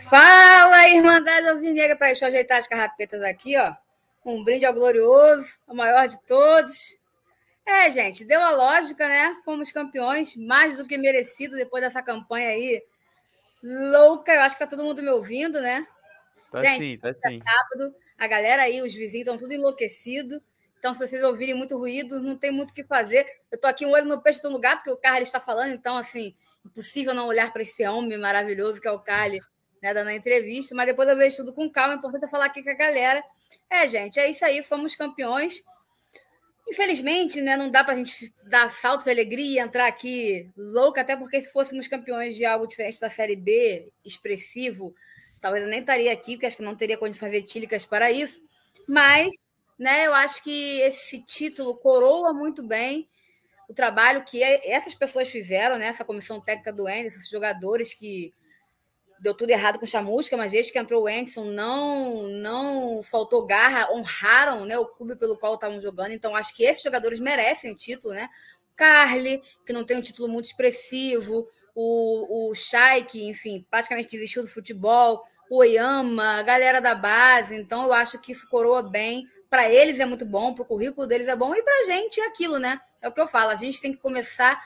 Fala, Irmandade Alvinegra, para deixa eu ajeitar as carrapetas aqui, ó. Um brinde ao glorioso, o maior de todos. É, gente, deu a lógica, né? Fomos campeões, mais do que merecido depois dessa campanha aí louca. Eu acho que tá todo mundo me ouvindo, né? Tá gente, sim, tá sim. É sábado, a galera aí, os vizinhos estão tudo enlouquecido. Então, se vocês ouvirem muito ruído, não tem muito o que fazer. Eu tô aqui um olho no peixe do lugar, porque o Carly está falando, então, assim, impossível não olhar para esse homem maravilhoso que é o Carly né, dando a entrevista, mas depois eu vejo tudo com calma. É importante eu falar aqui com a galera. É, gente, é isso aí, somos campeões. Infelizmente, né, não dá para a gente dar saltos de alegria, entrar aqui louca, até porque se fôssemos campeões de algo diferente da Série B, expressivo, talvez eu nem estaria aqui, porque acho que não teria condições fazer tílicas para isso. Mas, né, eu acho que esse título coroa muito bem o trabalho que essas pessoas fizeram, né, essa comissão técnica do Endes, esses jogadores que deu tudo errado com Chamusca, mas desde que entrou o Anderson, não, não faltou garra, honraram né, o clube pelo qual estavam jogando. Então, acho que esses jogadores merecem o título, né? Carly, que não tem um título muito expressivo, o, o Shai, que, enfim, praticamente desistiu do futebol, o Oyama, a galera da base. Então, eu acho que isso coroa bem. Para eles é muito bom, para o currículo deles é bom, e para a gente é aquilo, né? É o que eu falo, a gente tem que começar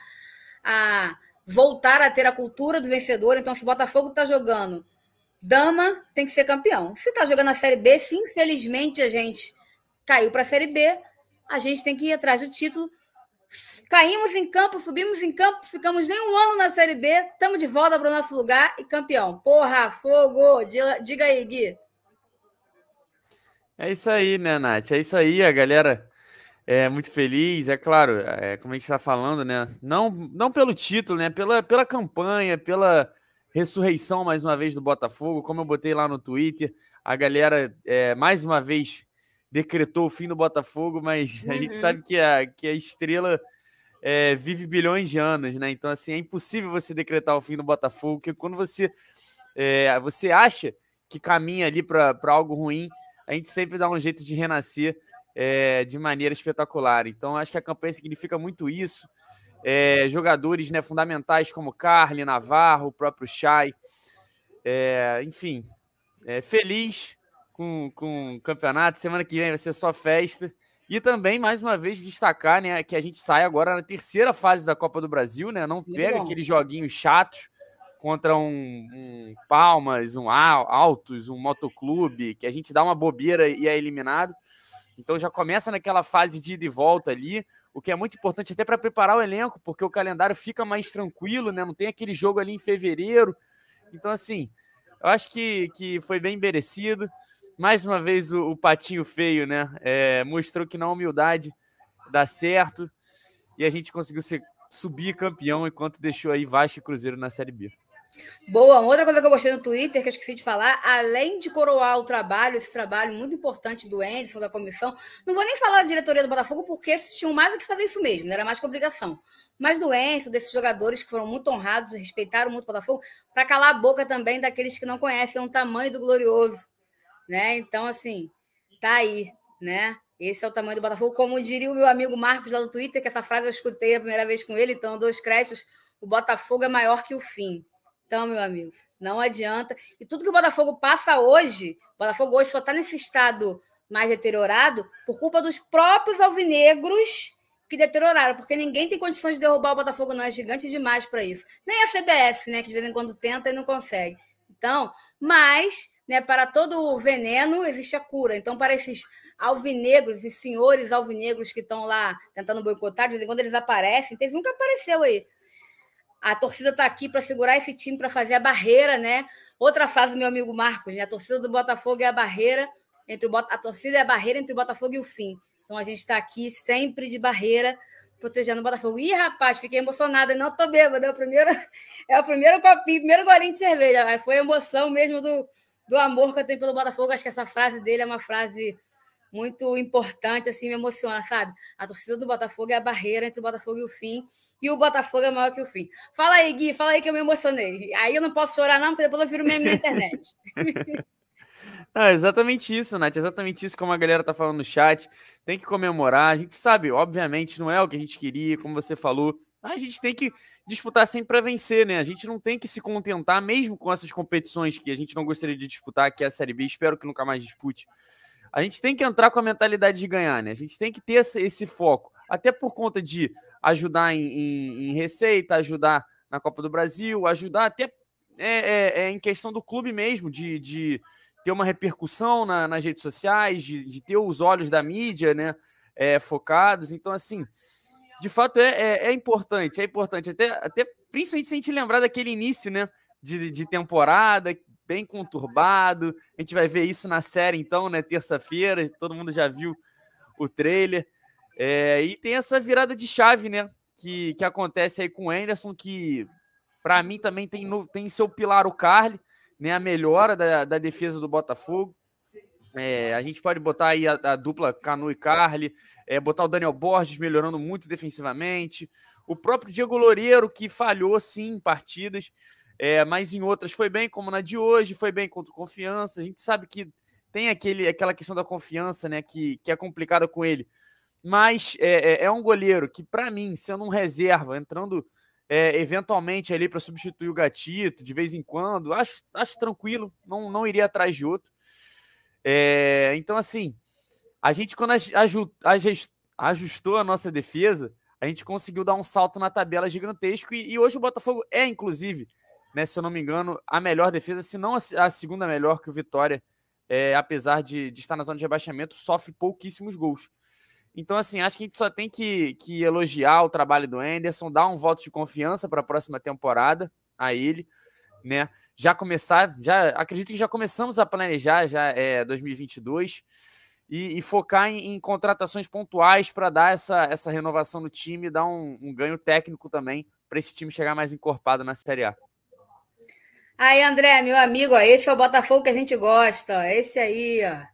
a voltar a ter a cultura do vencedor. Então, se o Botafogo está jogando dama, tem que ser campeão. Se está jogando a Série B, se infelizmente a gente caiu para a Série B, a gente tem que ir atrás do título. Caímos em campo, subimos em campo, ficamos nem um ano na Série B, estamos de volta para o nosso lugar e campeão. Porra, fogo! Diga aí, Gui. É isso aí, né, Nath? É isso aí, a galera é, muito feliz, é claro, é, como a gente está falando, né? Não, não pelo título, né? Pela, pela campanha, pela ressurreição mais uma vez do Botafogo, como eu botei lá no Twitter, a galera é, mais uma vez decretou o fim do Botafogo, mas uhum. a gente uhum. sabe que a, que a estrela é, vive bilhões de anos, né? Então, assim, é impossível você decretar o fim do Botafogo, porque quando você, é, você acha que caminha ali para algo ruim, a gente sempre dá um jeito de renascer é, de maneira espetacular. Então, acho que a campanha significa muito isso. É, jogadores né, fundamentais como Carly, Navarro, o próprio Chay. É, enfim, feliz com, com o campeonato. Semana que vem vai ser só festa. E também, mais uma vez, destacar né, que a gente sai agora na terceira fase da Copa do Brasil, né? Não pega aqueles joguinhos chatos contra um, um, Palmas, um Altos, um Motoclube, que a gente dá uma bobeira e é eliminado. Então já começa naquela fase de ida e volta ali, o que é muito importante até para preparar o elenco, porque o calendário fica mais tranquilo, né? Não tem aquele jogo ali em fevereiro. Então, assim, eu acho que, que foi bem merecido. Mais uma vez o, o patinho feio, né? É, mostrou que na humildade dá certo. E a gente conseguiu ser, subir campeão enquanto deixou aí Vasco e Cruzeiro na Série B. Boa, outra coisa que eu gostei no Twitter, que eu esqueci de falar, além de coroar o trabalho, esse trabalho muito importante do Anderson, da comissão, não vou nem falar da diretoria do Botafogo, porque eles tinham mais do que fazer isso mesmo, não era mais que obrigação. Mas do Enzo, desses jogadores que foram muito honrados, respeitaram muito o Botafogo, para calar a boca também daqueles que não conhecem o tamanho do glorioso. Né? Então, assim, tá aí, né? Esse é o tamanho do Botafogo. Como diria o meu amigo Marcos lá do Twitter, que essa frase eu escutei a primeira vez com ele, então, dois créditos, o Botafogo é maior que o fim. Então, meu amigo, não adianta. E tudo que o Botafogo passa hoje, o Botafogo hoje só está nesse estado mais deteriorado por culpa dos próprios alvinegros que deterioraram, porque ninguém tem condições de derrubar o Botafogo, não. É gigante demais para isso. Nem a CBF, né? Que de vez em quando tenta e não consegue. Então, mas, né, para todo o veneno existe a cura. Então, para esses alvinegros, esses senhores alvinegros que estão lá tentando boicotar, de vez em quando eles aparecem, teve um que apareceu aí a torcida está aqui para segurar esse time, para fazer a barreira, né? Outra frase do meu amigo Marcos, né? A torcida do Botafogo é a barreira entre o a torcida é a barreira entre o Botafogo e o fim. Então a gente está aqui sempre de barreira, protegendo o Botafogo. Ih, rapaz, fiquei emocionada, não tô bêbada, é o primeiro, é o primeiro copinho, primeiro golinho de cerveja. Foi emoção mesmo do, do amor que eu tenho pelo Botafogo. Acho que essa frase dele é uma frase muito importante, assim, me emociona, sabe? A torcida do Botafogo é a barreira entre o Botafogo e o fim e o Botafogo é maior que o fim. Fala aí, Gui, fala aí que eu me emocionei. Aí eu não posso chorar, não, porque depois eu viro meme na internet. Ah, exatamente isso, Nath. Exatamente isso como a galera tá falando no chat. Tem que comemorar. A gente sabe, obviamente, não é o que a gente queria, como você falou. A gente tem que disputar sempre para vencer, né? A gente não tem que se contentar, mesmo com essas competições que a gente não gostaria de disputar, que é a Série B, espero que nunca mais dispute. A gente tem que entrar com a mentalidade de ganhar, né? A gente tem que ter esse, esse foco, até por conta de ajudar em, em, em, receita, ajudar na Copa do Brasil, ajudar até é, é, é em questão do clube mesmo, de, de ter uma repercussão na, nas redes sociais, de, de, ter os olhos da mídia, né? É, focados. Então, assim, de fato é, é, é, importante, é importante. Até, até principalmente se a gente lembrar daquele início, né? De, de temporada, bem conturbado. A gente vai ver isso na série, então, né? Terça-feira, todo mundo já viu o trailer. É, e tem essa virada de chave, né? Que, que acontece aí com o Anderson, que para mim também tem, no, tem seu pilar o Carly, né? A melhora da, da defesa do Botafogo. É, a gente pode botar aí a, a dupla Canu e Carly, é, botar o Daniel Borges melhorando muito defensivamente, o próprio Diego Loureiro, que falhou sim em partidas, é, mas em outras foi bem, como na de hoje, foi bem contra confiança. A gente sabe que tem aquele, aquela questão da confiança, né, que, que é complicada com ele. Mas é, é, é um goleiro que, para mim, sendo um reserva, entrando é, eventualmente ali para substituir o Gatito, de vez em quando, acho, acho tranquilo, não, não iria atrás de outro. É, então, assim, a gente, quando ajustou a nossa defesa, a gente conseguiu dar um salto na tabela gigantesco e, e hoje o Botafogo é, inclusive, né, se eu não me engano, a melhor defesa, se não a, segunda melhor que o Vitória, é, apesar de, de, estar na zona de rebaixamento, sofre pouquíssimos gols. Então, assim, acho que a gente só tem que, que elogiar o trabalho do Anderson, dar um voto de confiança para a próxima temporada a ele, né? Já começar, já acredito que já começamos a planejar já é 2022 e, e focar em, em, contratações pontuais para dar essa, essa renovação no time, dar um, um ganho técnico também para esse time chegar mais encorpado na Série A. Aí, André, meu amigo, ó, esse é o Botafogo que a gente gosta, ó, esse aí, ó.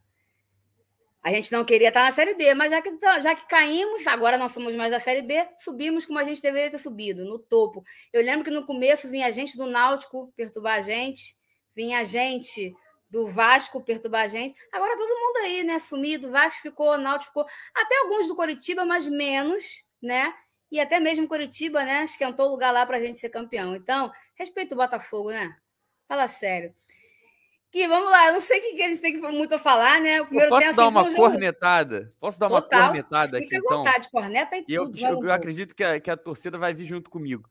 A gente não queria estar na Série B, mas já que, já que caímos, agora nós somos mais da Série B, subimos como a gente deveria ter subido, no topo. Eu lembro que no começo vinha gente do Náutico perturbar a gente, vinha gente do Vasco perturbar a gente. Agora todo mundo aí, né? Sumido, Vasco ficou, Náutico ficou, até alguns do Coritiba, mas menos, né? E até mesmo Coritiba, né? Esquentou o lugar lá para a gente ser campeão. Então, respeito o Botafogo, né? Fala sério. Que vamos lá, eu não sei o que a gente tem muito a falar, né? O primeiro eu posso dar uma cornetada? Posso dar Total. uma cornetada aqui, Fica à então? vontade, corneta e tudo. Eu, eu acredito que a, que a torcida vai vir junto comigo.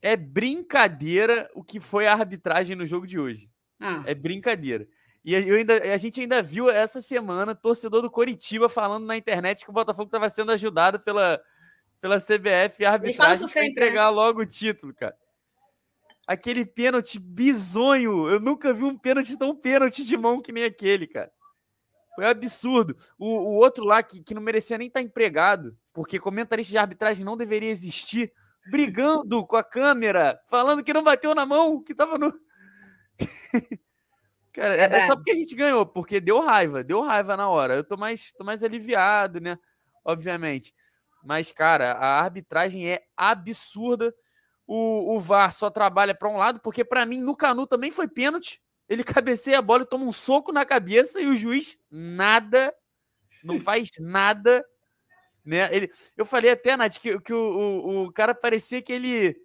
É brincadeira o que foi a arbitragem no jogo de hoje. Ah. É brincadeira. E eu ainda, a gente ainda viu essa semana torcedor do Coritiba falando na internet que o Botafogo estava sendo ajudado pela, pela CBF e a arbitragem para entregar né? logo o título, cara aquele pênalti bizonho. Eu nunca vi um pênalti tão pênalti de mão que nem aquele, cara. Foi absurdo. O, o outro lá, que, que não merecia nem estar tá empregado, porque comentarista de arbitragem não deveria existir, brigando com a câmera, falando que não bateu na mão, que tava no. Cara, é, é, só porque a gente ganhou, porque deu raiva, deu raiva na hora. Eu tô mais, tô mais aliviado, né? Obviamente. Mas, cara, a arbitragem é absurda o, o VAR só trabalha para um lado, porque para mim no Canu também foi pênalti. Ele cabeceia a bola e toma um soco na cabeça e o juiz nada, não faz nada. Né? Ele, eu falei até, Nath, que, que o, o, o cara parecia que ele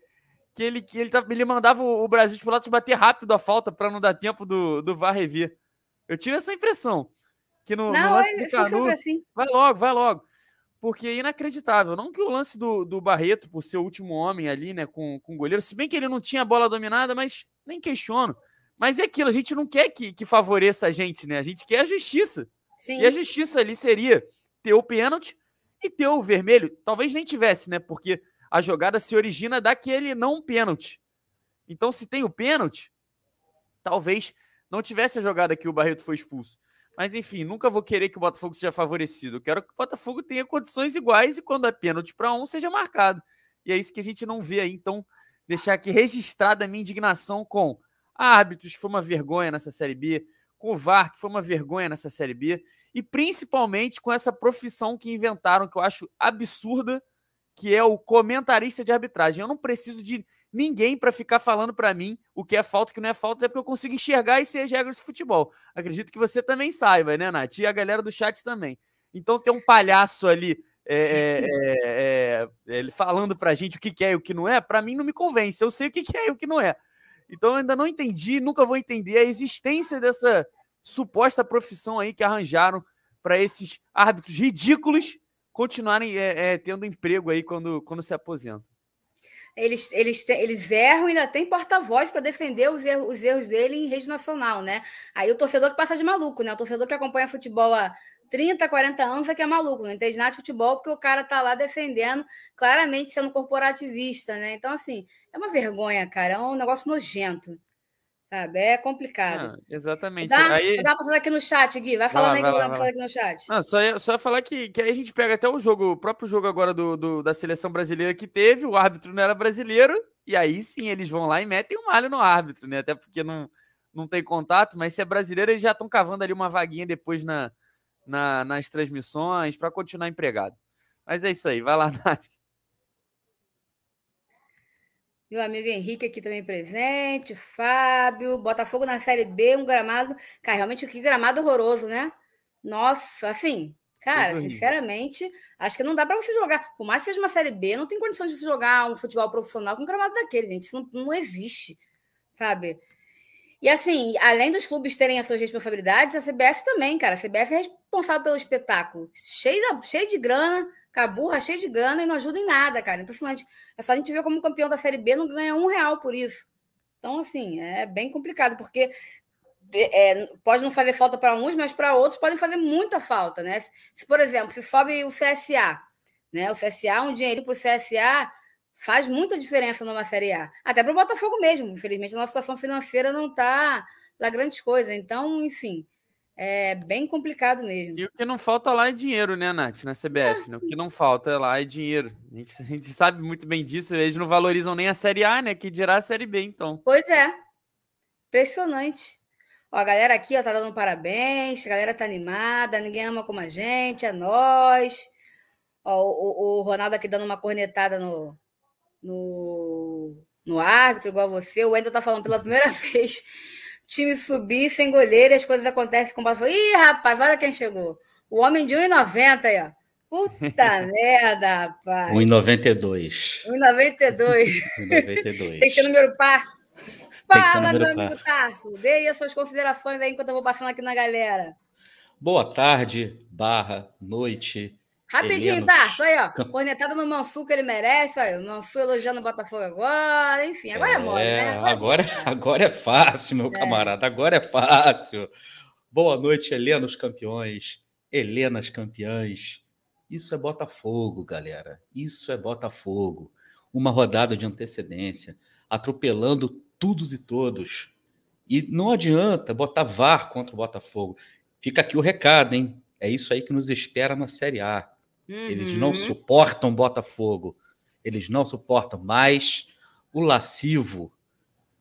que ele, que ele, ele mandava o Brasil de Pilotos bater rápido a falta para não dar tempo do, do VAR rever. Eu tive essa impressão. Que no, não, no lance do Canu. Assim. Vai logo, vai logo porque é inacreditável. Não que o lance do, do Barreto, por ser o último homem ali, né, com, com o goleiro, se bem que ele não tinha a bola dominada, mas nem questiono. Mas é aquilo, a gente não quer que, que favoreça a gente, né? A gente quer a justiça. Sim. E a justiça ali seria ter o pênalti e ter o vermelho. Talvez nem tivesse, né? Porque a jogada se origina daquele não pênalti. Então, se tem o pênalti, talvez não tivesse a jogada que o Barreto foi expulso. Mas enfim, nunca vou querer que o Botafogo seja favorecido. Quero que o Botafogo tenha condições iguais e quando é pênalti para um, seja marcado. E é isso que a gente não vê aí. Então, deixar aqui registrada a minha indignação com árbitros, que foi uma vergonha nessa Série B, com o VAR, que foi uma vergonha nessa Série B, e principalmente com essa profissão que inventaram, que eu acho absurda, que é o comentarista de arbitragem. Eu não preciso de ninguém para ficar falando para mim o que é falta o que não é falta, é porque eu consigo enxergar e ser as regras de futebol. Acredito que você também saiba, né, Nath? E a galera do chat também. Então tem um palhaço ali é, é, é, falando para gente o que, é e o que não é, para mim não me convence. Eu sei o que, é e o que não é. Então eu ainda não entendi, nunca vou entender a existência dessa suposta profissão aí que arranjaram para esses árbitros ridículos continuarem tendo emprego aí quando, quando se aposentam eles, eles, eles erram e ainda tem porta-voz para defender os erros, os erros dele em rede nacional, né? Aí o torcedor que passa de maluco, né? O torcedor que acompanha futebol há 30, 40 anos é que é maluco, não entende nada de futebol, porque o cara tá lá defendendo, claramente sendo corporativista, né? Então, assim, é uma vergonha, cara, é um negócio nojento. Sabe? É complicado. Ah, exatamente. Dá, aí... dá uma passada aqui no chat, Gui. Vai falando lá, aí que eu vou dar aqui no chat. Não, só, ia, só ia falar que, que aí a gente pega até o jogo, o próprio jogo agora do, do, da seleção brasileira que teve, o árbitro não era brasileiro, e aí sim eles vão lá e metem um malho no árbitro, né? Até porque não, não tem contato, mas se é brasileiro, eles já estão cavando ali uma vaguinha depois na, na nas transmissões para continuar empregado. Mas é isso aí, vai lá, Nath. Meu amigo Henrique aqui também presente, Fábio, Botafogo na Série B, um gramado. Cara, realmente que gramado horroroso, né? Nossa, assim, cara, sinceramente, acho que não dá para você jogar. Por mais que seja uma Série B, não tem condição de você jogar um futebol profissional com um gramado daquele, gente. Isso não, não existe, sabe? E assim, além dos clubes terem as suas responsabilidades, a CBF também, cara. A CBF é responsável pelo espetáculo. Cheio, cheio de grana, Caburra cheio de grana e não ajuda em nada, cara. Impressionante. É só a gente ver como o campeão da Série B não ganha um real por isso. Então, assim, é bem complicado, porque é, pode não fazer falta para uns, mas para outros pode fazer muita falta, né? Se, por exemplo, se sobe o CSA, né? O CSA, um dinheiro para o CSA faz muita diferença numa Série A. Até para o Botafogo mesmo. Infelizmente, a nossa situação financeira não está lá grandes coisas. Então, enfim, é bem complicado mesmo. E o que não falta lá é dinheiro, né, Nath, na CBF? Né? O que não falta lá é dinheiro. A gente, a gente, sabe muito bem disso. Eles não valorizam nem a Série A, né? Que dirá a Série B, então. Pois é. Impressionante. Ó, a galera aqui ó, tá dando parabéns, a galera tá animada, ninguém ama como a gente, é nós. Ó, o, o Ronaldo aqui dando uma cornetada no, no, no árbitro, igual você. O Wendel tá falando pela primeira vez time subir sem goleiro e as coisas acontecem com o Botafogo. Ih, rapaz, olha quem chegou. O homem de 1,90 aí, ó. Puta merda, rapaz. 1,92. 1,92. Tem que ser número par. Fala, meu amigo Tarso. Dê aí as suas considerações aí enquanto eu vou passando aqui na galera. Boa tarde, barra, noite, Rapidinho, tá? Aí, ó. Cornetada no Mansu que ele merece. Ó. O Mansu elogiando o Botafogo agora. Enfim, agora é, é mole, né? Agora, agora, é, agora é fácil, meu é. camarada. Agora é fácil. Boa noite, Helena, os campeões. Helenas campeãs. Isso é Botafogo, galera. Isso é Botafogo. Uma rodada de antecedência, atropelando todos e todos. E não adianta botar VAR contra o Botafogo. Fica aqui o recado, hein? É isso aí que nos espera na Série A. Uhum. Eles não uhum. suportam Botafogo. Eles não suportam mais o lascivo,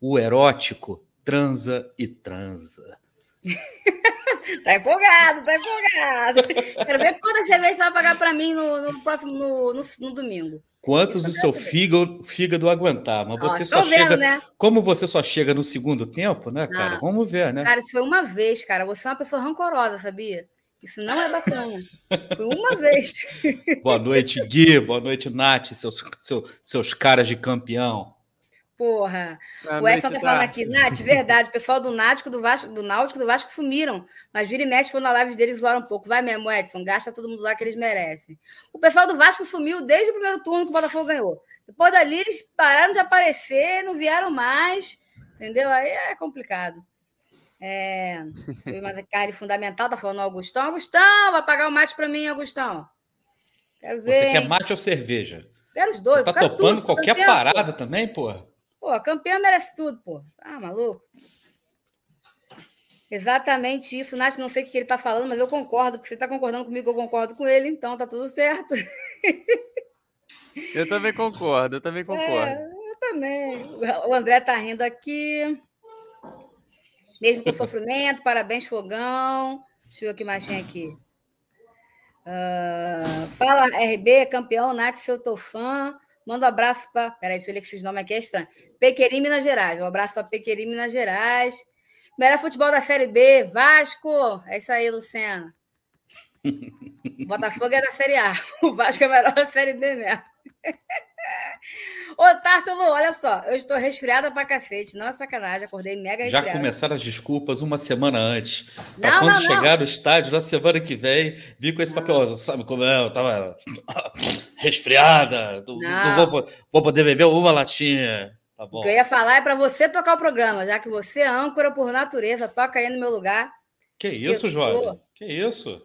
o erótico, transa e transa. tá empolgado, tá empolgado. Quero ver quantas cervejas você vai pagar para mim no, no próximo no, no, no, domingo. Quantos o seu fígado, fígado aguentar? Mas você só vendo, chega. Né? Como você só chega no segundo tempo, né, cara? Ah, Vamos ver, né? Cara, isso foi uma vez, cara. Você é uma pessoa rancorosa, sabia? Isso não é bacana. Foi uma vez. Boa noite, Gui. Boa noite, Nath, seus, seus, seus caras de campeão. Porra. Boa o Edson tá falando aqui, Nath, verdade. O pessoal do Náutico, do Vasco, do Náutico do Vasco sumiram. Mas vira e mexe, foi na live deles zoaram um pouco. Vai mesmo, Edson, gasta todo mundo lá que eles merecem. O pessoal do Vasco sumiu desde o primeiro turno que o Botafogo ganhou. Depois dali, eles pararam de aparecer, não vieram mais. Entendeu? Aí é complicado. É, mas a carne fundamental, tá falando Augustão. Augustão, vai pagar o mate para mim, Augustão. Quero ver. Você quer mate ou cerveja? Quero os dois. Você tá topando tudo, qualquer campeão, parada pô. também, pô? Pô, campeão merece tudo, pô. Ah, maluco? Exatamente isso, Nath. Não sei o que ele está falando, mas eu concordo, porque você está concordando comigo, eu concordo com ele, então tá tudo certo. Eu também concordo, eu também concordo. É, eu também. O André tá rindo aqui. Mesmo com sofrimento, parabéns, fogão. Deixa eu ver o que mais tem aqui. Uh, fala, RB, campeão, Nath, se eu tô fã. Manda um abraço para. Peraí, deixa eu ver que esses nomes aqui é estranho. Pequerim, Minas Gerais. Um abraço para Pequerim, Minas Gerais. Melhor futebol da Série B, Vasco. É isso aí, Luciana. Botafogo é da Série A. O Vasco é melhor da Série B mesmo. Ô, Tássio olha só, eu estou resfriada pra cacete, não é sacanagem, acordei mega resfriada. Já começaram as desculpas uma semana antes. Pra não, quando não, chegar no estádio, na semana que vem, vi com esse papel, sabe como é? Eu tava resfriada, não, não vou, vou, poder beber uma latinha. Tá bom. O que eu ia falar é para você tocar o programa, já que você é âncora por natureza, toca aí no meu lugar. Que isso, Jovem? Que isso?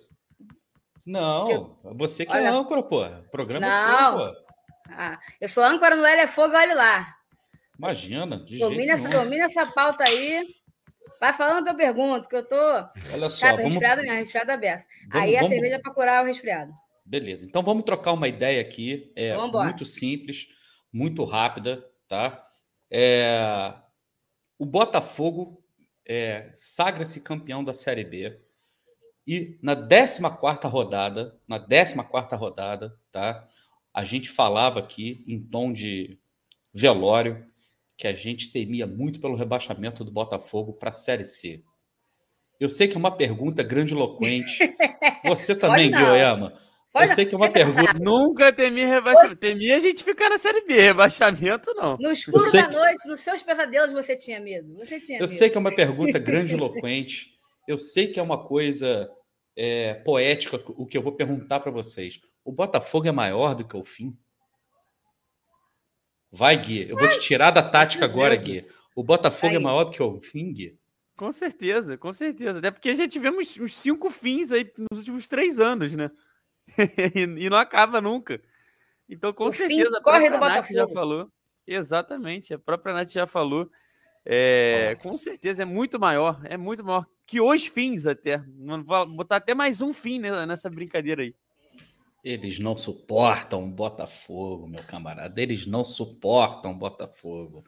Não, que... você que é Olha... é âncora, pô. O programa não. é seu, pô. Ah, eu sou âncora no L é Fogo, olha lá. Imagina. domina, essa, domina essa pauta aí. Vai falando que eu pergunto, que eu tô. Olha só. Cara, tô vamos... resfriada minha resfriada aberta. Vamos, aí a vamos... cerveja é para curar o resfriado. Beleza. Então vamos trocar uma ideia aqui. É muito simples, muito rápida, tá? É... O Botafogo é... sagra-se campeão da Série B. E na 14 rodada, na 14 rodada, tá? A gente falava aqui em tom de velório que a gente temia muito pelo rebaixamento do Botafogo para a Série C. Eu sei que é uma pergunta grandiloquente. Você também, Guilherme? Eu sei que é uma pergunta. Nunca temi rebaixamento. Temi a gente ficar na Série B. Rebaixamento, não. No escuro da noite, nos seus pesadelos, você tinha medo. Você tinha Eu medo. sei que é uma pergunta grandiloquente. Eu sei que é uma coisa é, poética o que eu vou perguntar para vocês. O Botafogo é maior do que o fim? Vai, Gui. Eu vou te tirar da tática agora, Gui. O Botafogo é aí. é maior do que o fim, Gui? Com certeza, com certeza. Até porque já tivemos uns cinco fins aí nos últimos três anos, né? e não acaba nunca. Então, com o certeza, a corre do Botafogo. já falou. Exatamente, a própria Nath já falou. É, com certeza é muito maior, é muito maior que os fins até. Vou botar até mais um fim nessa brincadeira aí. Eles não suportam Botafogo, meu camarada. Eles não suportam Botafogo.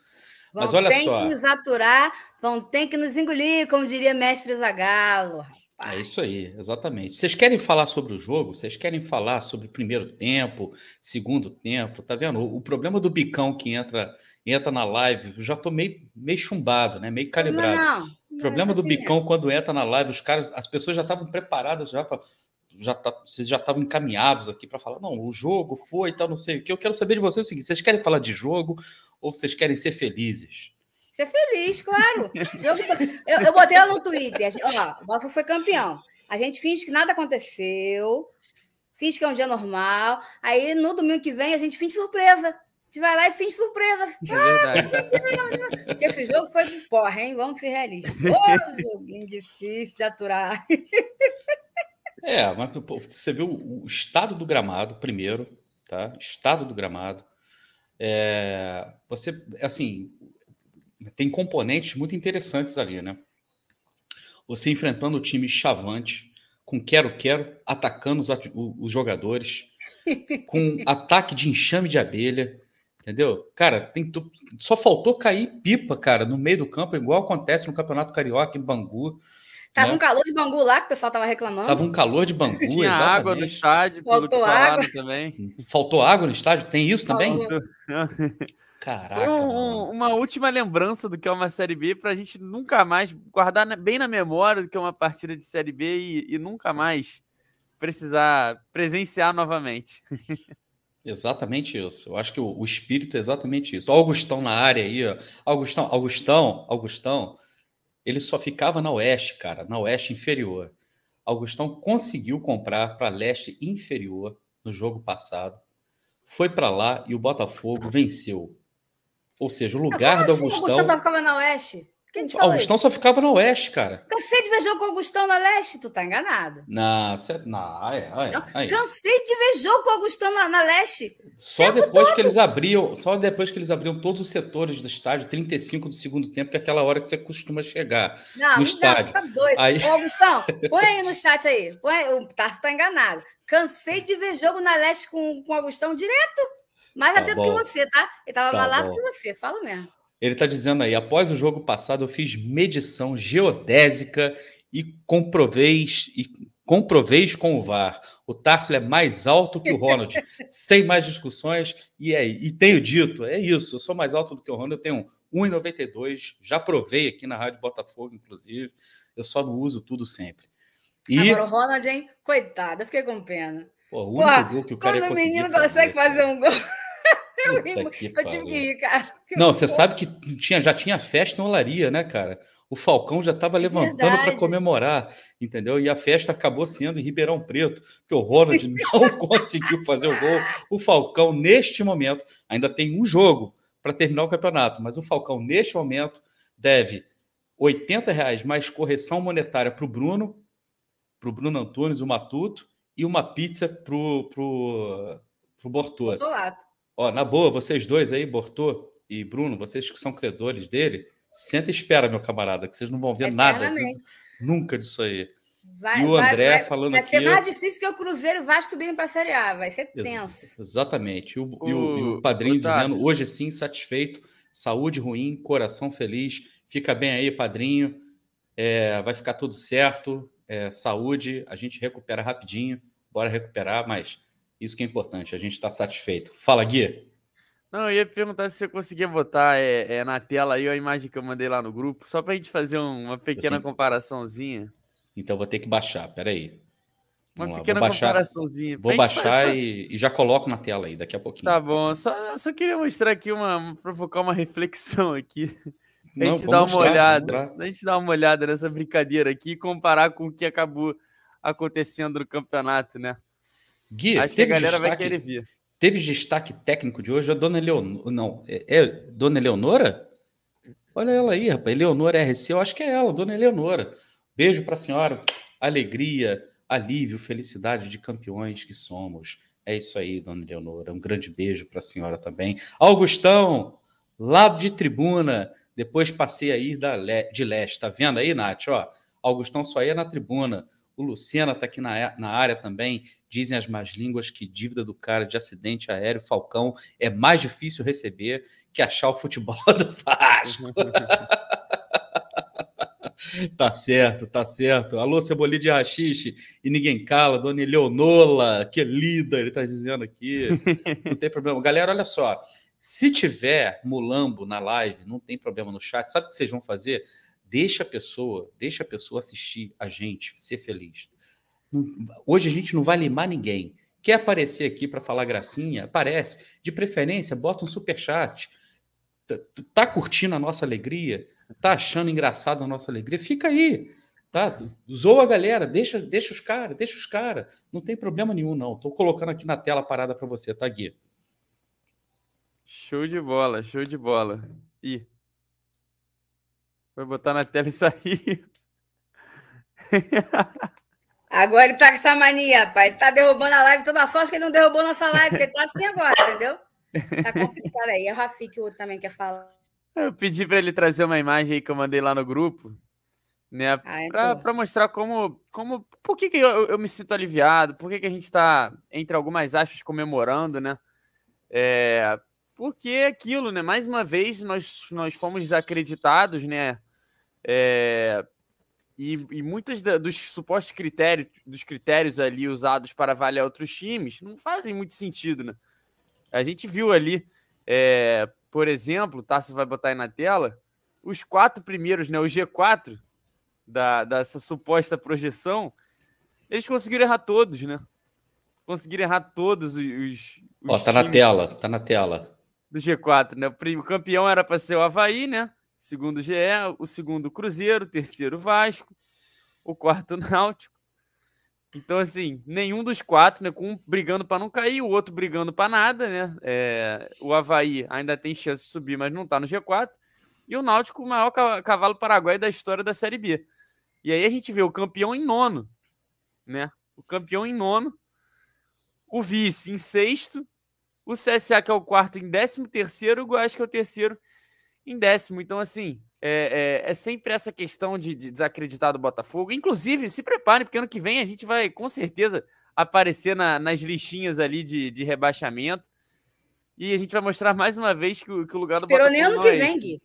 Vão Mas olha só. Vão ter que nos aturar, vão ter que nos engolir, como diria mestre Zagalo. É isso aí, exatamente. Vocês querem falar sobre o jogo? Vocês querem falar sobre primeiro tempo, segundo tempo? Tá vendo? O problema do bicão que entra entra na live, eu já tô meio, meio chumbado, né? Meio calibrado. Não, não. O problema do assim bicão quando entra na live, os caras, as pessoas já estavam preparadas já para já tá, vocês já estavam encaminhados aqui para falar, não, o jogo foi e tal, não sei o que. Eu quero saber de vocês o seguinte: vocês querem falar de jogo ou vocês querem ser felizes? Ser feliz, claro. eu, eu botei lá no Twitter, ó, o Botafogo foi campeão. A gente finge que nada aconteceu, finge que é um dia normal. Aí no domingo que vem a gente finge surpresa. Gente vai lá e finge surpresa. É ah, Porque esse jogo foi porra, hein? Vamos ser realistas. Ô, joguinho difícil de aturar. É, mas você viu o estado do gramado primeiro, tá? Estado do gramado. É, você, assim, tem componentes muito interessantes ali, né? Você enfrentando o time chavante, com quero-quero, atacando os, os jogadores, com ataque de enxame de abelha, entendeu? Cara, tem, só faltou cair pipa, cara, no meio do campo, igual acontece no Campeonato Carioca em Bangu. Tava né? um calor de Bangu lá que o pessoal tava reclamando. Tava um calor de Bangu, Tinha exatamente. água no estádio, Faltou água. também. Faltou água no estádio? Tem isso também? Caraca. Foi um, uma última lembrança do que é uma Série B para a gente nunca mais guardar bem na memória do que é uma partida de Série B e, e nunca mais precisar presenciar novamente. Exatamente isso. Eu acho que o, o espírito é exatamente isso. O Augustão na área aí, ó. Augustão, Augustão, Augustão, ele só ficava na oeste, cara, na oeste inferior. Augustão conseguiu comprar para leste inferior no jogo passado. Foi para lá e o Botafogo venceu. Ou seja, o lugar do assim, Augustão. Augustão só ficava na oeste? Quem te falou Augustão isso? só ficava no oeste, cara. Cansei de ver jogo com o Augustão na leste, tu tá enganado. Não, não, é, é, é. Cansei de ver jogo com o Augustão na, na leste. Só depois todo. que eles abriam, só depois que eles abriam todos os setores do estádio, 35 do segundo tempo, que é aquela hora que você costuma chegar não, no estádio. Não, tá doido. Aí... Ô, Augustão, põe aí no chat aí. Põe, o Tarso tá enganado. Cansei de ver jogo na leste com, com o Augustão direto. Mais tá atento bom. que você, tá? Ele tava tá mais lado que você, fala mesmo. Ele está dizendo aí: após o jogo passado, eu fiz medição geodésica e comproveis, e comproveis com o VAR. O Tarso é mais alto que o Ronald, sem mais discussões. E, é, e tenho dito: é isso, eu sou mais alto do que o Ronald, eu tenho 1,92, já provei aqui na Rádio Botafogo, inclusive. Eu só não uso tudo sempre. E... Agora o Ronald, hein? Coitado, eu fiquei com pena. Pô, o único gol que o cara Quando o menino consegue fazer um gol. eu, eu tive que rir, cara. Não, você sabe que tinha, já tinha festa em Olaria, né, cara? O Falcão já estava é levantando para comemorar, entendeu? E a festa acabou sendo em Ribeirão Preto, porque o Ronald não conseguiu fazer o gol. O Falcão, neste momento, ainda tem um jogo para terminar o campeonato, mas o Falcão, neste momento, deve 80 reais mais correção monetária para o Bruno, para o Bruno Antunes, o Matuto, e uma pizza para o pro, pro Bortô. Ó, na boa, vocês dois aí, Bortô e Bruno, vocês que são credores dele, senta e espera, meu camarada, que vocês não vão ver nada nunca disso aí. Vai, e o André vai, vai, falando vai aqui. Vai ser mais difícil que o Cruzeiro vai subindo para a Série A, vai ser tenso. Ex exatamente. E o, o, e o, e o padrinho o dizendo: hoje sim, satisfeito, saúde ruim, coração feliz. Fica bem aí, padrinho. É, vai ficar tudo certo. É, saúde, a gente recupera rapidinho. Bora recuperar, mas isso que é importante, a gente está satisfeito. Fala, Gui. Não, eu ia perguntar se você conseguia botar é, é, na tela aí a imagem que eu mandei lá no grupo, só para a gente fazer uma pequena tenho... comparaçãozinha. Então vou ter que baixar, peraí. Uma Vamos pequena vou baixar, comparaçãozinha. Vou baixar e, e, já coloco na tela aí daqui a pouquinho. Tá bom, só, só queria mostrar aqui uma. provocar uma reflexão aqui. A gente Não, dar uma mostrar, olhada. A gente dar uma olhada nessa brincadeira aqui e comparar com o que acabou acontecendo no campeonato, né? Gui, Acho que a galera destaque, vai querer ver. Teve destaque técnico de hoje a dona Eleonora. Não, é, é Dona Eleonora? Olha ela aí, rapaz. Eleonora RC, eu acho que é ela, Dona Eleonora. Beijo para a senhora. Alegria, alívio, felicidade de campeões que somos. É isso aí, Dona Eleonora. Um grande beijo para a senhora também. Augustão, lado de tribuna. Depois passei aí da de leste. Tá vendo aí, Nath? Ó, Augustão só ia na tribuna. O Lucena está aqui na, na área também. Dizem as más línguas que dívida do cara de acidente aéreo, Falcão, é mais difícil receber que achar o futebol do Vasco. tá certo, tá certo. Alô, Cebolinha de Rachixe e ninguém cala, Dona Eleonola, que lida, ele tá dizendo aqui. Não tem problema. Galera, olha só. Se tiver mulambo na live, não tem problema no chat. Sabe o que vocês vão fazer? Deixa a pessoa, deixa a pessoa assistir a gente, ser feliz. Hoje a gente não vai limar ninguém. Quer aparecer aqui para falar gracinha? Aparece. De preferência, bota um super chat. Tá, curtindo a nossa alegria? Tá achando engraçado a nossa alegria? Fica aí. Tá? Zoa a galera, deixa, deixa os caras, deixa os caras. Não tem problema nenhum, não. Tô colocando aqui na tela a parada para você, tá, Gui? Show de bola, show de bola. Ih. Vai botar na tela e sair. Agora ele tá com essa mania, pai. Tá derrubando a live toda a sorte que ele não derrubou nossa live, porque ele tá assim agora, entendeu? Tá complicado aí. É o Rafi que o outro também quer falar. Eu pedi para ele trazer uma imagem aí que eu mandei lá no grupo, né? Ah, é para mostrar como, como. Por que, que eu, eu me sinto aliviado, por que, que a gente está, entre algumas aspas, comemorando, né? É, porque é aquilo, né? Mais uma vez nós, nós fomos desacreditados, né? É, e, e muitos da, dos supostos critérios, dos critérios ali usados para avaliar outros times não fazem muito sentido, né? A gente viu ali, é, por exemplo, o Tassi vai botar aí na tela, os quatro primeiros, né? O G4 da, dessa suposta projeção, eles conseguiram errar todos, né? Conseguiram errar todos os. os Ó, tá na tela, tá na tela do G4, né? O campeão era para ser o Havaí, né? Segundo GE, o segundo Cruzeiro, o terceiro Vasco, o quarto Náutico. Então, assim, nenhum dos quatro, né? Com um brigando para não cair, o outro brigando para nada, né? É, o Havaí ainda tem chance de subir, mas não está no G4. E o Náutico, o maior cavalo paraguai da história da Série B. E aí a gente vê o campeão em nono, né? O campeão em nono, o vice em sexto o CSA, que é o quarto, em décimo terceiro, o Goiás, que é o terceiro, em décimo. Então, assim, é, é, é sempre essa questão de, de, desacreditar do Botafogo. Inclusive, se prepare, porque ano que vem a gente vai, com certeza, aparecer na, nas listinhas ali de, de rebaixamento. E a gente vai mostrar mais uma vez que o, que o lugar do Esperou Botafogo. Esperou nem ano que é vem, Gui.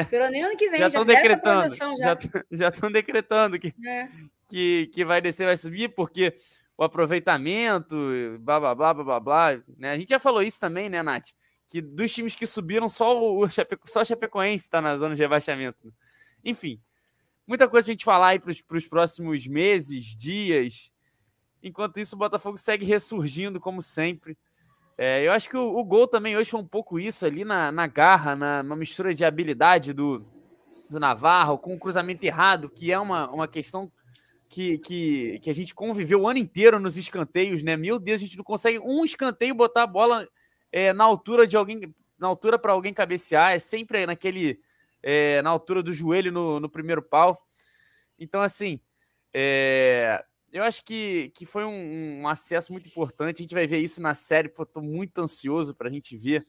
Esperou nem ano que vem, já estão decretando. Já estão decretando que, é. que, que vai descer, vai subir, porque o aproveitamento, blá blá blá blá blá blá. Né? A gente já falou isso também, né, Nath? Que dos times que subiram, só o, Chapeco, só o Chapecoense está na zona de rebaixamento. Enfim. muita coisa a gente falar aí para os próximos meses, dias. Enquanto isso, o Botafogo segue ressurgindo, como sempre. É, eu acho que o, o, gol também hoje foi um pouco isso ali na, na garra, na, na mistura de habilidade do, do Navarro com o cruzamento errado, que é uma, uma questão que, que, que a gente conviveu o ano inteiro nos escanteios, né? Meu Deus, a gente não consegue um escanteio botar a bola é, na altura de alguém, na altura para alguém cabecear, é sempre naquele é, na altura do joelho no, no primeiro pau. Então, assim, é, eu acho que, que foi um, um, acesso muito importante. A gente vai ver isso na série. Estou muito ansioso para a gente ver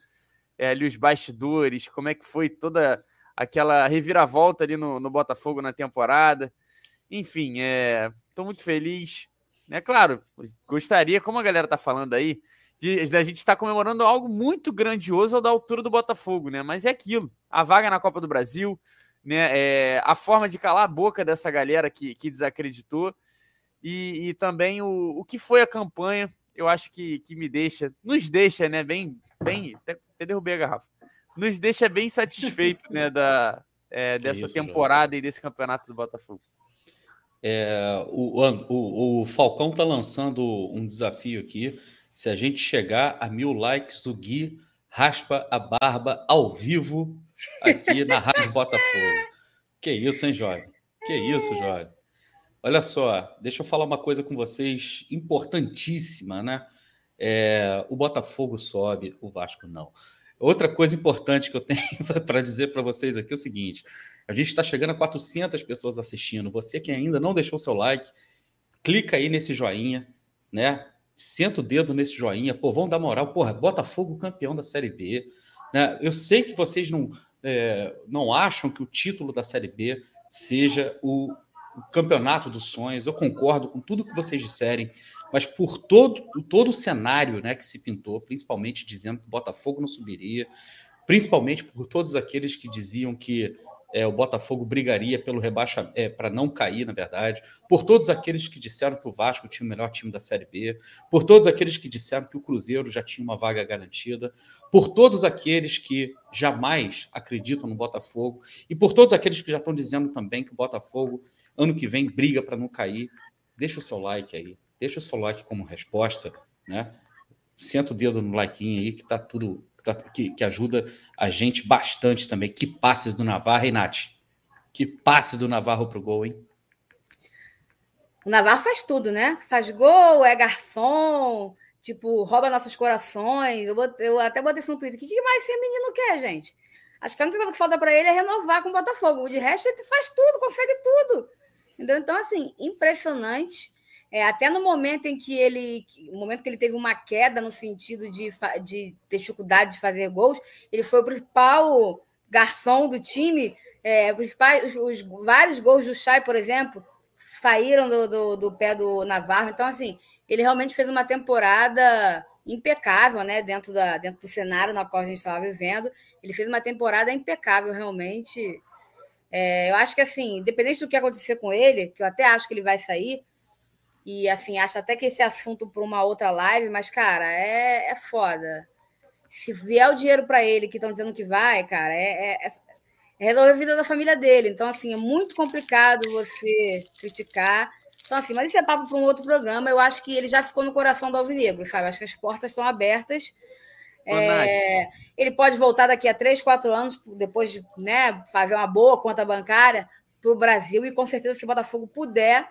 é, ali os bastidores, como é que foi toda aquela reviravolta ali no, no Botafogo na temporada. Enfim, é, muito feliz. É claro, gostaria, como a galera tá falando aí, de, de a gente estar tá comemorando algo muito grandioso da altura do Botafogo, né? Mas é aquilo, a vaga na Copa do Brasil, né? É, a forma de calar a boca dessa galera que, que desacreditou e, e também o, o que foi a campanha, eu acho que, que me deixa, nos deixa, né? Bem, bem, até, até derrubei a garrafa, nos deixa bem satisfeito, né? Da, é, dessa isso, temporada e desse campeonato do Botafogo. É, o, o, o Falcão está lançando um desafio aqui. Se a gente chegar a mil likes, o Gui raspa a barba ao vivo aqui na Rádio Botafogo. Que isso, hein, jovem? Que isso, jovem? Olha só, deixa eu falar uma coisa com vocês importantíssima, né? É, o Botafogo sobe, o Vasco não. Outra coisa importante que eu tenho para dizer para vocês aqui é o seguinte: a gente está chegando a 400 pessoas assistindo. Você que ainda não deixou seu like, clica aí nesse joinha, né? Senta o dedo nesse joinha. Pô, vão dar moral. Porra, Botafogo campeão da Série B. Né? Eu sei que vocês não, é, não acham que o título da Série B seja o, o campeonato dos sonhos. Eu concordo com tudo que vocês disserem, mas por todo, todo o cenário né, que se pintou, principalmente dizendo que o Botafogo não subiria, principalmente por todos aqueles que diziam que é, o Botafogo brigaria pelo rebaixamento, é, para não cair, na verdade, por todos aqueles que disseram que o Vasco tinha o melhor time da Série B, por todos aqueles que disseram que o Cruzeiro já tinha uma vaga garantida, por todos aqueles que jamais acreditam no Botafogo e por todos aqueles que já estão dizendo também que o Botafogo, ano que vem, briga para não cair. Deixa o seu like aí, deixa o seu like como resposta, né? Senta o dedo no like aí que tá tudo que, que ajuda a gente bastante também. Que passes do Navarro, hein, Nath? Que passe do Navarro pro gol, hein? O Navarro faz tudo, né? Faz gol, é garçom, tipo, rouba nossos corações. Eu, botei, eu até botei isso no Twitter. O que, que mais esse menino quer, gente? Acho que a única coisa que falta para ele é renovar com o Botafogo. De resto, ele faz tudo, consegue tudo. Entendeu? Então, assim, impressionante. É, até no momento em que ele. No momento que ele teve uma queda no sentido de, de ter dificuldade de fazer gols, ele foi o principal garçom do time. É, os, os, os, vários gols do Chay, por exemplo, saíram do, do, do, pé do Navarro. Então, assim, ele realmente fez uma temporada impecável, né? Dentro, da, dentro do cenário na qual a gente estava vivendo. Ele fez uma temporada impecável, realmente. É, eu acho que, assim, independente do que acontecer com ele, que eu até acho que ele vai sair e assim, acho até que esse assunto para uma outra live, mas, cara, é, é foda. Se vier o dinheiro para ele, que estão dizendo que vai, cara, é, é, é resolver a vida da família dele. Então, assim, é muito complicado você criticar. Então, assim, mas isso é papo para um outro programa. Eu acho que ele já ficou no coração do Alvinegro, sabe? Acho que as portas estão abertas. É, ele pode voltar daqui a três, quatro anos, depois de né, fazer uma boa conta bancária para o Brasil, e com certeza, se o Botafogo puder,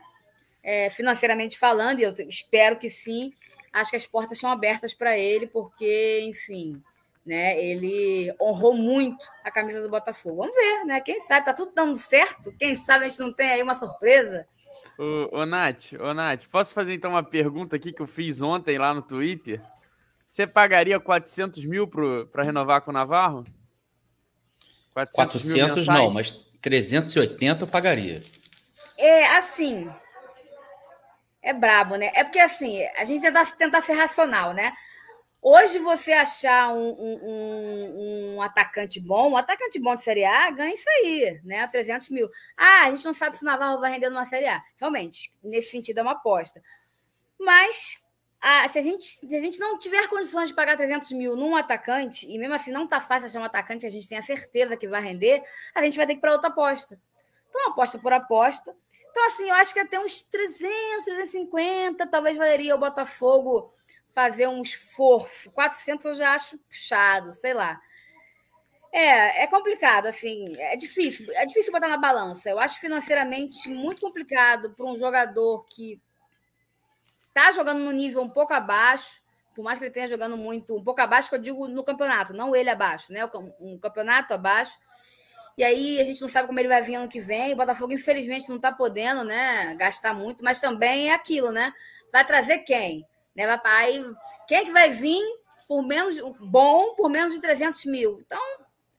é, financeiramente falando, e eu espero que sim. Acho que as portas estão abertas para ele, porque, enfim, né, ele honrou muito a camisa do Botafogo. Vamos ver, né? Quem sabe, tá tudo dando certo. Quem sabe a gente não tem aí uma surpresa. Ô, ô, Nath, ô, Nath, posso fazer então uma pergunta aqui que eu fiz ontem lá no Twitter? Você pagaria 400 mil para renovar com o Navarro? 400, 400 não, mas 380 eu pagaria. É assim, é brabo, né? É porque assim, a gente tenta tentar ser racional, né? Hoje você achar um, um, um, atacante bom, um atacante bom de Série A, ganha isso aí, né? 300 mil. Ah, a gente não sabe se o Navarro vai render numa Série A. Realmente, nesse sentido é uma aposta. Mas ah, se, a gente, se a gente não tiver condições de pagar 300 mil num atacante, e mesmo assim não tá fácil achar um atacante que a gente tenha certeza que vai render, a gente vai ter que ir para outra aposta. Então, aposta por aposta. Então, assim, eu acho que até uns 300, 350, talvez valeria o Botafogo fazer um esforço. 400 eu já acho puxado, sei lá. É, é complicado, assim, é difícil, é difícil botar na balança. Eu acho financeiramente muito complicado para um jogador que está jogando no nível um pouco abaixo, por mais que ele tenha jogando muito, um pouco abaixo, que eu digo no campeonato, não ele abaixo, né? Um campeonato abaixo. E aí a gente não sabe como ele vai vir ano que vem. O Botafogo, infelizmente, não está podendo, né? Gastar muito, mas também é aquilo, né? Vai trazer quem? Né? Vai, aí, quem é que vai vir por menos bom por menos de 300 mil? Então,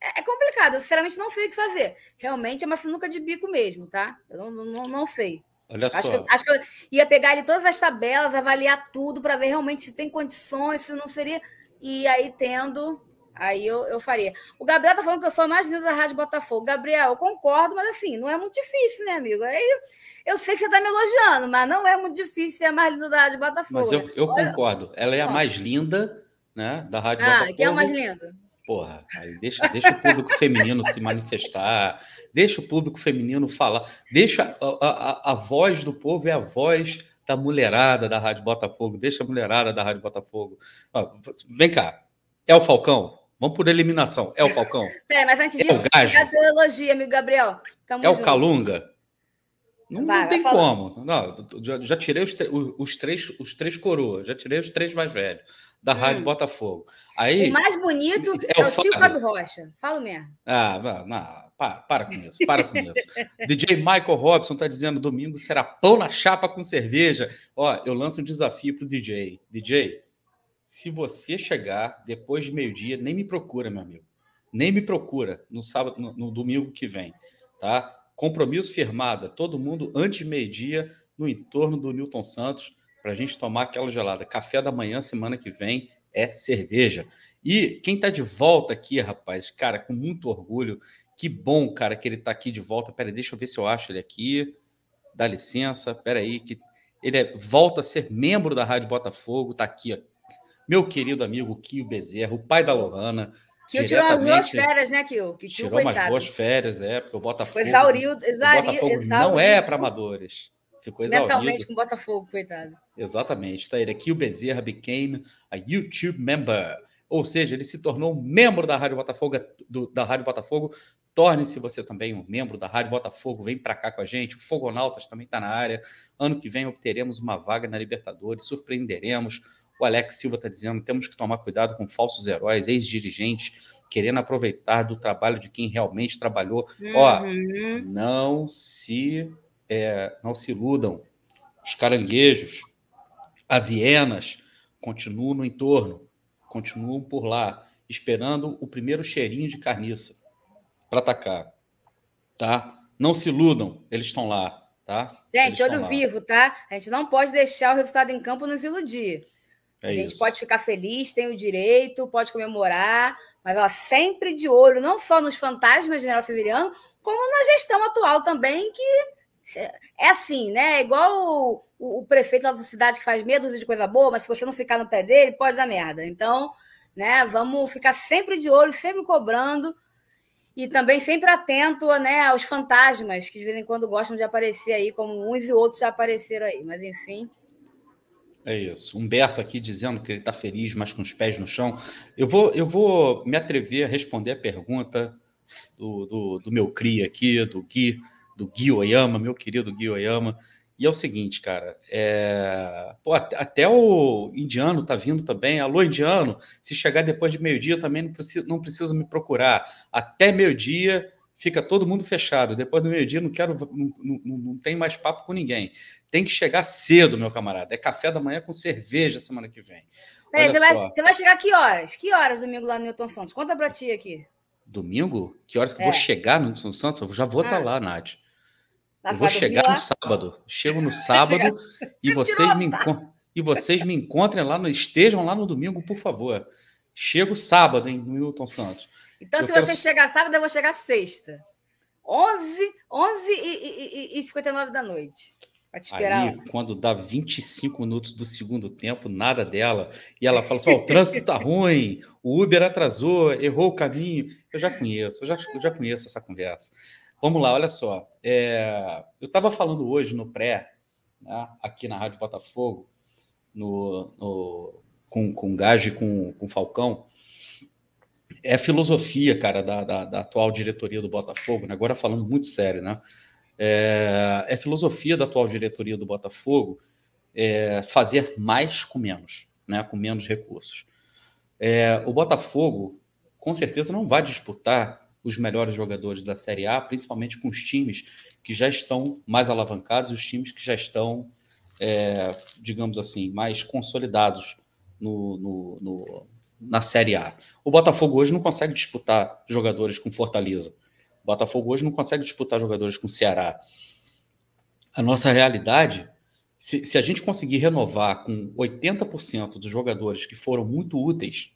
é, é complicado. Eu, sinceramente, não sei o que fazer. Realmente é uma sinuca de bico mesmo, tá? Eu não, não, não sei. Olha acho só. Que, acho que eu ia pegar ali todas as tabelas, avaliar tudo para ver realmente se tem condições, se não seria. E aí, tendo, aí eu, eu faria. O Gabriel tá falando que eu sou a mais linda da Rádio Botafogo. Gabriel, eu concordo, mas assim, não é muito difícil, né, amigo? Aí eu sei que você tá me elogiando, mas não é muito difícil ser a mais linda da Rádio Botafogo. Mas eu, eu concordo. Ela é a mais linda, né, da Rádio ah, Botafogo. Ah, quem é o mais lindo? Porra, aí deixa, deixa o público feminino se manifestar, deixa o público feminino falar, deixa a, a, a voz do povo é a voz da mulherada da Rádio Botafogo, deixa a mulherada da Rádio Botafogo. Ó, vem cá, é o Falcão? Vamos por eliminação. É o Falcão? Peraí, mas antes disso, é o Gajo? elogio, amigo Gabriel. Tamo é junto. o Calunga? Não, vai, não tem como. Não, já, já tirei os, os, três, os três coroas, já tirei os três mais velhos da hum. Rádio Botafogo. Aí, o mais bonito é, é o, o tio Fábio Rocha. Fala mesmo. Ah, não, não, para, para com isso, para com isso. DJ Michael Robson está dizendo domingo será pão na chapa com cerveja. Ó, eu lanço um desafio pro DJ. DJ, se você chegar depois de meio-dia, nem me procura, meu amigo. Nem me procura no sábado, no, no domingo que vem, tá? Compromisso firmado, todo mundo antes de meio-dia no entorno do Newton Santos para a gente tomar aquela gelada. Café da manhã, semana que vem, é cerveja. E quem está de volta aqui, rapaz, cara, com muito orgulho, que bom, cara, que ele está aqui de volta. Pera, deixa eu ver se eu acho ele aqui. Dá licença, pera aí, que ele é, volta a ser membro da Rádio Botafogo, tá aqui, ó. Meu querido amigo Kio Bezerra, o pai da Lohana. Kio tirou umas boas férias, né, Kio? Que tirou umas boas férias, é, porque o Botafogo. Foi exauriu, exauriu, o Botafogo exauriu. não é para amadores. Ficou exaurido. Mentalmente com o Botafogo, coitado. Exatamente. Está ele aqui. O Bezerra became a YouTube member. Ou seja, ele se tornou um membro da Rádio Botafogo. Do, da Rádio Botafogo. Torne-se você também um membro da Rádio Botafogo. Vem para cá com a gente. O Fogonautas também está na área. Ano que vem obteremos uma vaga na Libertadores. Surpreenderemos. O Alex Silva está dizendo: temos que tomar cuidado com falsos heróis, ex-dirigentes, querendo aproveitar do trabalho de quem realmente trabalhou. Uhum. Ó, não se é, não se iludam. Os caranguejos, as hienas continuam no entorno, continuam por lá, esperando o primeiro cheirinho de carniça para atacar, tá? Não se iludam, eles estão lá, tá? Gente, olho vivo, tá? A gente não pode deixar o resultado em campo nos iludir. É a gente isso. pode ficar feliz, tem o direito, pode comemorar, mas ó, sempre de olho, não só nos fantasmas de General Severiano, como na gestão atual também, que é assim, né? É igual o, o, o, prefeito da cidade que faz medo de coisa boa, mas se você não ficar no pé dele, pode dar merda. Então, né, vamos ficar sempre de olho, sempre cobrando e também sempre atento né, aos fantasmas que de vez em quando gostam de aparecer aí, como uns e outros já apareceram aí. Mas enfim. É isso. Humberto aqui dizendo que ele está feliz, mas com os pés no chão. Eu vou, eu vou me atrever a responder a pergunta do, do, do meu cria aqui, do Gui do Gui Oyama, meu querido Gui Oyama. E é o seguinte, cara, é... Pô, até o indiano tá vindo também. Alô, indiano, se chegar depois de meio-dia também não precisa, não precisa me procurar. Até meio-dia fica todo mundo fechado. Depois do meio-dia não quero, não, não, não tem mais papo com ninguém. Tem que chegar cedo, meu camarada. É café da manhã com cerveja semana que vem. Peraí, você vai, você vai chegar que horas? Que horas domingo lá no Newton Santos? Conta pra ti aqui. Domingo? Que horas que é. eu vou é. chegar no Newton Santos? Eu já vou estar ah. tá lá, Nath. Tá eu vou chegar no sábado. Chego no sábado e vocês me. E vocês me encontrem lá, no, estejam lá no domingo, por favor. Chego sábado, hein, no Milton Santos. Então, eu se quero... você chegar sábado, eu vou chegar sexta. 11, 11 e, e, e 59 da noite. Pra te esperar. Aí, quando dá 25 minutos do segundo tempo, nada dela. E ela fala assim: oh, o trânsito tá ruim, o Uber atrasou, errou o caminho. Eu já conheço, eu já, eu já conheço essa conversa. Vamos lá, olha só. É, eu estava falando hoje no pré, né, aqui na Rádio Botafogo, no, no, com, com Gage e com, com Falcão, é filosofia, cara, da, da, da, atual diretoria do Botafogo, né? agora falando muito sério, né? É, é filosofia da atual diretoria do Botafogo é, fazer mais com menos, né? com menos recursos. É, o Botafogo, com certeza, não vai disputar os melhores jogadores da Série A, principalmente com os times que já estão mais alavancados, os times que já estão, é, digamos assim, mais consolidados no, no, na Série A. O Botafogo hoje não consegue disputar jogadores com Fortaleza. O Botafogo hoje não consegue disputar jogadores com Ceará. A nossa realidade, se, se a gente conseguir renovar com 80% dos jogadores que foram muito úteis,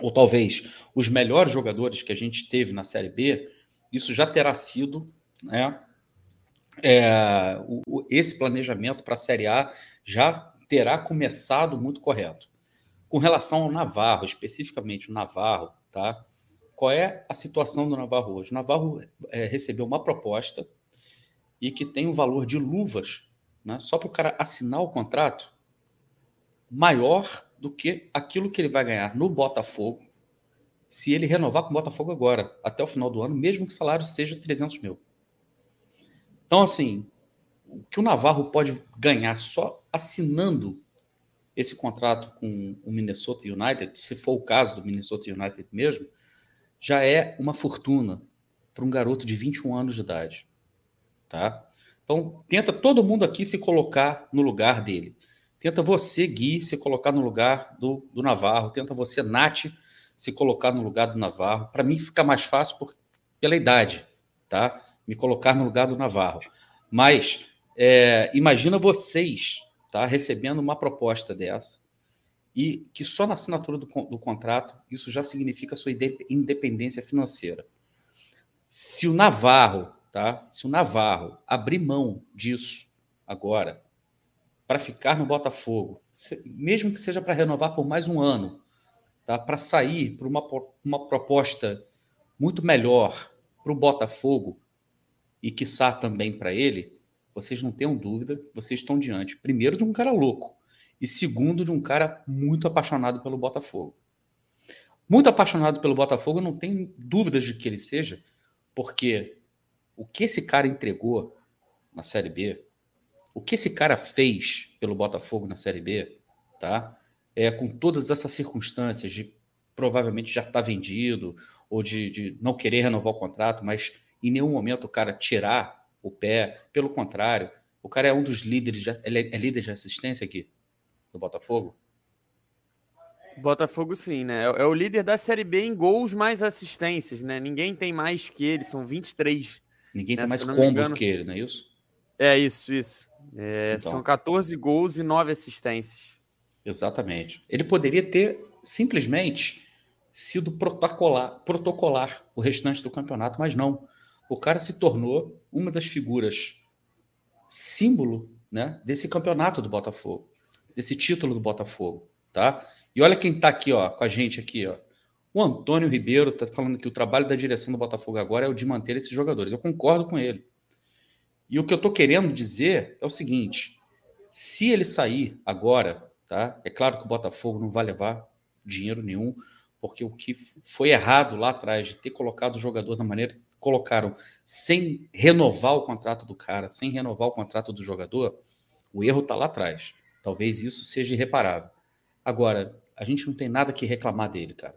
ou talvez os melhores jogadores que a gente teve na Série B, isso já terá sido né, é, o, esse planejamento para a Série A já terá começado muito correto. Com relação ao Navarro, especificamente o Navarro, tá? Qual é a situação do Navarro hoje? O Navarro é, recebeu uma proposta e que tem um valor de luvas, né? Só para o cara assinar o contrato, maior do que aquilo que ele vai ganhar no Botafogo se ele renovar com o Botafogo agora, até o final do ano, mesmo que o salário seja 300 mil. Então, assim, o que o Navarro pode ganhar só assinando esse contrato com o Minnesota United, se for o caso do Minnesota United mesmo, já é uma fortuna para um garoto de 21 anos de idade, tá? Então, tenta todo mundo aqui se colocar no lugar dele. Tenta você, Gui, se colocar no lugar do, do Navarro. Tenta você, Nath, se colocar no lugar do Navarro. Para mim fica mais fácil por, pela idade, tá? Me colocar no lugar do Navarro. Mas é, imagina vocês tá? recebendo uma proposta dessa e que só na assinatura do, do contrato isso já significa sua independência financeira. Se o Navarro, tá? Se o Navarro abrir mão disso agora para ficar no Botafogo, mesmo que seja para renovar por mais um ano, tá? Para sair por uma, uma proposta muito melhor para o Botafogo e quiçá também para ele, vocês não tenham dúvida, vocês estão diante, primeiro, de um cara louco, e segundo, de um cara muito apaixonado pelo Botafogo. Muito apaixonado pelo Botafogo, não tenho dúvidas de que ele seja, porque o que esse cara entregou na Série B, o que esse cara fez pelo Botafogo na Série B, tá? É, com todas essas circunstâncias de provavelmente já estar tá vendido, ou de, de não querer renovar o contrato, mas em nenhum momento o cara tirar o pé. Pelo contrário, o cara é um dos líderes, de, ele é, é líder de assistência aqui do Botafogo. Botafogo sim, né? É, é o líder da Série B em gols mais assistências, né? Ninguém tem mais que ele, são 23. Ninguém né? tem mais combo que ele, não é isso? É isso, isso. É, então. São 14 gols e 9 assistências. Exatamente. Ele poderia ter simplesmente sido protocolar, protocolar o restante do campeonato, mas não o cara se tornou uma das figuras símbolo né, desse campeonato do Botafogo, desse título do Botafogo, tá? E olha quem está aqui, ó, com a gente aqui, ó. O Antônio Ribeiro está falando que o trabalho da direção do Botafogo agora é o de manter esses jogadores. Eu concordo com ele. E o que eu estou querendo dizer é o seguinte: se ele sair agora, tá? É claro que o Botafogo não vai levar dinheiro nenhum, porque o que foi errado lá atrás de ter colocado o jogador da maneira colocaram sem renovar o contrato do cara, sem renovar o contrato do jogador, o erro está lá atrás. Talvez isso seja irreparável. Agora, a gente não tem nada que reclamar dele, cara.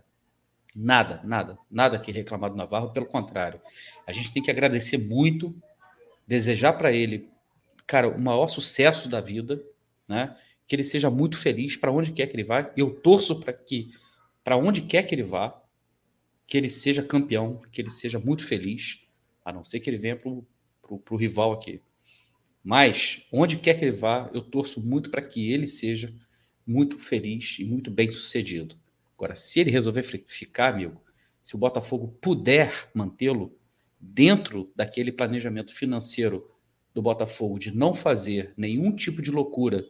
Nada, nada, nada que reclamar do Navarro, pelo contrário. A gente tem que agradecer muito, desejar para ele, cara, o maior sucesso da vida, né? Que ele seja muito feliz para onde quer que ele vá. Eu torço para que, para onde quer que ele vá, que ele seja campeão, que ele seja muito feliz, a não ser que ele venha para o rival aqui. Mas, onde quer que ele vá, eu torço muito para que ele seja muito feliz e muito bem sucedido. Agora, se ele resolver ficar, amigo, se o Botafogo puder mantê-lo dentro daquele planejamento financeiro do Botafogo de não fazer nenhum tipo de loucura,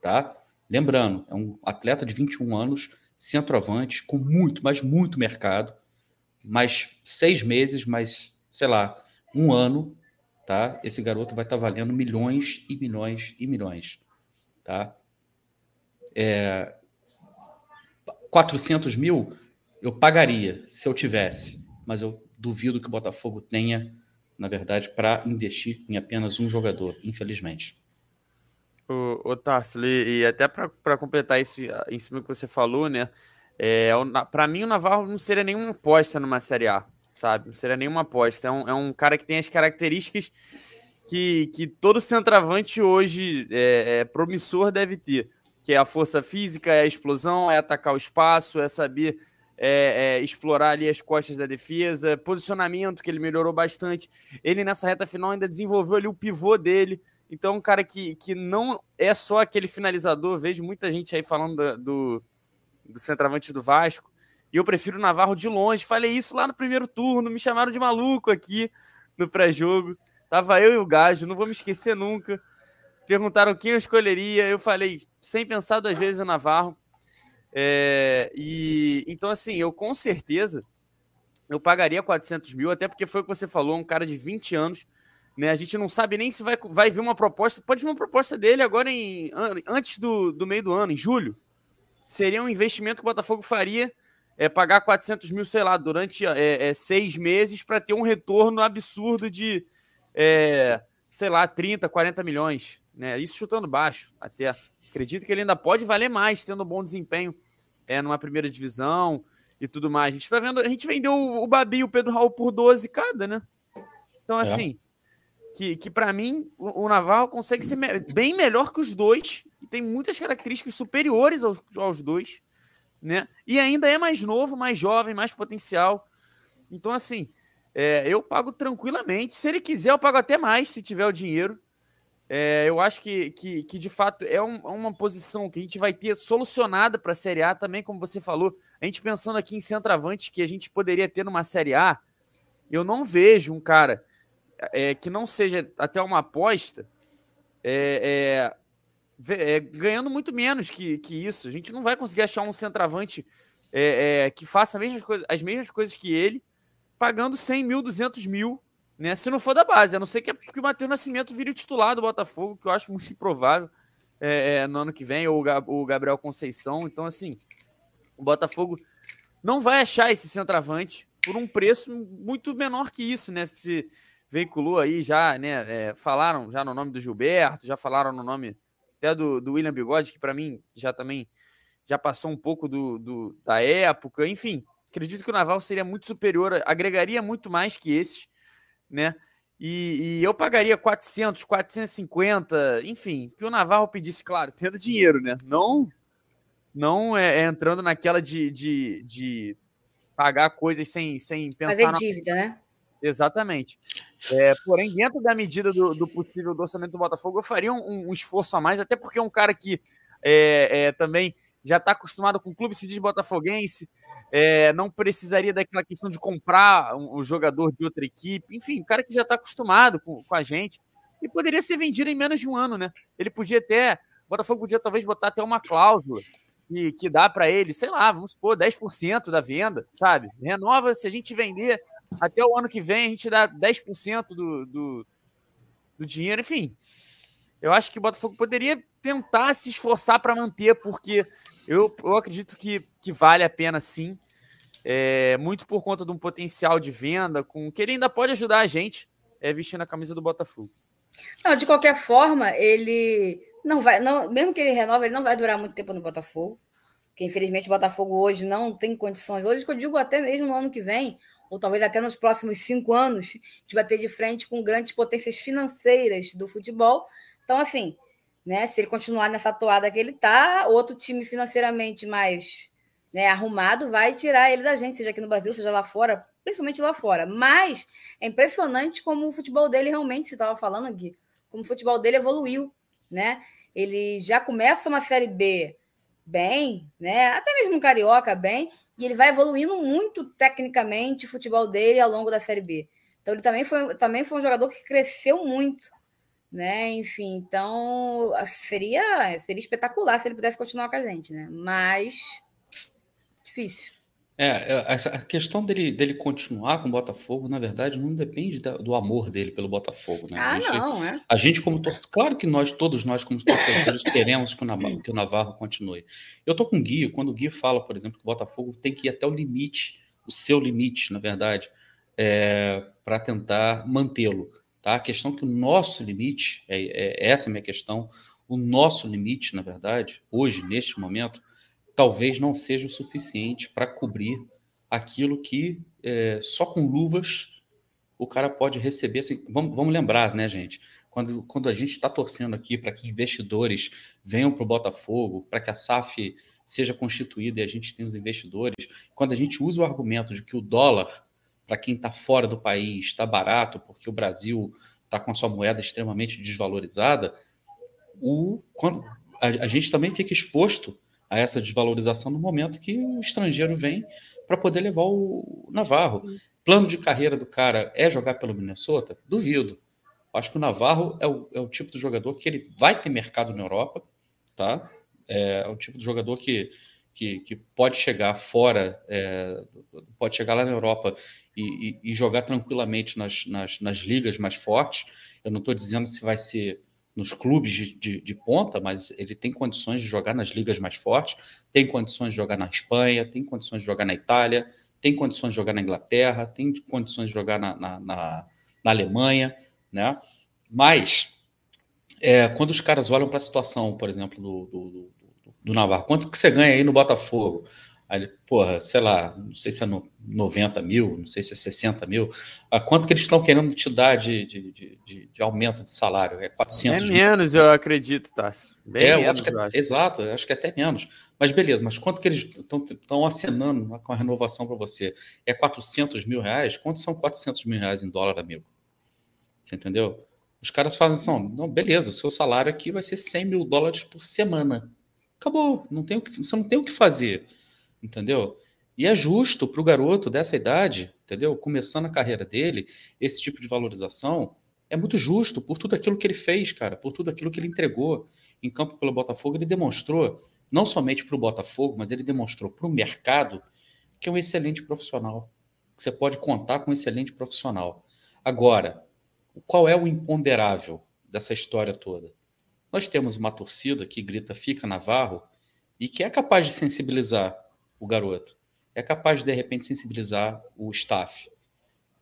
tá? Lembrando, é um atleta de 21 anos, centroavante, com muito, mas muito mercado mais seis meses, mais, sei lá, um ano, tá? Esse garoto vai estar tá valendo milhões e milhões e milhões, tá? É, 400 mil eu pagaria se eu tivesse, mas eu duvido que o Botafogo tenha, na verdade, para investir em apenas um jogador, infelizmente. O, o Tarso, e até para completar isso em cima que você falou, né? É, para mim, o Navarro não seria nenhuma aposta numa Série A, sabe? Não seria nenhuma aposta. É um, é um cara que tem as características que, que todo centroavante hoje é, é promissor deve ter, que é a força física, é a explosão, é atacar o espaço, é saber é, é, explorar ali as costas da defesa, posicionamento que ele melhorou bastante. Ele nessa reta final ainda desenvolveu ali o pivô dele. Então, um cara que, que não é só aquele finalizador. Vejo muita gente aí falando do, do, centroavante do Vasco. E eu prefiro o Navarro de longe. Falei isso lá no primeiro turno. Me chamaram de maluco aqui no pré-jogo. Tava eu e o Gajo, não vou me esquecer nunca. Perguntaram quem eu escolheria. Eu falei, sem pensar duas vezes, o Navarro. É, e então, assim, eu com certeza eu pagaria 400 mil, até porque foi o que você falou, um cara de 20 anos. Né? A gente não sabe nem se vai, vai vir uma proposta. Pode vir uma proposta dele agora em, antes do, do meio do ano, em julho. Seria um investimento que o Botafogo faria é, pagar 400 mil, sei lá, durante é, é, seis meses para ter um retorno absurdo de, é, sei lá, 30, 40 milhões. Né? Isso chutando baixo até. Acredito que ele ainda pode valer mais, tendo um bom desempenho é, numa primeira divisão e tudo mais. A gente tá vendo, a gente vendeu o Babi e o Pedro Raul por 12 cada, né? Então, é. assim, que, que para mim, o, o Navarro consegue ser me bem melhor que os dois e tem muitas características superiores aos, aos dois, né? E ainda é mais novo, mais jovem, mais potencial. Então, assim, é, eu pago tranquilamente. Se ele quiser, eu pago até mais, se tiver o dinheiro. É, eu acho que, que, que, de fato é um, uma posição que a gente vai ter solucionada para a Série A também, como você falou. A gente pensando aqui em centroavante que a gente poderia ter numa Série A, eu não vejo um cara é, que não seja até uma aposta é, é, é, ganhando muito menos que, que isso. A gente não vai conseguir achar um centroavante é, que faça as mesmas, coisas, as mesmas coisas que ele, pagando 100 mil, 200 mil né? Se não for da base, a não ser que, que o Matheus Nascimento vire o titular do Botafogo, que eu acho muito improvável é, é, no ano que vem, ou o Gabriel Conceição. Então, assim, o Botafogo não vai achar esse centroavante por um preço muito menor que isso, né? Se veiculou aí já, né? É, falaram já no nome do Gilberto, já falaram no nome até do, do William Bigode, que para mim já também já passou um pouco do, do, da época. Enfim, acredito que o Naval seria muito superior, agregaria muito mais que esses né? E, e, eu pagaria 400, 450, enfim, que o Navarro pedisse, claro, tendo dinheiro, né? Não não é, é entrando naquela de, de, de, pagar coisas sem, sem pensar. Fazer dívida, na... né? Exatamente. É, porém, dentro da medida do, do, possível do orçamento do Botafogo, eu faria um, um esforço a mais, até porque é um cara que é, é também já está acostumado com o clube, se diz botafoguense, é, não precisaria daquela questão de comprar um, um, jogador de outra equipe, enfim, um cara que já está acostumado com, com, a gente e poderia ser vendido em menos de um ano, né? Ele podia até, o Botafogo podia talvez botar até uma cláusula que, dá para ele, sei lá, vamos supor, 10% da venda, sabe? Renova, se a gente vender até o ano que vem, a gente dá 10% do, do, do dinheiro, enfim. Eu acho que o Botafogo poderia tentar se esforçar para manter, porque eu, eu acredito que, que vale a pena sim. É, muito por conta de um potencial de venda, com que ele ainda pode ajudar a gente é, vestindo a camisa do Botafogo. Não, de qualquer forma, ele não vai, não, mesmo que ele renova, ele não vai durar muito tempo no Botafogo, porque infelizmente o Botafogo hoje não tem condições. Hoje, que eu digo até mesmo no ano que vem, ou talvez até nos próximos cinco anos, de bater de frente com grandes potências financeiras do futebol. Então, assim, né? Se ele continuar nessa toada que ele tá, outro time financeiramente mais né, arrumado vai tirar ele da gente, seja aqui no Brasil, seja lá fora, principalmente lá fora. Mas é impressionante como o futebol dele realmente, você estava falando aqui, como o futebol dele evoluiu, né? Ele já começa uma série B bem, né? Até mesmo carioca bem, e ele vai evoluindo muito tecnicamente o futebol dele ao longo da série B. Então ele também foi, também foi um jogador que cresceu muito né? Enfim, então seria seria espetacular se ele pudesse continuar com a gente, né? Mas difícil. É, é a questão dele, dele continuar com o Botafogo, na verdade, não depende da, do amor dele pelo Botafogo, né? Ah, a gente, não, é? A gente, como torcedor, claro que nós, todos nós, como torcedores, queremos que o, Navarro, que o Navarro continue. Eu tô com o Gui, quando o Gui fala, por exemplo, que o Botafogo tem que ir até o limite, o seu limite, na verdade, é, para tentar mantê-lo. Tá? A questão é que o nosso limite, é, é essa é a minha questão, o nosso limite, na verdade, hoje, neste momento, talvez não seja o suficiente para cobrir aquilo que é, só com luvas o cara pode receber. Assim, vamos, vamos lembrar, né, gente? Quando, quando a gente está torcendo aqui para que investidores venham para o Botafogo, para que a SAF seja constituída e a gente tenha os investidores, quando a gente usa o argumento de que o dólar, para quem está fora do país, está barato porque o Brasil está com a sua moeda extremamente desvalorizada, o, quando, a, a gente também fica exposto a essa desvalorização no momento que o estrangeiro vem para poder levar o Navarro. Sim. Plano de carreira do cara é jogar pelo Minnesota? Duvido. Acho que o Navarro é o, é o tipo de jogador que ele vai ter mercado na Europa, tá? É, é o tipo de jogador que, que, que pode chegar fora, é, pode chegar lá na Europa e, e, e jogar tranquilamente nas, nas, nas, ligas mais fortes. Eu não estou dizendo se vai ser nos clubes de, de, de, ponta, mas ele tem condições de jogar nas ligas mais fortes, tem condições de jogar na Espanha, tem condições de jogar na Itália, tem condições de jogar na Inglaterra, tem condições de jogar na, na, na, na Alemanha, né? Mas é, quando os caras olham para a situação, por exemplo, do, do, do, do Navarro, quanto que você ganha aí no Botafogo? Aí, porra, sei lá, não sei se é no 90 mil, não sei se é 60 mil. A quanto que eles estão querendo te dar de, de, de, de aumento de salário? É 400 É menos, mil. eu acredito, Tássio. Bem é, menos, acho que, é, acho. Exato, eu acho que é até menos. Mas beleza, mas quanto que eles estão acenando com a renovação para você? É 400 mil reais? Quantos são 400 mil reais em dólar, amigo? Você entendeu? Os caras fazem assim, não, beleza, o seu salário aqui vai ser 100 mil dólares por semana. Acabou, não tem o que, você não tem o que fazer entendeu? E é justo para o garoto dessa idade, entendeu? Começando a carreira dele, esse tipo de valorização é muito justo por tudo aquilo que ele fez, cara, por tudo aquilo que ele entregou em campo pelo Botafogo. Ele demonstrou, não somente para o Botafogo, mas ele demonstrou para o mercado que é um excelente profissional. Que você pode contar com um excelente profissional. Agora, qual é o imponderável dessa história toda? Nós temos uma torcida que grita fica Navarro e que é capaz de sensibilizar o garoto. É capaz de, de repente, sensibilizar o staff.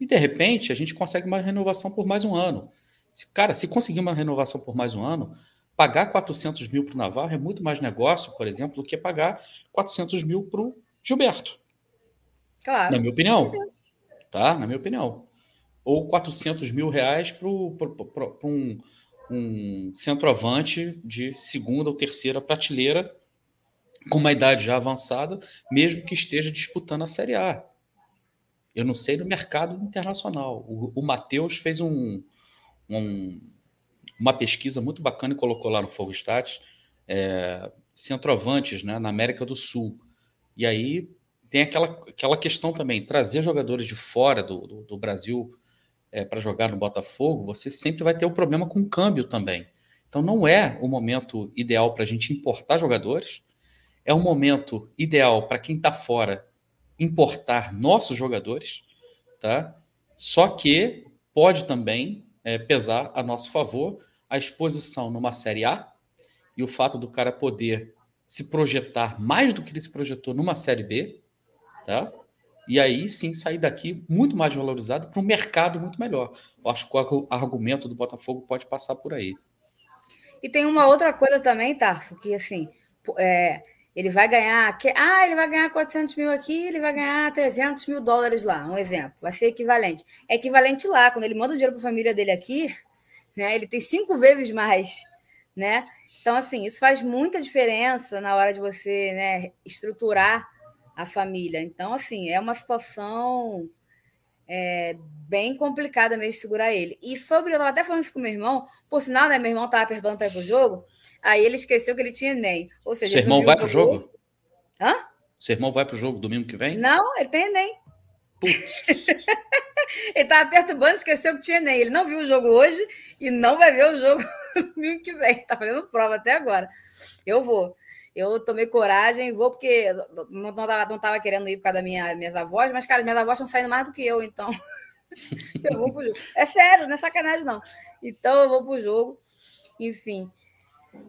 E, de repente, a gente consegue uma renovação por mais um ano. Se, cara, se conseguir uma renovação por mais um ano, pagar 400 mil para o Navarro é muito mais negócio, por exemplo, do que pagar 400 mil para o Gilberto. Claro. Na minha opinião. Tá? Na minha opinião. Ou 400 mil reais para um, um centroavante de segunda ou terceira prateleira com uma idade já avançada, mesmo que esteja disputando a Série A. Eu não sei no mercado internacional. O, o Matheus fez um, um, uma pesquisa muito bacana e colocou lá no Fogo Stats, é, centroavantes né, na América do Sul. E aí tem aquela, aquela questão também, trazer jogadores de fora do, do, do Brasil é, para jogar no Botafogo, você sempre vai ter o um problema com o câmbio também. Então não é o momento ideal para a gente importar jogadores, é um momento ideal para quem está fora importar nossos jogadores, tá? Só que pode também é, pesar a nosso favor a exposição numa Série A e o fato do cara poder se projetar mais do que ele se projetou numa Série B, tá? E aí sim sair daqui muito mais valorizado para um mercado muito melhor. Eu acho que o argumento do Botafogo pode passar por aí. E tem uma outra coisa também, Tarfo, que assim, é, ele vai ganhar. Ah, ele vai ganhar 400 mil aqui, ele vai ganhar 300 mil dólares lá, um exemplo. Vai ser equivalente. É equivalente lá. Quando ele manda o dinheiro para a família dele aqui, né, ele tem cinco vezes mais. Né? Então, assim, isso faz muita diferença na hora de você né, estruturar a família. Então, assim, é uma situação é, bem complicada mesmo segurar ele. E sobre, eu estava até falando isso com meu irmão, por sinal, né, meu irmão estava perguntando para ir para o jogo, Aí ele esqueceu que ele tinha Enem. Ou seja, Seu irmão vai para o jogo? Hã? Seu irmão vai para o jogo domingo que vem? Não, ele tem Enem. Putz. ele estava perturbando, esqueceu que tinha Enem. Ele não viu o jogo hoje e não vai ver o jogo domingo que vem. Está fazendo prova até agora. Eu vou. Eu tomei coragem, vou porque não estava não tava querendo ir por causa das minha, minhas avós, mas, cara, minhas avós estão saindo mais do que eu, então eu vou pro jogo. É sério, não é sacanagem, não. Então eu vou pro jogo. Enfim.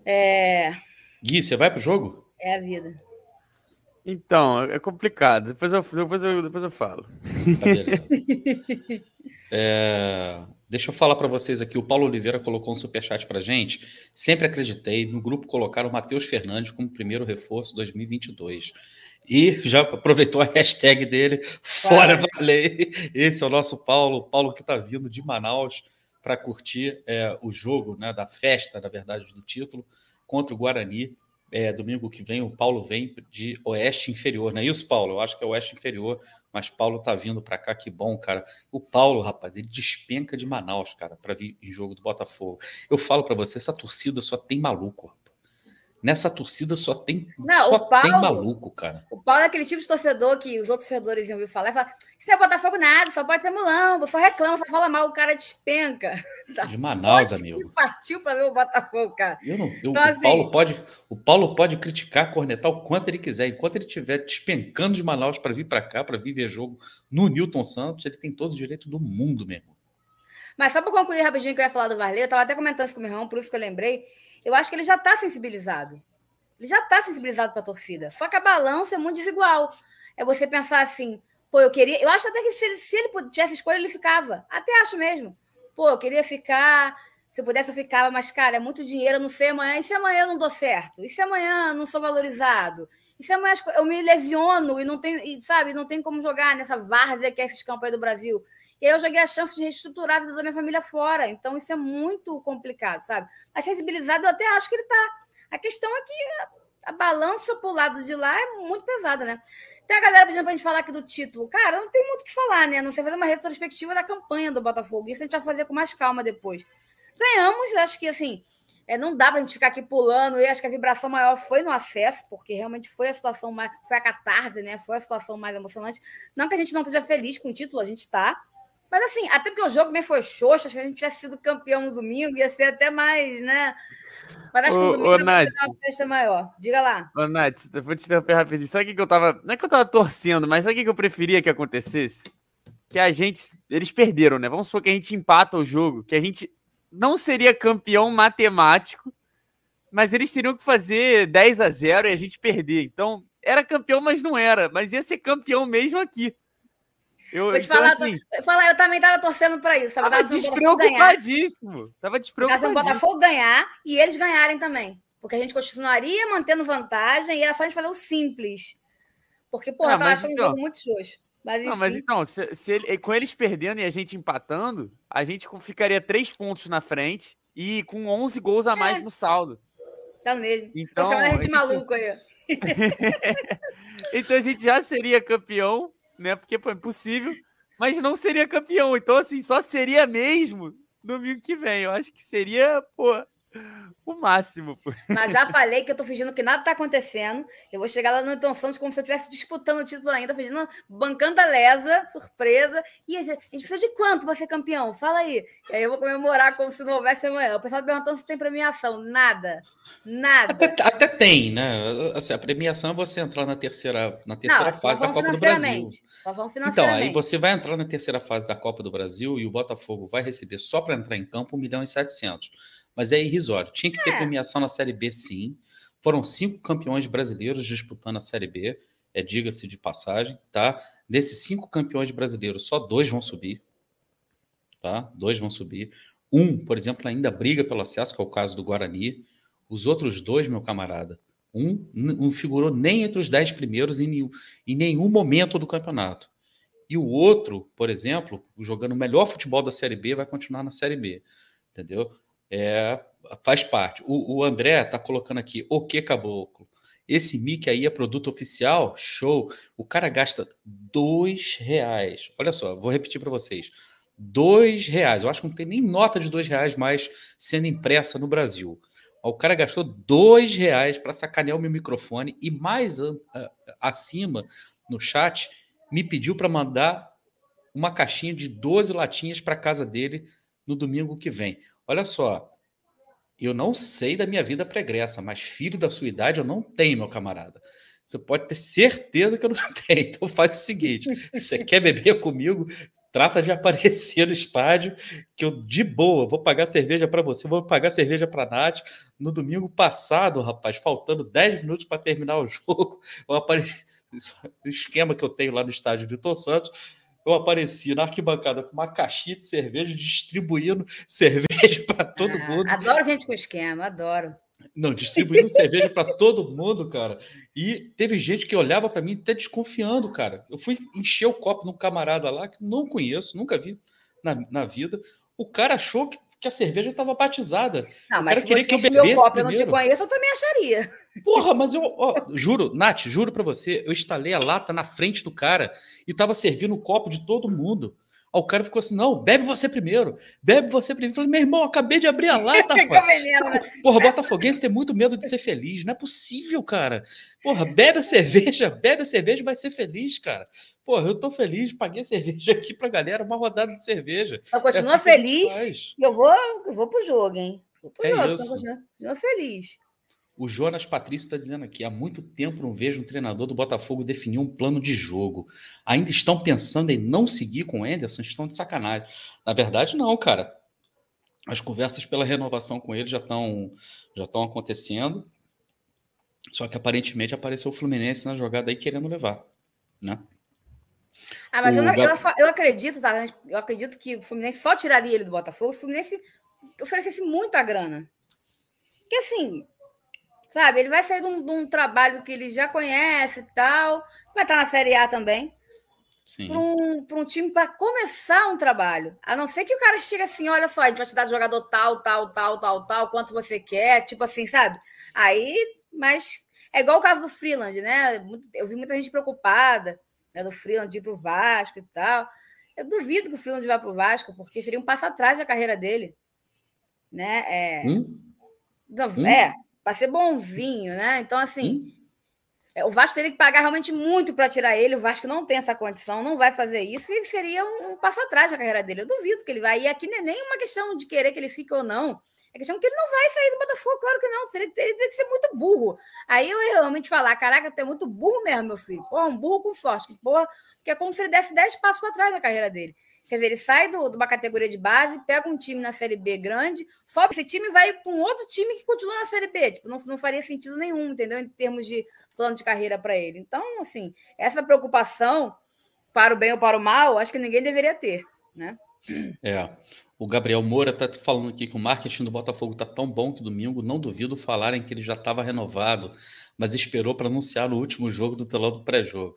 É... Gui, você vai pro jogo? É a vida. Então, é complicado. Depois eu, depois eu, depois eu falo. Tá beleza. é, deixa eu falar para vocês aqui. O Paulo Oliveira colocou um superchat para gente. Sempre acreditei. No grupo colocaram o Matheus Fernandes como primeiro reforço 2022. E já aproveitou a hashtag dele, fora Valei. Esse é o nosso Paulo. Paulo que está vindo de Manaus para curtir é, o jogo né, da festa, na verdade, do título, contra o Guarani é, domingo que vem o Paulo vem de Oeste Inferior, não é isso, Paulo? Eu acho que é Oeste Inferior, mas Paulo tá vindo para cá, que bom, cara. O Paulo, rapaz, ele despenca de Manaus, cara, para vir em jogo do Botafogo. Eu falo para você, essa torcida só tem maluco. Nessa torcida só tem, não, só Paulo, tem maluco, cara. O Paulo é aquele tipo de torcedor que os outros torcedores iam ouvir falar e falar: isso é Botafogo nada, só pode ser mulão, só reclama, só fala mal, o cara despenca. Tá de Manaus, amigo. Partiu para ver o Botafogo, cara. Eu não, eu, então, o, assim, Paulo pode, o Paulo pode criticar, cornetar o quanto ele quiser. Enquanto ele estiver despencando de Manaus para vir para cá, para vir ver jogo no Newton Santos, ele tem todo o direito do mundo mesmo. Mas só para concluir rapidinho que eu ia falar do Varley, eu estava até comentando isso com o meu irmão, por isso que eu lembrei eu acho que ele já está sensibilizado. Ele já está sensibilizado para a torcida. Só que a balança é muito desigual. É você pensar assim, pô, eu queria. Eu acho até que se ele, se ele tivesse escolha, ele ficava. Até acho mesmo. Pô, eu queria ficar. Se eu pudesse, eu ficava, mas, cara, é muito dinheiro, eu não sei amanhã. E se amanhã eu não dou certo? E se amanhã eu não sou valorizado? E se amanhã eu me lesiono e não tem, sabe, não tem como jogar nessa várzea que é esses campos aí do Brasil? E aí eu joguei a chance de reestruturar a vida da minha família fora. Então, isso é muito complicado, sabe? Mas sensibilizado, eu até acho que ele está. A questão é que a balança pro lado de lá é muito pesada, né? Tem a galera pedindo pra gente falar aqui do título. Cara, não tem muito o que falar, né? Não sei fazer uma retrospectiva da campanha do Botafogo. Isso a gente vai fazer com mais calma depois. Ganhamos, acho que assim, é, não dá pra gente ficar aqui pulando. E acho que a vibração maior foi no acesso, porque realmente foi a situação mais. Foi a catarse, né? Foi a situação mais emocionante. Não que a gente não esteja feliz com o título, a gente está. Mas assim, até porque o jogo também foi xoxa, se a gente tivesse sido campeão no domingo, ia ser até mais, né? Mas acho que no domingo vai ser uma festa maior. Diga lá. Ô, Nath, eu vou te interromper rapidinho. Sabe o que eu tava. Não é que eu tava torcendo, mas sabe o que eu preferia que acontecesse? Que a gente. Eles perderam, né? Vamos supor que a gente empata o jogo, que a gente não seria campeão matemático, mas eles teriam que fazer 10 a 0 e a gente perder. Então, era campeão, mas não era. Mas ia ser campeão mesmo aqui. Eu, Vou te então, falar, assim, falar, eu também tava torcendo para isso. Tava, tava despreocupadíssimo. Tava despreocupadíssimo. o Botafogo ganhar e eles ganharem também. Porque a gente continuaria mantendo vantagem e era só a gente fazer o simples. Porque, porra, ah, eu tava achando então, um jogo muito xoxo. Mas, não, mas então, se, se ele, com eles perdendo e a gente empatando, a gente ficaria três pontos na frente e com 11 gols a mais é. no saldo. Tá mesmo. Então, Tô chamando a gente de maluco aí. então a gente já seria campeão né? Porque pô, é impossível, mas não seria campeão. Então, assim, só seria mesmo domingo que vem. Eu acho que seria, pô, o máximo. Pô. Mas já falei que eu tô fingindo que nada tá acontecendo. Eu vou chegar lá no Newton Santos como se eu estivesse disputando o título ainda, fingindo, bancando a lesa, surpresa. E a gente, a gente precisa de quanto para ser campeão? Fala aí. E aí eu vou comemorar como se não houvesse amanhã. O pessoal perguntando se tem premiação. Nada. Nada. Até, até tem, né? Assim, a premiação é você entrar na terceira, na terceira não, fase da Copa do Brasil. Só vão financeiramente. Então, aí você vai entrar na terceira fase da Copa do Brasil e o Botafogo vai receber só para entrar em campo 1 milhão e 700 mas é irrisório. Tinha que ter é. premiação na Série B, sim. Foram cinco campeões brasileiros disputando a Série B, é, diga-se de passagem, tá? Desses cinco campeões brasileiros, só dois vão subir, tá? Dois vão subir. Um, por exemplo, ainda briga pelo acesso, que é o caso do Guarani. Os outros dois, meu camarada, um não figurou nem entre os dez primeiros em nenhum, em nenhum momento do campeonato. E o outro, por exemplo, jogando o melhor futebol da Série B, vai continuar na Série B. Entendeu? É, faz parte. O, o André está colocando aqui, o que caboclo? Esse mic aí é produto oficial? Show! O cara gasta dois reais. Olha só, vou repetir para vocês. Dois reais. Eu acho que não tem nem nota de dois reais mais sendo impressa no Brasil. O cara gastou dois reais para sacanear o meu microfone e mais acima no chat me pediu para mandar uma caixinha de 12 latinhas para casa dele no domingo que vem. Olha só, Eu não sei da minha vida pregressa, mas filho da sua idade eu não tenho, meu camarada. Você pode ter certeza que eu não tenho. Então faz o seguinte: você quer beber comigo? Trata de aparecer no estádio, que eu, de boa, vou pagar cerveja para você, vou pagar cerveja para Nath. No domingo passado, rapaz, faltando 10 minutos para terminar o jogo, eu apareci, o esquema que eu tenho lá no estádio Vitor Santos, eu apareci na arquibancada com uma caixinha de cerveja, distribuindo cerveja para todo ah, mundo. Adoro gente com esquema, adoro. Não, distribuindo cerveja para todo mundo, cara. E teve gente que olhava para mim até desconfiando, cara. Eu fui encher o copo num camarada lá que não conheço, nunca vi na, na vida. O cara achou que que a cerveja estava batizada. Não, mas se você que eu bebesse meu copo, eu não te conheço, eu também acharia. Porra, mas eu, ó, juro, Nath, juro para você, eu instalei a lata na frente do cara e tava servindo o copo de todo mundo. Aí o cara ficou assim: não, bebe você primeiro, bebe você primeiro. Eu falei, meu irmão, acabei de abrir a lata. né? Porra, Botafoguense tem muito medo de ser feliz. Não é possível, cara. Porra, bebe a cerveja, bebe a cerveja vai ser feliz, cara. Porra, eu tô feliz, paguei a cerveja aqui pra galera, uma rodada de cerveja. Eu continuo é assim feliz. Eu vou, eu vou pro jogo, hein? Vou pro é jogo, isso. continuo feliz. O Jonas Patrício está dizendo aqui: há muito tempo não vejo um treinador do Botafogo definir um plano de jogo. Ainda estão pensando em não seguir com o Anderson? Estão de sacanagem. Na verdade, não, cara. As conversas pela renovação com ele já estão já estão acontecendo. Só que aparentemente apareceu o Fluminense na jogada aí querendo levar, né? Ah, mas eu, não, eu, eu, acredito, tá? Eu acredito que o Fluminense só tiraria ele do Botafogo se o Fluminense oferecesse muita grana. Porque assim, Sabe? Ele vai sair de um, de um trabalho que ele já conhece e tal. Vai estar na Série A também. Para um, um time para começar um trabalho. A não ser que o cara chegue assim: olha só, a gente vai te dar jogador tal, tal, tal, tal, tal, quanto você quer, tipo assim, sabe? Aí, mas é igual o caso do Freeland, né? Eu vi muita gente preocupada né, do Freeland ir para o Vasco e tal. Eu duvido que o Freeland vá para o Vasco, porque seria um passo atrás da carreira dele. Né? É, hum? Não, hum? é para ser bonzinho, né? Então, assim, hum? o Vasco teria que pagar realmente muito para tirar ele. O Vasco não tem essa condição, não vai fazer isso, e seria um, passo atrás da carreira dele. Eu duvido que ele vai. E aqui não é nem uma questão de querer que ele fique ou não. É questão que ele não vai sair do Botafogo, claro que não. Ele teria que ser muito burro. Aí eu ia realmente falar: caraca, tu é muito burro mesmo, meu filho. Porra, um burro com sorte. Porra, porque é como se ele desse 10 passos para trás da carreira dele. Quer dizer, ele sai do, de uma categoria de base, pega um time na Série B grande, sobe esse time e vai para um outro time que continua na Série B. Tipo, não, não faria sentido nenhum, entendeu? Em termos de plano de carreira para ele. Então, assim, essa preocupação, para o bem ou para o mal, acho que ninguém deveria ter, né? É. O Gabriel Moura está falando aqui que o marketing do Botafogo está tão bom que domingo não duvido falarem que ele já estava renovado, mas esperou para anunciar no último jogo do telão do pré-jogo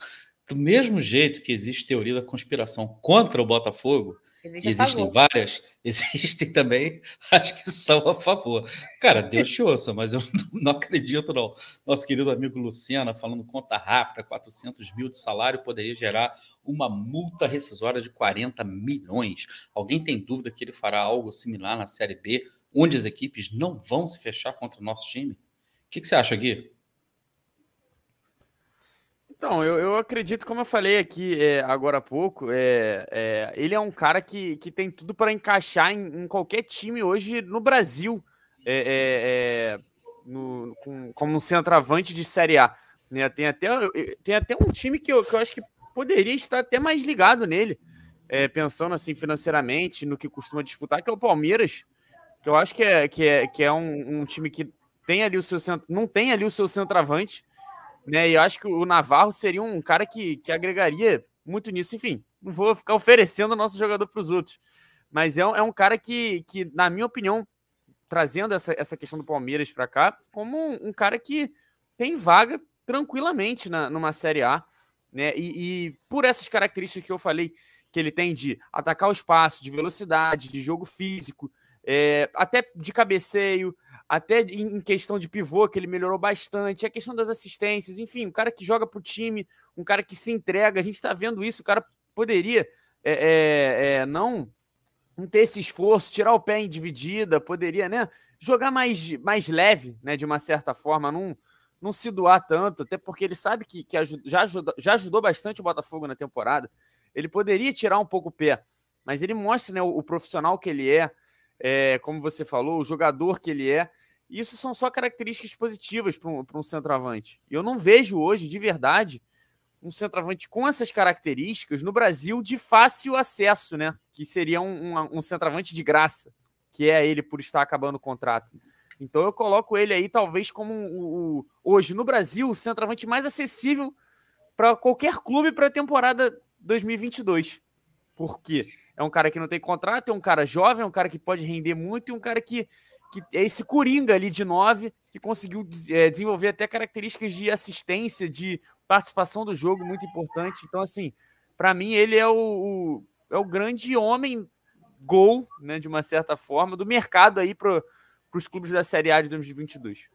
do mesmo jeito que existe teoria da conspiração contra o Botafogo, Existe existem várias, existem também as que são a favor. Cara, Deus te ouça, mas eu não acredito, não. Nosso querido amigo Luciana falando conta rápida, 400 mil de salário poderia gerar uma multa rescisória de 40 milhões. Alguém tem dúvida que ele fará algo similar na Série B, onde as equipes não vão se fechar contra o nosso time? O que, que você acha, Gui? Então, eu, eu acredito, como eu falei aqui é, agora há pouco, é, é, ele é um cara que, que tem tudo para encaixar em, em, qualquer time hoje no Brasil, é, no, com, como um centroavante de Série A. Né? Tem, até, tem até um time que eu, que eu acho que poderia estar até mais ligado nele, pensando assim financeiramente, no que costuma disputar, que é o Palmeiras, que eu acho que é, que é, que é um, um time que tem ali o seu centro, não tem ali o seu centroavante, né? E eu acho que o Navarro seria um cara que, que agregaria muito nisso. Enfim, não vou ficar oferecendo o nosso jogador para os outros. Mas é, é um cara que, que, na minha opinião, trazendo essa, essa questão do Palmeiras para cá, como um, um, cara que tem vaga tranquilamente na, numa Série A. Né? E, e por essas características que eu falei que ele tem de atacar o espaço, de velocidade, de jogo físico, é, até de cabeceio, até em questão de pivô, que ele melhorou bastante, a questão das assistências, enfim, um cara que joga pro time, um cara que se entrega, a gente está vendo isso, o cara poderia é, é, é, não, não ter esse esforço, tirar o pé em dividida, poderia, né, jogar mais, mais leve, né, de uma certa forma, não, não se doar tanto, até porque ele sabe que, que ajuda, já, ajuda, já ajudou bastante o Botafogo na temporada, ele poderia tirar um pouco o pé, mas ele mostra né, o, o profissional que ele é, é, como você falou, o jogador que ele é. Isso são só características positivas para um, um centroavante. Eu não vejo hoje, de verdade, um centroavante com essas características no Brasil de fácil acesso, né? Que seria um, um, um centroavante de graça, que é ele por estar acabando o contrato. Então eu coloco ele aí talvez como o, o hoje no Brasil o centroavante mais acessível para qualquer clube para a temporada 2022. Porque é um cara que não tem contrato, é um cara jovem, é um cara que pode render muito e um cara que, que é esse coringa ali de nove que conseguiu é, desenvolver até características de assistência, de participação do jogo muito importante. Então, assim, para mim, ele é o, o, é o grande homem gol, né, de uma certa forma, do mercado aí para os clubes da Série A de 2022.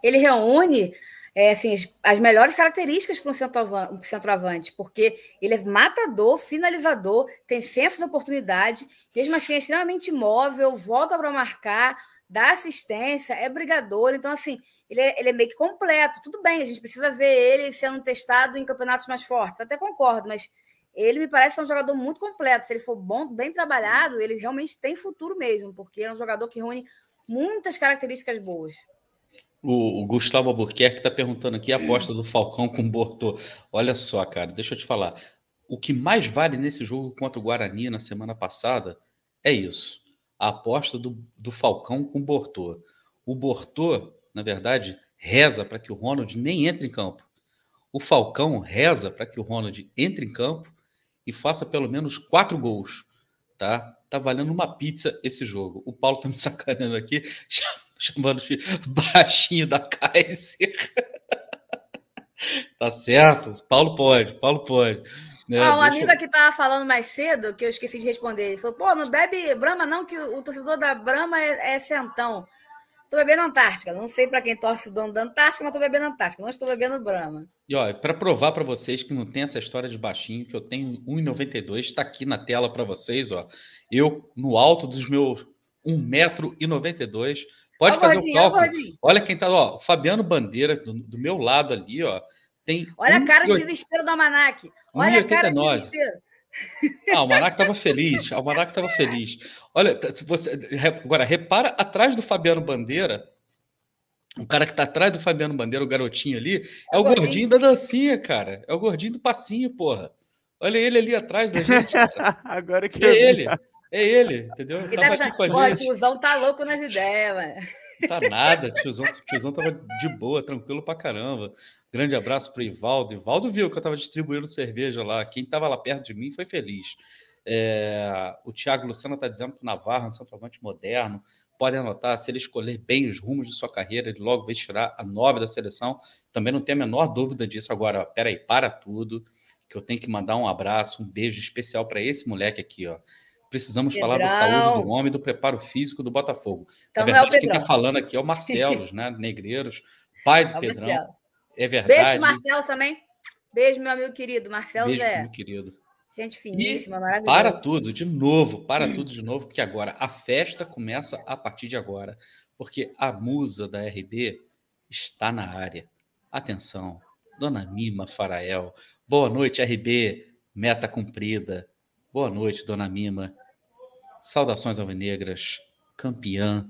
Ele reúne é, assim, as, as melhores características para um centroavante, porque ele é matador, finalizador, tem senso de oportunidade, mesmo assim é extremamente móvel, volta para marcar, dá assistência, é brigador. Então, assim, ele é, ele é meio que completo. Tudo bem, a gente precisa ver ele sendo testado em campeonatos mais fortes. Até concordo, mas ele me parece ser um jogador muito completo. Se ele for bom, bem trabalhado, ele realmente tem futuro mesmo, porque é um jogador que reúne muitas características boas. O, o Gustavo Albuquerque está perguntando aqui a aposta do Falcão com o Bortô. Olha só, cara, deixa eu te falar. O que mais vale nesse jogo contra o Guarani na semana passada é isso a aposta do, do Falcão com o Bortô. O Bortô, na verdade, reza para que o Ronald nem entre em campo. O Falcão reza para que o Ronald entre em campo e faça pelo menos quatro gols. Tá? Tá valendo uma pizza esse jogo. O Paulo tá me sacaneando aqui, chamando de baixinho da Kaiser. tá certo? Paulo pode, Paulo pode. Né? Ah, um Deixa amigo eu... aqui estava falando mais cedo, que eu esqueci de responder. Ele falou: pô, não bebe Brahma, não, que o torcedor da Brahma é, é centão. Tô bebendo Antártica. Não sei para quem torce o dono da Antártica, mas tô bebendo Antártica. Não estou bebendo Brahma. E ó, para provar para vocês que não tem essa história de baixinho, que eu tenho 1,92, está aqui na tela para vocês, ó. Eu, no alto dos meus 1,92m, pode ó, fazer o cálculo. Ó, Olha quem tá, ó, Fabiano Bandeira, do, do meu lado ali, ó tem Olha um... a cara de desespero do Almanac. Olha 1, a cara de desespero. Ah, o Almanac estava feliz. O Almanac estava feliz. Olha, se você agora repara atrás do Fabiano Bandeira, o cara que está atrás do Fabiano Bandeira, o garotinho ali, é, é o gordinho. gordinho da dancinha, cara. É o gordinho do passinho, porra. Olha ele ali atrás da gente. agora que é ele. É ele, entendeu? Ele tava tá aqui com a gente. O tiozão tá louco nas ideias, mano. Tá nada, tiozão, tiozão tava de boa, tranquilo pra caramba. Grande abraço para Ivaldo. Ivaldo viu que eu estava distribuindo cerveja lá. Quem estava lá perto de mim foi feliz. É, o Thiago Luciano está dizendo que o Navarro é um centroavante moderno. Pode anotar, se ele escolher bem os rumos de sua carreira, ele logo vai tirar a nove da seleção. Também não tem a menor dúvida disso. Agora, peraí, para tudo, que eu tenho que mandar um abraço, um beijo especial para esse moleque aqui, ó. Precisamos falar da saúde do homem, do preparo físico do Botafogo. Então, Na verdade, é quem está falando aqui é o Marcelos, né? Negreiros, pai do é Pedrão. Marcelo. É verdade. Beijo, Marcelo, também. Beijo, meu amigo querido. Marcelo Beijo, Zé. meu querido. Gente finíssima, maravilhosa. Para tudo, de novo, para hum. tudo de novo, porque agora a festa começa a partir de agora, porque a musa da RB está na área. Atenção, Dona Mima Farael. Boa noite, RB, meta cumprida. Boa noite, Dona Mima. Saudações alvinegras, campeã.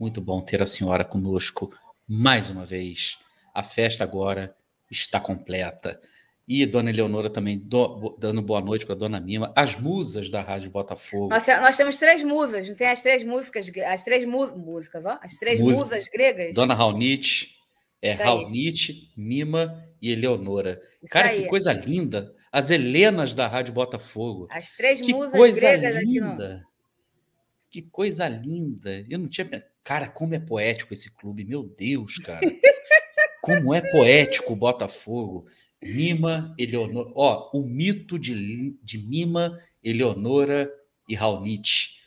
Muito bom ter a senhora conosco mais uma vez. A festa agora está completa. E Dona Eleonora também do, dando boa noite para Dona Mima, as musas da Rádio Botafogo. Nós, nós, temos três musas, não tem as três músicas, as três músicas, ó, as três Música. musas gregas. Dona Raunite, é Raunite, Mima e Eleonora. Isso Cara, aí. que coisa linda! As Helenas da Rádio Botafogo. As três que musas coisa gregas linda. aqui Que coisa linda! Eu não tinha. Cara, como é poético esse clube, meu Deus, cara. Como é poético o Botafogo. Mima, Eleonora. Ó, o mito de, de Mima, Eleonora e Raunite.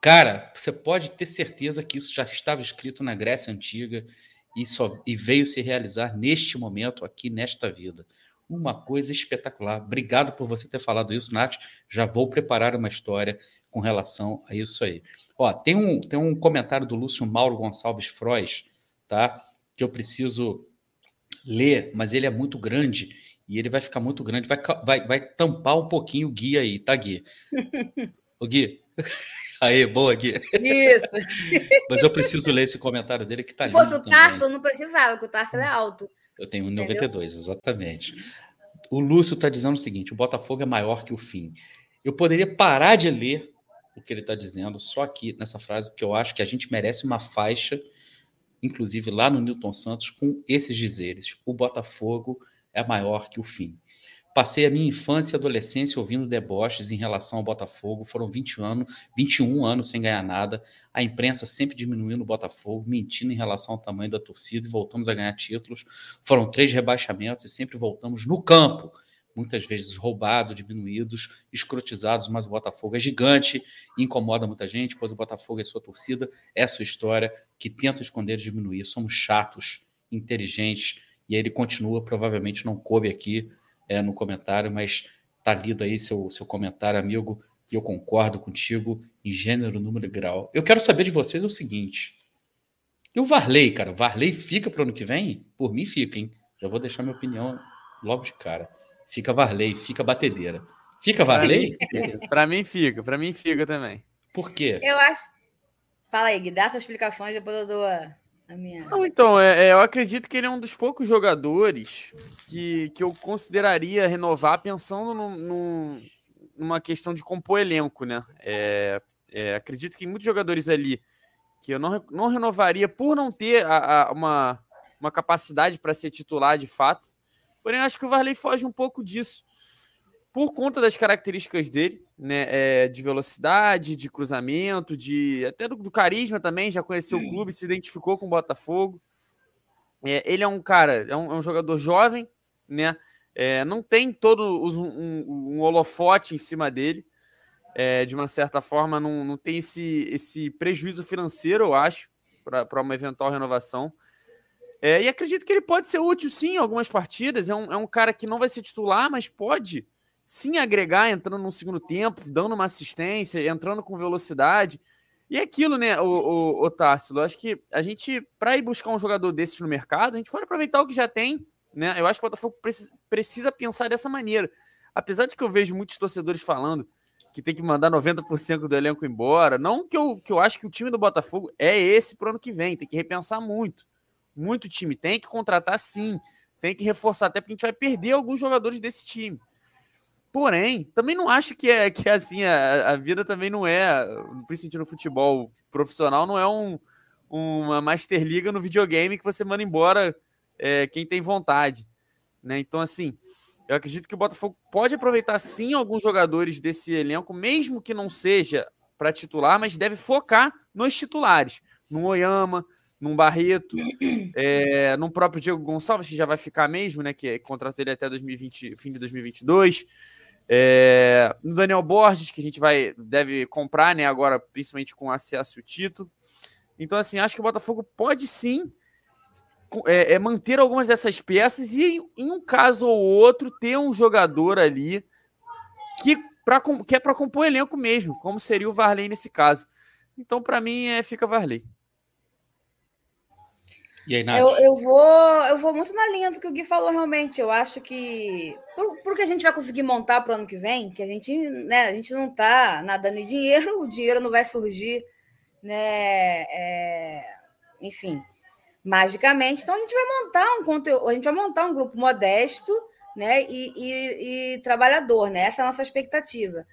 Cara, você pode ter certeza que isso já estava escrito na Grécia Antiga e, só, e veio se realizar neste momento, aqui nesta vida. Uma coisa espetacular. Obrigado por você ter falado isso, Nath. Já vou preparar uma história com relação a isso aí. Ó, tem um, tem um comentário do Lúcio Mauro Gonçalves Frois, tá? Que eu preciso ler, mas ele é muito grande e ele vai ficar muito grande, vai, vai, vai tampar um pouquinho o guia aí, tá, Gui? O Gui. Aí, boa, Gui. Isso. Mas eu preciso ler esse comentário dele que tá Se fosse o Tarso, eu não precisava, porque o Tarso é alto. Eu tenho 1,92, exatamente. O Lúcio está dizendo o seguinte: o Botafogo é maior que o fim. Eu poderia parar de ler o que ele está dizendo só aqui nessa frase, porque eu acho que a gente merece uma faixa, inclusive lá no Newton Santos, com esses dizeres: o Botafogo é maior que o fim. Passei a minha infância e adolescência ouvindo deboches em relação ao Botafogo. Foram 20 anos, 21 anos sem ganhar nada. A imprensa sempre diminuindo o Botafogo, mentindo em relação ao tamanho da torcida e voltamos a ganhar títulos. Foram três rebaixamentos e sempre voltamos no campo. Muitas vezes roubados, diminuídos, escrotizados, mas o Botafogo é gigante incomoda muita gente, pois o Botafogo é sua torcida, é sua história, que tenta esconder e diminuir. Somos chatos, inteligentes, e aí ele continua, provavelmente não coube aqui é, no comentário, mas tá lido aí seu, seu comentário, amigo, e eu concordo contigo em gênero, número e grau. Eu quero saber de vocês o seguinte. E o Varley, cara? O Varley fica para o ano que vem? Por mim fica, hein? Já vou deixar minha opinião logo de cara. Fica Varley, fica batedeira. Fica Varley? Para mim fica, para mim fica também. Por quê? Eu acho. Fala aí, Gui, dá suas explicações, depois eu dou a, Não, então, é, é, eu acredito que ele é um dos poucos jogadores que, que eu consideraria renovar pensando no, no, numa questão de compor elenco, né? É, é, acredito que muitos jogadores ali que eu não, não renovaria por não ter a, a, uma, uma capacidade para ser titular de fato. Porém, acho que o Varley foge um pouco disso por conta das características dele, né, é, de velocidade, de cruzamento, de até do, do carisma também, já conheceu o clube, se identificou com o Botafogo. É, ele é um cara, é um, é um jogador jovem, né, é, não tem todo os, um, um, holofote em cima dele, é, de uma certa forma, não, não tem esse, esse prejuízo financeiro, eu acho, para uma eventual renovação. É, e acredito que ele pode ser útil sim em algumas partidas. É um, é um cara que não vai ser titular, mas pode sim agregar, entrando no segundo tempo, dando uma assistência, entrando com velocidade. E é aquilo, né, o, o, o Tássilo, acho que a gente, para ir buscar um jogador desses no mercado, a gente pode aproveitar o que já tem, né? Eu acho que o Botafogo precisa, precisa pensar dessa maneira. Apesar de que eu vejo muitos torcedores falando que tem que mandar 90% do elenco embora, não que eu, que eu acho que o time do Botafogo é esse pro ano que vem, tem que repensar muito. Muito time, tem que contratar sim, tem que reforçar, até porque a gente vai perder alguns jogadores desse time. Porém, também não acho que é que é assim, a, a vida também não é, principalmente no futebol profissional, não é um, uma Master Liga no videogame que você manda embora é, quem tem vontade. Né? Então, assim, eu acredito que o Botafogo pode aproveitar sim alguns jogadores desse elenco, mesmo que não seja para titular, mas deve focar nos titulares, no Oyama, num Barreto, é, num próprio Diego Gonçalves, que já vai ficar mesmo, né? Que é contrato dele até 2020, fim de 2022. É, no Daniel Borges, que a gente vai deve comprar, né? Agora, principalmente com acesso ao título. Então, assim, acho que o Botafogo pode sim é, é manter algumas dessas peças e, em um caso ou outro, ter um jogador ali que, pra, que é para compor elenco mesmo, como seria o Varley nesse caso. Então, para mim, é, fica Varley. E aí, Nath? Eu, eu, vou, eu vou muito na linha do que o Gui falou, realmente. Eu acho que. Por, que a gente vai conseguir montar para o ano que vem, que a gente, né, a gente não está nadando em dinheiro, o dinheiro não vai surgir, né? É, enfim, magicamente. Então a gente vai montar um conteúdo, a gente vai montar um grupo modesto né, e, e, e trabalhador, né? Essa é a nossa expectativa.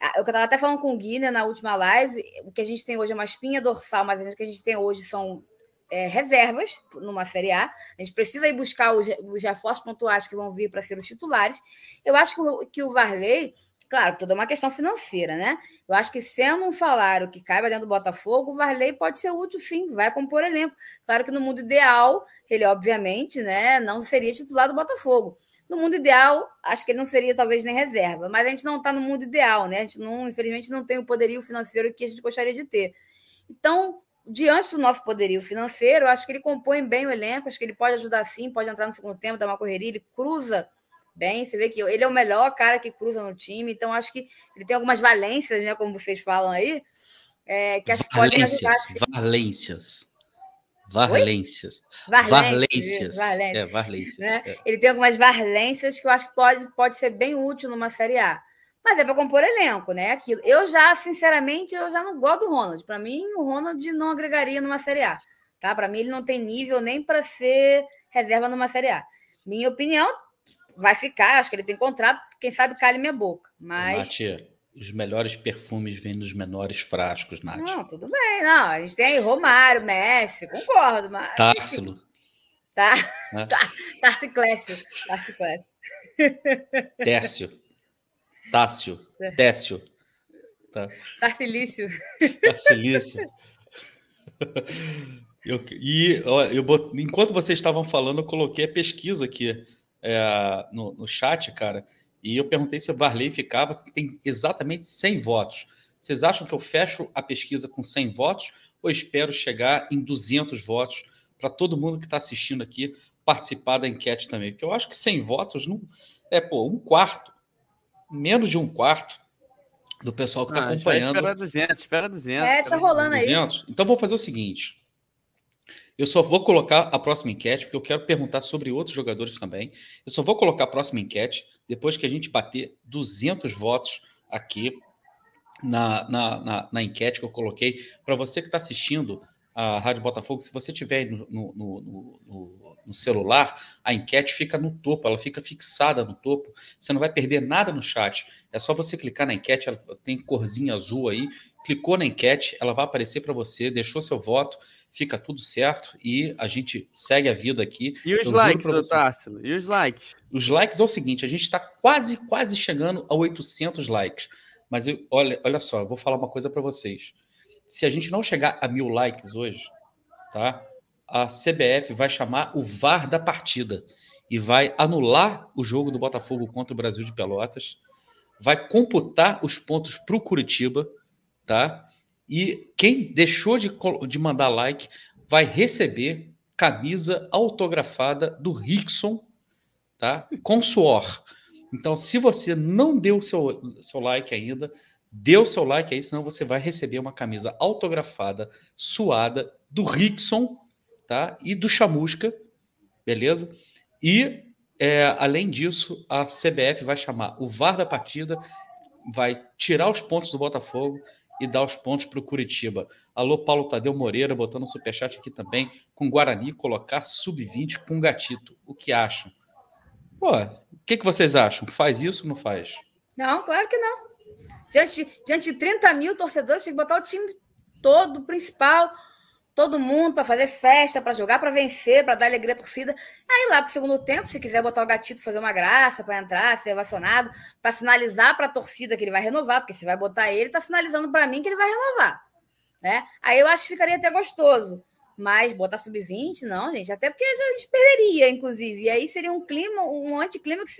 Ah, eu estava até falando com o Gui né, na última live, o que a gente tem hoje é uma espinha dorsal, mas o que a gente tem hoje são é, reservas numa Série A. A gente precisa ir buscar os, os reforços pontuais que vão vir para ser os titulares. Eu acho que o, que o Varley, claro, toda uma questão financeira, né? Eu acho que sendo um salário que caiba dentro do Botafogo, o Varley pode ser útil sim, vai compor elenco. Claro que no mundo ideal, ele obviamente né, não seria titular do Botafogo. No mundo ideal, acho que ele não seria talvez nem reserva, mas a gente não está no mundo ideal, né? A gente não, infelizmente, não tem o poderio financeiro que a gente gostaria de ter. Então, diante do nosso poderio financeiro, acho que ele compõe bem o elenco, acho que ele pode ajudar sim, pode entrar no segundo tempo, dar uma correria, ele cruza bem, você vê que ele é o melhor cara que cruza no time, então acho que ele tem algumas valências, né, como vocês falam aí, é, que acho que podem ajudar. Valências. Valências. Valências. Valências. É, Né? É. Ele tem algumas valências que eu acho que pode, pode ser bem útil numa Série A. Mas é para compor elenco, né? Aquilo. Eu já, sinceramente, eu já não gosto do Ronald. Para mim, o Ronald não agregaria numa Série A. Tá? Para mim, ele não tem nível nem para ser reserva numa Série A. Minha opinião, vai ficar. Acho que ele tem contrato. Quem sabe cale minha boca. Mas. Nath, os melhores perfumes vêm nos menores frascos, Nath. Não, tudo bem. Não, a gente tem Romário, Messi, concordo. Mas... Társilo. Tá. É. tá. Tarciclécio. Tarciclécio. Tércio. Tássio. É. Técio. Tá. Tarcilício. Tarcilício. Eu, e eu, enquanto vocês estavam falando, eu coloquei a pesquisa aqui é, no, no chat, cara, e eu perguntei se o Varley ficava, tem exatamente 100 votos. Vocês acham que eu fecho a pesquisa com 100 votos ou espero chegar em 200 votos para todo mundo que está assistindo aqui participar da enquete também? Porque eu acho que 100 votos não é, pô, um quarto, menos de um quarto do pessoal que está ah, acompanhando. Espera 200, espera 200. É, está rolando 200. aí. Então vou fazer o seguinte. Eu só vou colocar a próxima enquete, porque eu quero perguntar sobre outros jogadores também. Eu só vou colocar a próxima enquete depois que a gente bater 200 votos aqui na, na, na, na enquete que eu coloquei. Para você que está assistindo a Rádio Botafogo, se você tiver no, no, no, no, celular, a enquete fica no topo, ela fica fixada no topo. Você não vai perder nada no chat. É só você clicar na enquete, ela tem corzinha azul aí. Clicou na enquete, ela vai aparecer para você, deixou seu voto fica tudo certo e a gente segue a vida aqui. E os Eu likes, Tássilo? E os likes? Os likes é o seguinte, a gente está quase, quase chegando a 800 likes. Mas eu, olha, olha só, eu vou falar uma coisa para vocês. Se a gente não chegar a mil likes hoje, tá? A CBF vai chamar o VAR da partida e vai anular o jogo do Botafogo contra o Brasil de Pelotas, vai computar os pontos para o Curitiba, tá? E quem deixou de, de mandar like vai receber camisa autografada do Rickson, tá? Com suor. Então, se você não deu seu, seu like ainda, dê o seu like aí, senão você vai receber uma camisa autografada, suada, do Rickson, tá? E do Chamusca, beleza? E, é, além disso, a CBF vai chamar o VAR da partida, vai tirar os pontos do Botafogo e dar os pontos para o Curitiba. Alô, Paulo Tadeu Moreira, botando um superchat aqui também, com Guarani colocar sub-20 com gatito. O que acham? Pô, o que, que vocês acham? Faz isso ou não faz? Não, claro que não. Diante, diante de 30 mil torcedores, tem que botar o time todo, principal, todo mundo para fazer festa, para jogar, para vencer, para dar alegria à torcida. Aí lá para o segundo tempo, se quiser botar o gatito, fazer uma graça para entrar, ser ovacionado, para sinalizar para a torcida que ele vai renovar, porque se vai botar ele, está sinalizando para mim que ele vai renovar. Né? Aí eu acho que ficaria até gostoso. Mas botar sub-20, não, gente, até porque a gente perderia, inclusive. E aí seria um clima, um anticlímax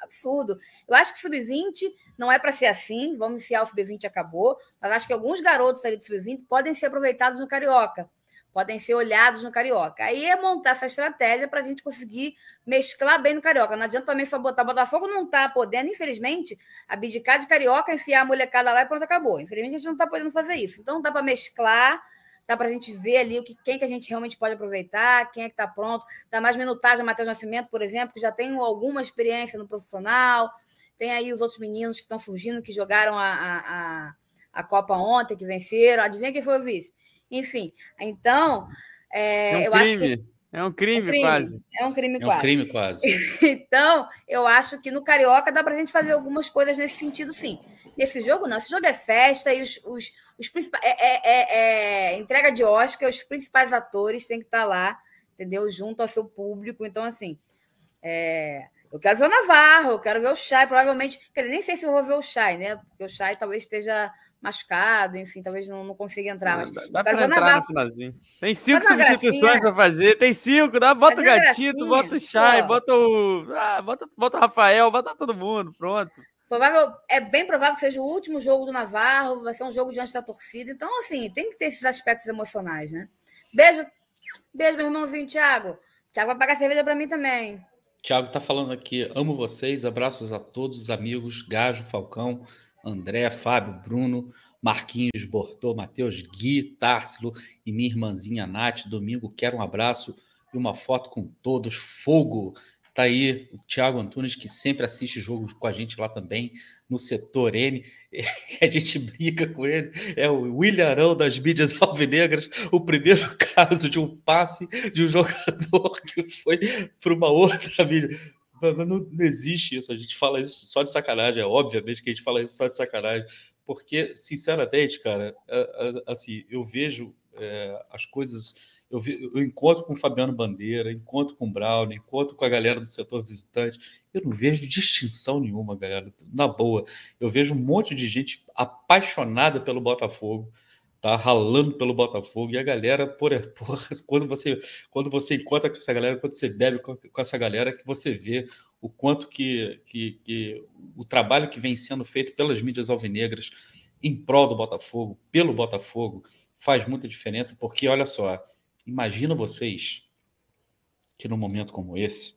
absurdo. Eu acho que sub-20 não é para ser assim, vamos enfiar o sub-20 acabou. Mas acho que alguns garotos ali do sub-20 podem ser aproveitados no Carioca, podem ser olhados no Carioca. Aí é montar essa estratégia para a gente conseguir mesclar bem no Carioca. Não adianta também só botar Botafogo, não está podendo, infelizmente, abdicar de Carioca, enfiar a molecada lá e pronto, acabou. Infelizmente, a gente não está podendo fazer isso. Então, dá para mesclar dá para a gente ver ali o que, quem que a gente realmente pode aproveitar, quem é que está pronto, dá mais minutagem a Matheus Nascimento, por exemplo, que já tem alguma experiência no profissional, tem aí os outros meninos que estão surgindo, que jogaram a, a, a, Copa ontem, que venceram, adivinha quem foi o vice? Enfim, então, é, é um eu crime. acho que... É um crime, é um crime, quase. É um crime é quase. um crime quase. então, eu acho que no Carioca dá para a gente fazer algumas coisas nesse sentido, sim. Nesse jogo, não. Esse jogo é festa e os, os, os principais. É, é, é, é, entrega de Oscar, os principais atores têm que estar lá, entendeu? Junto ao seu público. Então, assim. É, eu quero ver o Navarro, eu quero ver o Chay, provavelmente. Quer dizer, nem sei se eu vou ver o Chay, né? Porque o Chay talvez esteja machucado, enfim, talvez não, não consiga entrar. Mas dá para entrar Navarro. no finalzinho. Tem cinco substituições para fazer, tem cinco, dá, bota o Gatito, bota o Chay, bota o. Ah, bota, bota o Rafael, bota todo mundo, pronto. Provável, é bem provável que seja o último jogo do Navarro, vai ser um jogo diante da torcida. Então, assim, tem que ter esses aspectos emocionais, né? Beijo. Beijo, meu irmãozinho Thiago. Thiago vai pagar cerveja para mim também. Thiago tá falando aqui, amo vocês, abraços a todos os amigos, Gajo, Falcão, André, Fábio, Bruno, Marquinhos, Bortô, Matheus, Gui, Társilo e minha irmãzinha Nath. Domingo, quero um abraço e uma foto com todos. Fogo! Tá aí o Thiago Antunes, que sempre assiste jogo com a gente lá também, no setor N. A gente briga com ele. É o William das mídias alvinegras, o primeiro caso de um passe de um jogador que foi para uma outra mídia. Não, não, não, existe isso, a gente fala isso só de sacanagem, é obviamente que a gente fala isso só de sacanagem, porque, sinceramente, cara, assim, eu vejo é, as coisas eu, vi, eu, encontro com o Fabiano Bandeira, encontro com o Brown, encontro com a galera do setor visitante. Eu não vejo distinção nenhuma, galera. Na boa. Eu vejo um monte de gente apaixonada pelo Botafogo, tá ralando pelo Botafogo. E a galera, porra, porra quando, você, quando você encontra com essa galera, quando você bebe com, com essa galera, que você vê o quanto que, que, que o trabalho que vem sendo feito pelas mídias alvinegras em prol do Botafogo, pelo Botafogo, faz muita diferença, porque olha só, Imagina vocês que num momento como esse,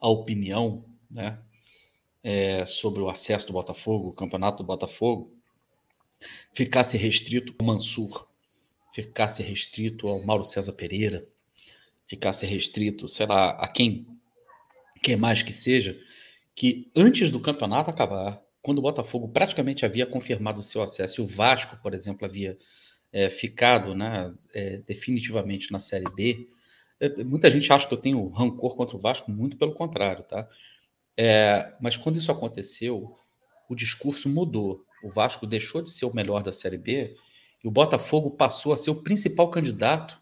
a opinião né, é, sobre o acesso do Botafogo, o campeonato do Botafogo, ficasse restrito ao Mansur, ficasse restrito ao Mauro César Pereira, ficasse restrito, sei lá, a quem, quem mais que seja, que antes do campeonato acabar, quando o Botafogo praticamente havia confirmado o seu acesso e o Vasco, por exemplo, havia é, ficado né, é, definitivamente na Série B, é, muita gente acha que eu tenho rancor contra o Vasco, muito pelo contrário, tá? É, mas quando isso aconteceu, o discurso mudou. O Vasco deixou de ser o melhor da Série B e o Botafogo passou a ser o principal candidato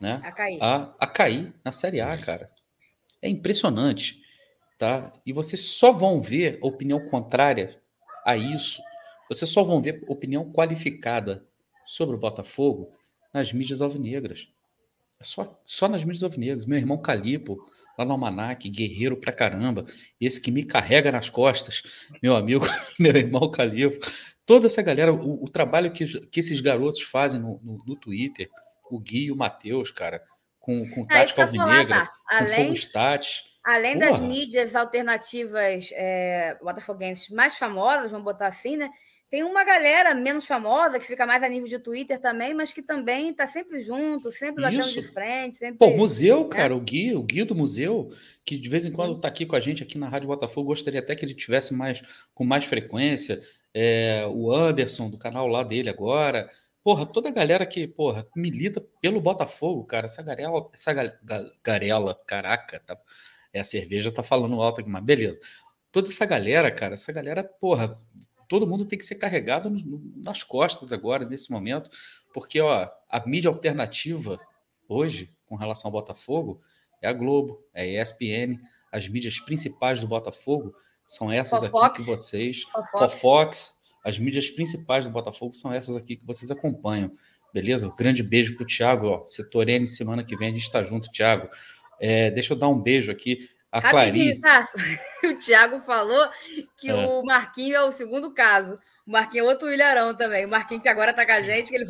né, a, cair. A, a cair na Série A, cara. É impressionante, tá? E vocês só vão ver opinião contrária a isso, vocês só vão ver opinião qualificada sobre o Botafogo nas mídias alvinegras. É só, só nas mídias alvinegras. Meu irmão Calipo, lá no Almanac, guerreiro pra caramba, esse que me carrega nas costas, meu amigo, meu irmão Calipo. Toda essa galera, o, o trabalho que, que esses garotos fazem no, no, no Twitter, o Gui e o Matheus, cara, com, com é, Tática Alvinegra, falar, tá? Além... com Stats. Além Porra. das mídias alternativas é, botafoguenses mais famosas, vamos botar assim, né? Tem uma galera menos famosa, que fica mais a nível de Twitter também, mas que também está sempre junto, sempre batendo Isso. de frente. Sempre, Pô, museu, né? cara, o Gui, o Gui do museu, que de vez em quando está aqui com a gente aqui na Rádio Botafogo, gostaria até que ele tivesse mais com mais frequência. É, o Anderson, do canal lá dele agora. Porra, toda a galera que, porra, milita pelo Botafogo, cara, essa garela, essa garela, caraca, tá, é a cerveja tá falando alto aqui, mas beleza. Toda essa galera, cara, essa galera, porra, todo mundo tem que ser carregado nas costas agora, nesse momento, porque ó, a mídia alternativa hoje, com relação ao Botafogo, é a Globo, é a ESPN, as mídias principais do Botafogo são essas Fofox. aqui que vocês. Fofox. Fofox, as mídias principais do Botafogo são essas aqui que vocês acompanham. Beleza? Um grande beijo para o Thiago. Ó. Setor N, semana que vem a gente está junto, Thiago. É, deixa eu dar um beijo aqui. A Clarinha. Tá? O Thiago falou que é. o Marquinho é o segundo caso. O Marquinho é outro Ilharão também. O Marquinho que agora tá com a gente, que ele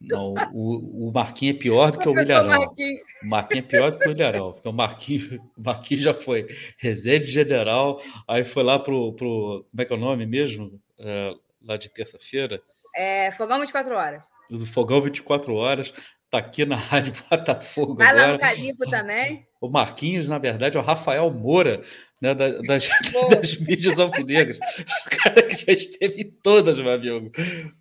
Não, o, o Marquinho é pior do que o Ilharão. Marquinho. O Marquinho é pior do que o Ilharão, porque o Marquinho, o Marquinho já foi Resende General, aí foi lá pro, pro. Como é que é o nome mesmo? É, lá de terça-feira. É, Fogão 24 horas. Do Fogão 24 horas. Tá aqui na Rádio Botafogo. Vai agora. lá no Calimpo também. O Marquinhos, na verdade, é o Rafael Moura, né, das, das mídias alvinegras. O cara que já esteve em todas, meu amigo.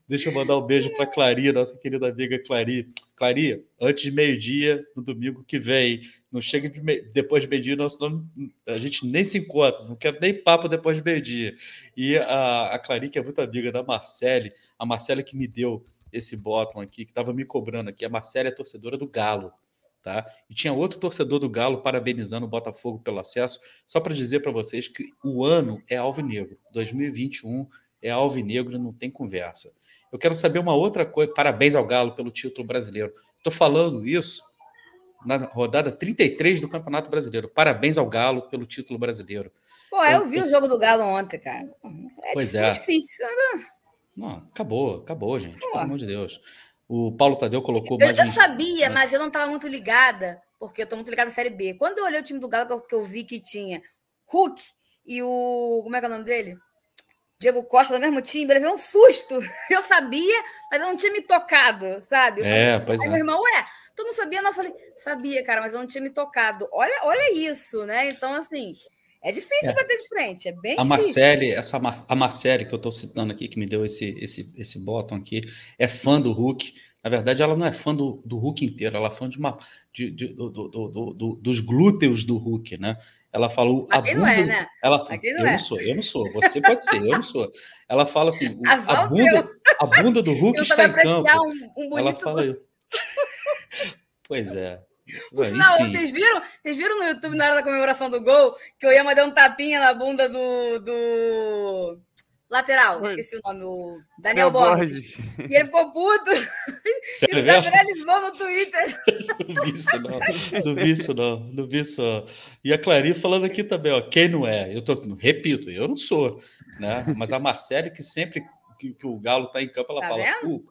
Deixa eu mandar um beijo para Claria, nossa querida amiga Claria. Claria, antes de meio-dia, no domingo que vem. Não chega de me... depois de meio-dia, senão a gente nem se encontra. Não quero nem papo depois de meio-dia. E a, a Claria, que é muito amiga da Marcele, a Marcele que me deu esse bottom aqui, que estava me cobrando aqui. A Marcela é torcedora do Galo. Tá? E tinha outro torcedor do Galo parabenizando o Botafogo pelo acesso, só para dizer para vocês que o ano é alvinegro, 2021 é alvinegro, não tem conversa. Eu quero saber uma outra coisa, parabéns ao Galo pelo título brasileiro. Estou falando isso na rodada 33 do Campeonato Brasileiro. Parabéns ao Galo pelo título brasileiro. Pô, eu, eu vi eu... o jogo do Galo ontem, cara. É pois é. difícil. Né? Não, acabou, acabou, gente. Pô. Pelo amor de Deus. O Paulo Tadeu colocou eu, mais. Eu um... sabia, é. mas eu não estava muito ligada, porque eu estou muito ligada na Série B. Quando eu olhei o time do Galo, que eu, que eu vi que tinha Hulk e o. Como é que é o nome dele? Diego Costa do mesmo time, ele veio um susto. Eu sabia, mas eu não tinha me tocado, sabe? Eu é, falei, pois aí é. meu irmão, ué, Tu não sabia? Não, eu falei, sabia, cara, mas eu não tinha me tocado. Olha, olha isso, né? Então, assim, é difícil é. bater de frente, é bem a difícil. Marcele, essa Mar a Marcele que eu estou citando aqui, que me deu esse, esse, esse botão aqui, é fã do Hulk. Na verdade, ela não é fã do, do Hulk inteiro, ela é fã de uma, de, de, do, do, do, dos glúteos do Hulk, né? Ela falou. Mas quem não é, né? Ela fala, eu é. não sou, eu não sou. Você pode ser, eu não sou. Ela fala assim: a, a bunda, a bunda do Hulk está em campo. Um, um ela fala. pois é. Não, vocês viram? Vocês viram no YouTube na hora da comemoração do gol que eu ia mandar um tapinha na bunda do, do lateral? Oi. Esqueci o nome, o Daniel Borges. Borges. E ele ficou puto. Sério isso já viralizou no Twitter. Não vi isso, não. Não vi isso, não. Não vi isso. E a Clarinha falando aqui também, ó, quem não é? Eu tô, repito, eu não sou, né? Mas a Marcele, que sempre que, que o Galo está em campo, ela tá fala,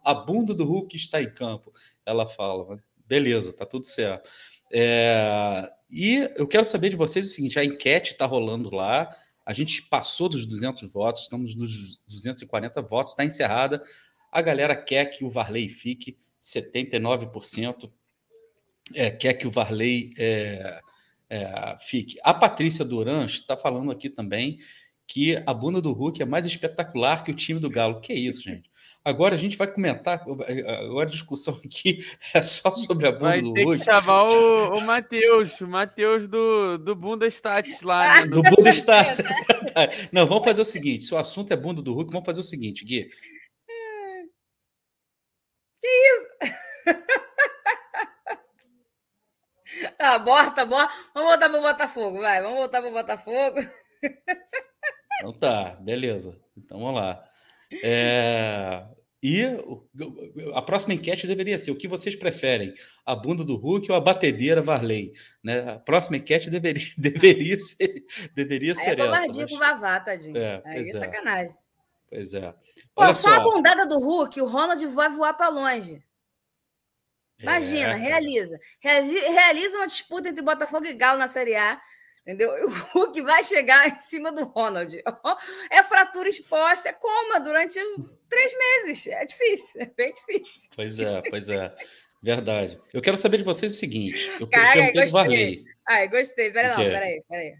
a bunda do Hulk está em campo. Ela fala, beleza, tá tudo certo. É, e eu quero saber de vocês o seguinte: a enquete está rolando lá, a gente passou dos 200 votos, estamos nos 240 votos, está encerrada. A galera quer que o Varley fique 79%, é, quer que o Varley é, é, fique. A Patrícia Duran está falando aqui também que a bunda do Hulk é mais espetacular que o time do Galo. Que isso, gente? Agora a gente vai comentar. Agora a discussão aqui é só sobre a bunda vai do ter Hulk. que chamar o, o Matheus, o Matheus do, do Bunda Stats lá. Né? Do Bunda Stats. Não, vamos fazer o seguinte: se o assunto é bunda do Hulk, vamos fazer o seguinte, Gui. Que isso? Ah, bota, bota. Vamos voltar para o Botafogo, vai. Vamos voltar para o Botafogo. Então tá, beleza. Então vamos lá. É, e a próxima enquete deveria ser: o que vocês preferem, a bunda do Hulk ou a batedeira Varley? Né? A próxima enquete deveria, deveria ser, deveria Aí ser é essa. Mas... com o Vavá, tadinho. É, Aí é, é sacanagem. Pois é. Olha Pô, só a bundada do Hulk, o Ronald vai voar para longe. Imagina, é. realiza. Realiza uma disputa entre Botafogo e Galo na Série A Entendeu? O Hulk vai chegar em cima do Ronald. É fratura exposta, é coma durante três meses. É difícil, é bem difícil. Pois é, pois é. Verdade. Eu quero saber de vocês o seguinte. Eu Caraca, gostei. Varley. Ai, gostei. Pera não, peraí, peraí.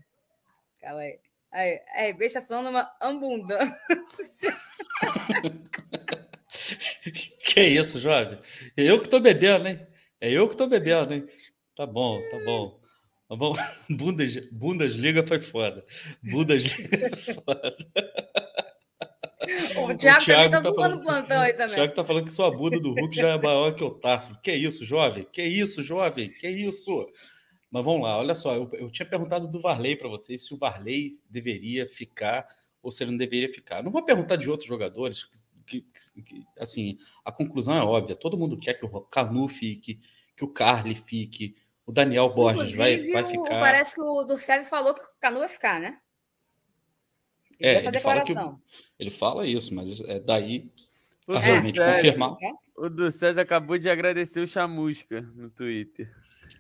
Calma aí. Aí, aí, deixa falando uma ambundância. que isso, jovem? É eu que tô bebendo, hein? É eu que tô bebendo, hein? Tá bom, tá bom. Vamos... Bundes... Bundesliga foi foda. Bundesliga foi foda. O Thiago, o Thiago também tá, tá voando plantão aí também. O Thiago tá falando que sua bunda do Hulk já é maior que o Tássio. Que isso, jovem? Que isso, jovem? Que isso? Mas vamos lá, olha só, eu, eu tinha perguntado do Varley para vocês se o Varley deveria ficar ou se ele não deveria ficar. Não vou perguntar de outros jogadores, que, que, que, assim, a conclusão é óbvia. Todo mundo quer que o Canu fique, que o Carly fique, o Daniel Borges vai, vai ficar. Parece que o Dorcélio falou que o Canu vai ficar, né? É, essa declaração. Fala que, ele fala isso, mas é daí a realmente é, confirmar. O do César acabou de agradecer o Chamusca no Twitter.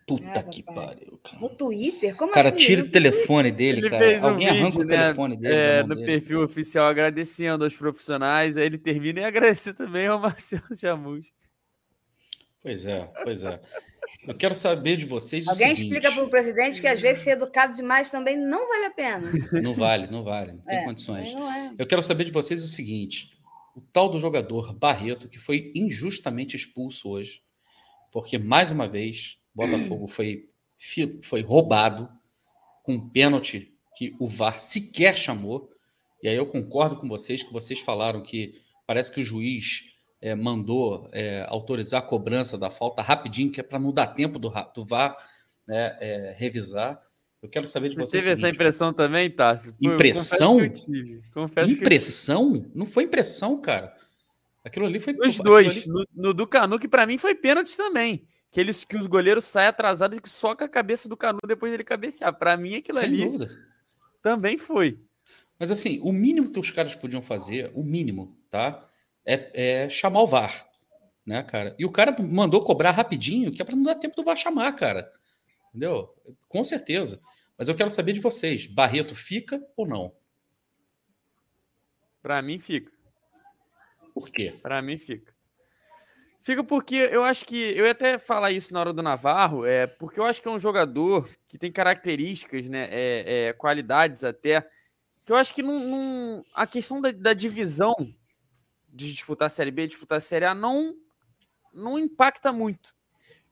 Puta ah, que pariu, cara. No Twitter? Como cara, assim? tira o telefone dele, ele cara. Fez um Alguém vídeo, arranca né, o telefone dele. É, no dele. perfil oficial agradecendo aos profissionais. Aí ele termina e agradece também ao Marcelo Chamusca. Pois é, pois é. Eu quero saber de vocês. Alguém explica para o presidente que às vezes ser educado demais também não vale a pena. Não vale, não vale, não tem é, condições. Não é. Eu quero saber de vocês o seguinte: o tal do jogador Barreto, que foi injustamente expulso hoje, porque mais uma vez Botafogo foi, foi roubado com um pênalti que o VAR sequer chamou. E aí eu concordo com vocês que vocês falaram que parece que o juiz é, mandou é, autorizar a cobrança da falta rapidinho, que é para não dar tempo do, do VAR né, é, revisar. Eu quero saber de você. Teve essa impressão também, Tassi? Impressão? Confesso impressão? Não foi impressão, cara. Aquilo ali foi. Os dois. Ali... No, no, do Canu, que para mim foi pênalti também. Que, eles, que os goleiros saem atrasados e que soca a cabeça do Canu depois dele cabecear. Para mim, aquilo Sem ali. Dúvida. Também foi. Mas assim, o mínimo que os caras podiam fazer, o mínimo, tá? É, é chamar o VAR, né, cara? E o cara mandou cobrar rapidinho, que é para não dar tempo do VAR chamar, cara. Entendeu? Com certeza. Mas eu quero saber de vocês, Barreto fica ou não? Para mim fica. Por quê? Para mim fica. Fica porque eu acho que. Eu ia até falar isso na hora do Navarro, é, porque eu acho que é um jogador que tem características, né? É, é, qualidades até. Que eu acho que não. não a questão da, da, divisão de disputar a Série B, disputar a Série A, não, não impacta muito.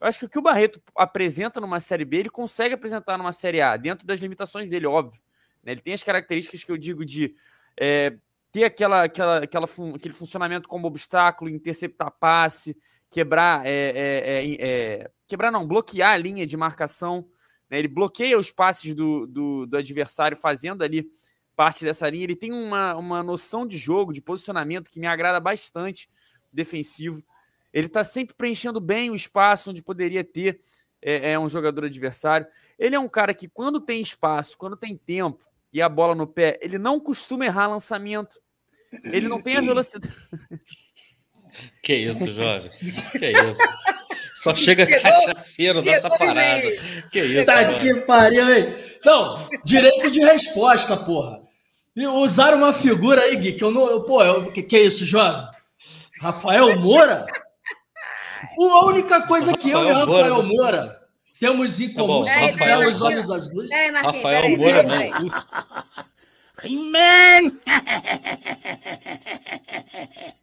Eu acho que o que o Barreto apresenta numa Série B, ele consegue apresentar numa Série A, dentro das limitações dele, óbvio. Né? Ele tem as características que eu digo de é, ter aquela, aquela, aquela aquele funcionamento como obstáculo, interceptar passe, quebrar, é, é, é, quebrar não, bloquear a linha de marcação. Né? Ele bloqueia os passes do, do, do, adversário, fazendo ali parte dessa linha. Ele tem uma, uma noção de jogo, de posicionamento que me agrada bastante defensivo. Ele está sempre preenchendo bem o espaço onde poderia ter é, é, um jogador adversário. Ele é um cara que, quando tem espaço, quando tem tempo e a bola no pé, ele não costuma errar lançamento. Ele não tem a velocidade. Que isso, jovem? Que isso? Só chega chegou, cachaceiro nessa parada. Que isso, Tá que pariu, hein? Não, direito de resposta, porra. Usaram uma figura aí, Gui, que eu não. Pô, eu, que, que é isso, jovem? Rafael Moura? A única coisa que eu e Rafael Moura temos em comum tá Rafael os olhos azuis. Peraí, Rafael Moura, não. Man!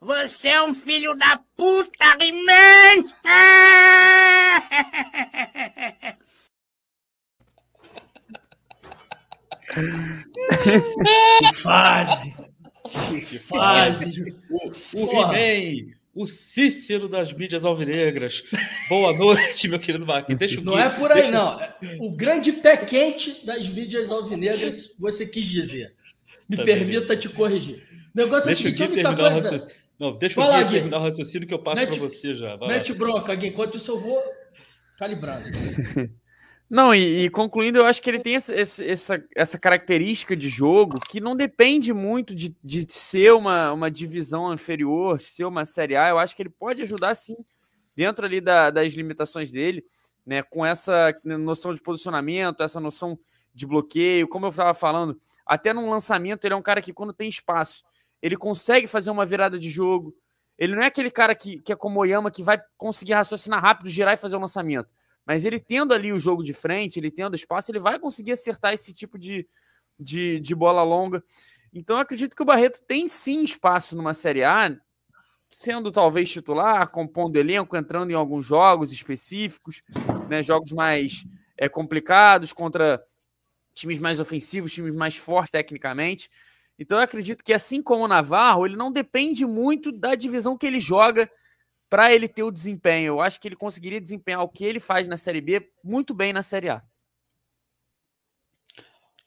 Você é um filho da puta, He-Man! que fase! Que fase! O, o He-Man o Cícero das mídias alvinegras. Boa noite, meu querido Marquinhos. Deixa não é por aí, deixa... não. O grande pé quente das mídias alvinegras, você quis dizer. Me tá permita bem. te corrigir. O negócio deixa é o seguinte, terminar coisa... o raciocínio. Não, deixa eu lá, terminar o raciocínio que eu passo para você já. Vai Mete bronca, Gui. Enquanto isso eu vou calibrando. Não, e, e, concluindo, eu acho que ele tem essa, essa, essa característica de jogo que não depende muito de, de ser uma, uma divisão inferior, ser uma Série A. Eu acho que ele pode ajudar sim, dentro ali da, das limitações dele, né? Com essa noção de posicionamento, essa noção de bloqueio. Como eu estava falando, até num lançamento, ele é um cara que, quando tem espaço, ele consegue fazer uma virada de jogo. Ele não é aquele cara que, que é como o Oyama, que vai conseguir raciocinar rápido, girar e fazer o lançamento mas ele tendo ali o jogo de frente, ele tendo espaço, ele vai conseguir acertar esse tipo de, de, de bola longa. Então acredito que o Barreto tem sim espaço numa Série A, sendo talvez titular, compondo elenco, entrando em alguns jogos específicos, né, jogos mais é, complicados contra times mais ofensivos, times mais fortes tecnicamente. Então eu acredito que assim como o Navarro, ele não depende muito da divisão que ele joga para ele ter o desempenho. Eu acho que ele conseguiria desempenhar o que ele faz na Série B muito bem na Série A.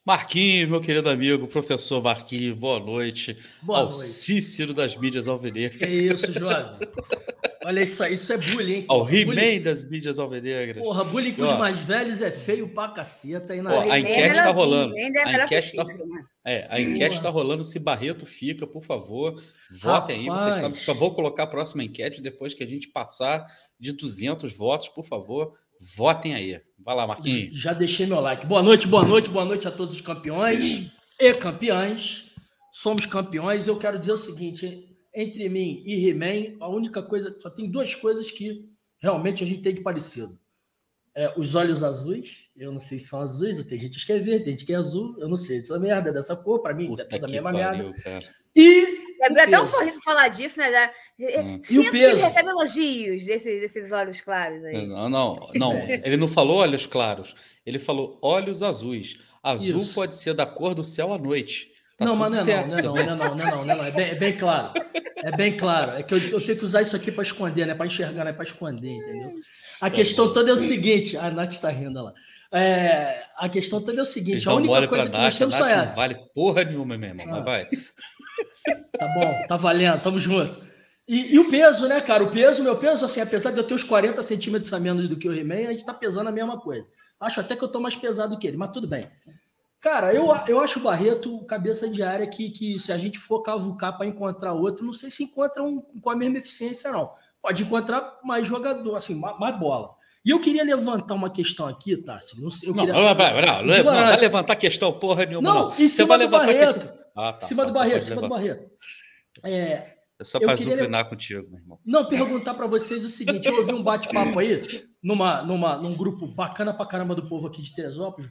Marquinhos, meu querido amigo, professor Marquinhos, boa noite. Boa Ao noite. Cícero das mídias alvinegras. Que isso, jovem. Olha isso aí, isso é bullying, hein? Ao He-Man das mídias alvinegras. Porra, bullying com os mais velhos é feio pra caceta. Aí na ó, a enquete tá rolando. A enquete tá, né? é, a enquete tá rolando se Barreto fica, por favor. Votem aí, vocês sabem que só vou colocar a próxima enquete depois que a gente passar de 200 votos, por favor. Votem aí. Vai lá, Marquinhos. Já deixei meu like. Boa noite, boa noite, boa noite a todos os campeões e campeãs. Somos campeões. Eu quero dizer o seguinte: entre mim e He-Man, a única coisa, só tem duas coisas que realmente a gente tem de parecido. É, os olhos azuis, eu não sei se são azuis, tem gente que é verde, tem gente que é azul, eu não sei, essa merda, dessa cor, para mim, Puta é toda a mesma pariu, merda. Cara. E. É até um sorriso falar disso, né? Hum. E o peso? que ele recebe elogios desses, desses olhos claros aí. Não, não, não. ele não falou olhos claros, ele falou olhos azuis. Azul Isso. pode ser da cor do céu à noite. Tá não, mas não é não, não, é não, não, não, não, não, não, é bem, é bem claro. É bem claro. É que eu, eu tenho que usar isso aqui para esconder, né? Para enxergar, não é para esconder, entendeu? A questão toda é o seguinte. A Nath está rindo lá. É, a questão toda é o seguinte: a única coisa que nós temos só é essa. Não vale porra nenhuma mesmo, mas ah. vai. Tá bom, tá valendo, tamo junto. E, e, o peso, né, cara? O peso, meu peso, assim, apesar de eu ter uns 40 centímetros a menos do que o He-Man, a gente tá pesando a mesma coisa. Acho até que eu tô mais pesado que ele, mas tudo bem. Cara, eu, eu acho o Barreto cabeça de área que, que se a gente for cavucar para encontrar outro, não sei se encontra um com a mesma eficiência, não. Pode encontrar mais jogador, assim, mais, mais bola. E eu queria levantar uma questão aqui, Tássio. Não, sei, eu queria... não, não, não, não, não vai levantar questão porra nenhuma. Não, não. em cima do Barreto. Ah, tá, cima tá, do Barreto, cima do Barreto. É, É só para queria- zucrinar contigo, meu irmão. Não, perguntar para vocês o seguinte: eu ouvi um bate-papo aí, numa, numa, num grupo bacana pra caramba do povo aqui de Teresópolis,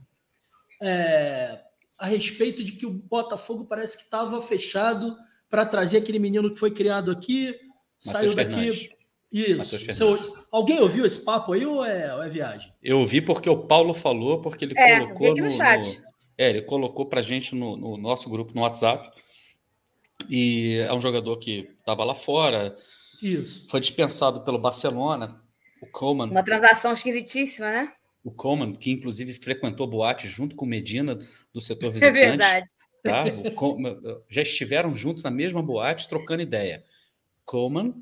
é, a respeito de que o Botafogo parece que estava fechado para trazer aquele menino que foi criado aqui, saiu daqui. Fernandes. Isso. Matheus Seu- alguém ouviu esse papo aí ou é, ou é viagem? Eu vi porque o Paulo falou, porque ele É, colocou aqui no chat. é, ele colocou pra gente no, no nosso grupo no WhatsApp. E é um jogador que estava lá fora, Isso. foi dispensado pelo Barcelona, o Coman, Uma transação esquisitíssima, né? O Coman, que inclusive frequentou boate junto com o Medina do setor É visitante. verdade. tá? O Coman- já estiveram juntos na mesma boate, trocando ideia. Coman,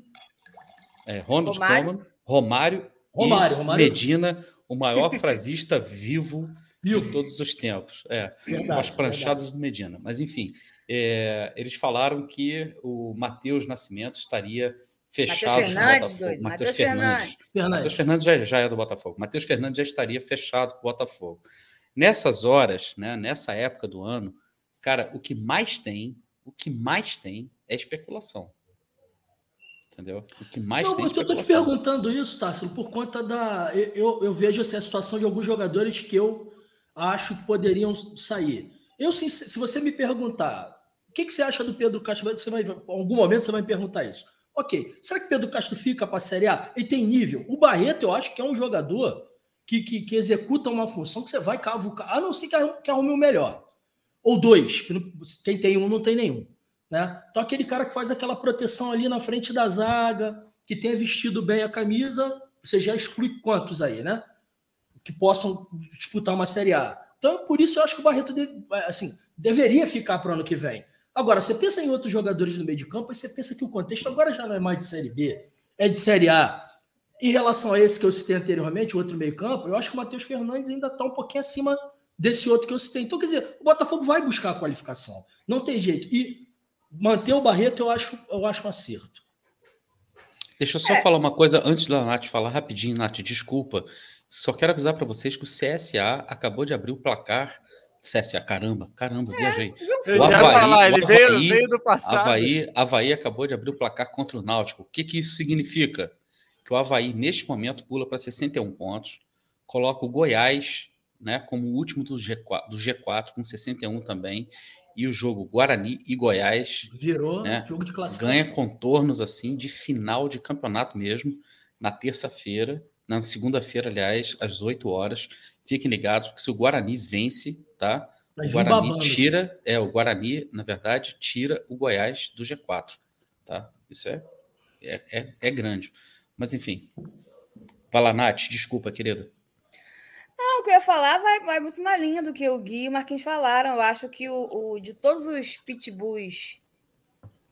é, Ronald Romário. Koeman, Romário, Romário, e Romário. Medina, o maior frasista vivo de todos os tempos. É, Verdade, com as pranchadas do Medina. Mas, enfim, é, eles falaram que o Matheus Nascimento estaria fechado Matheus com o Fernandes, doido. Matheus Fernandes. Matheus Fernandes já, já é do Botafogo. Matheus Fernandes já estaria fechado com o Botafogo. Nessas horas, né, nessa época do ano, cara, o que mais tem, o que mais tem é especulação. Entendeu? O que mais Não, tem é porque eu tô te perguntando isso, Tássilo, por conta da. Eu, eu, eu vejo assim, a situação de alguns jogadores que eu acho que poderiam sair. Eu, se, se você me perguntar, o que, que você acha do Pedro Castro? Você vai, em algum momento você vai me perguntar isso. Ok, será que Pedro Castro fica para a Série A? Ele tem nível. O Barreto, eu acho que é um jogador que, que, que executa uma função que você vai cavucar, a não ser que que arrume o melhor. Ou dois, quem tem um não tem nenhum. Né? Então, aquele cara que faz aquela proteção ali na frente da zaga, que tenha vestido bem a camisa, você já exclui quantos aí, né? Que possam disputar uma Série A. Então, por isso eu acho que o Barreto assim, deveria ficar para o ano que vem. Agora, você pensa em outros jogadores no meio de campo, e você pensa que o contexto agora já não é mais de Série B, é de Série A. Em relação a esse que eu citei anteriormente, o outro meio campo, eu acho que o Matheus Fernandes ainda está um pouquinho acima desse outro que eu citei. Então, quer dizer, o Botafogo vai buscar a qualificação. Não tem jeito. E manter o Barreto eu acho, eu acho um acerto. Deixa eu só falar uma coisa antes da Nath falar rapidinho, Nath, desculpa. Só quero avisar para vocês que o CSA acabou de abrir o placar. CSA, caramba, caramba, viajei. Eu O Havaí- falar, ele o veio, Havaí- veio do passado. Havaí, Havaí acabou de abrir o placar contra o Náutico. O que, que isso significa? Que o Havaí, neste momento, pula para 61 pontos, coloca o Goiás né, como o último do G4, do G4, com 61 também, e o jogo Guarani e Goiás Virou né, jogo de classificação. ganha contornos assim de final de campeonato mesmo, na terça-feira, na segunda-feira, aliás, às 8 horas. Fiquem ligados, porque se o Guarani vence, tá? Vai O Guarani babando. tira, é, o Guarani, na verdade, tira o Goiás do G4, tá? Isso é, é, é, é grande. Mas, enfim. Vai lá, Nath, desculpa, querida. Não, o que eu ia falar vai, vai muito na linha do que o Gui e o Marquinhos falaram. Eu acho que o, o- de todos os pitbulls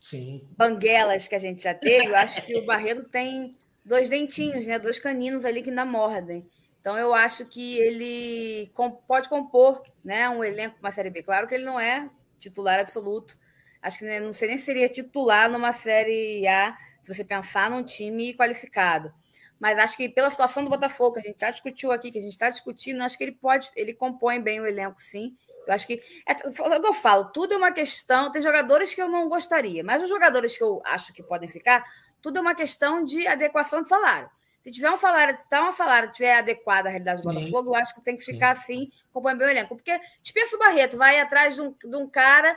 Sim. banguelas que a gente já teve, eu acho que o Barreto tem dois dentinhos, né? Dois caninos ali que ainda mordem. Então eu acho que ele pode compor né, um elenco para uma Série B. Claro que ele não é titular absoluto. Acho que né, não sei nem se seria titular numa Série A, se você pensar num time qualificado. Mas acho que pela situação do Botafogo, que a gente já discutiu aqui, que a gente está discutindo, acho que ele pode, ele compõe bem o elenco, sim. Eu acho que. É, é o que eu falo, tudo é uma questão. Tem jogadores que eu não gostaria, mas os jogadores que eu acho que podem ficar, tudo é uma questão de adequação de salário. Se tiver um salário, se tá um salário tiver adequado à realidade do Sim. Botafogo, eu acho que tem que ficar assim, compõe bem o elenco. Porque dispensa o Barreto, vai atrás de um, de um cara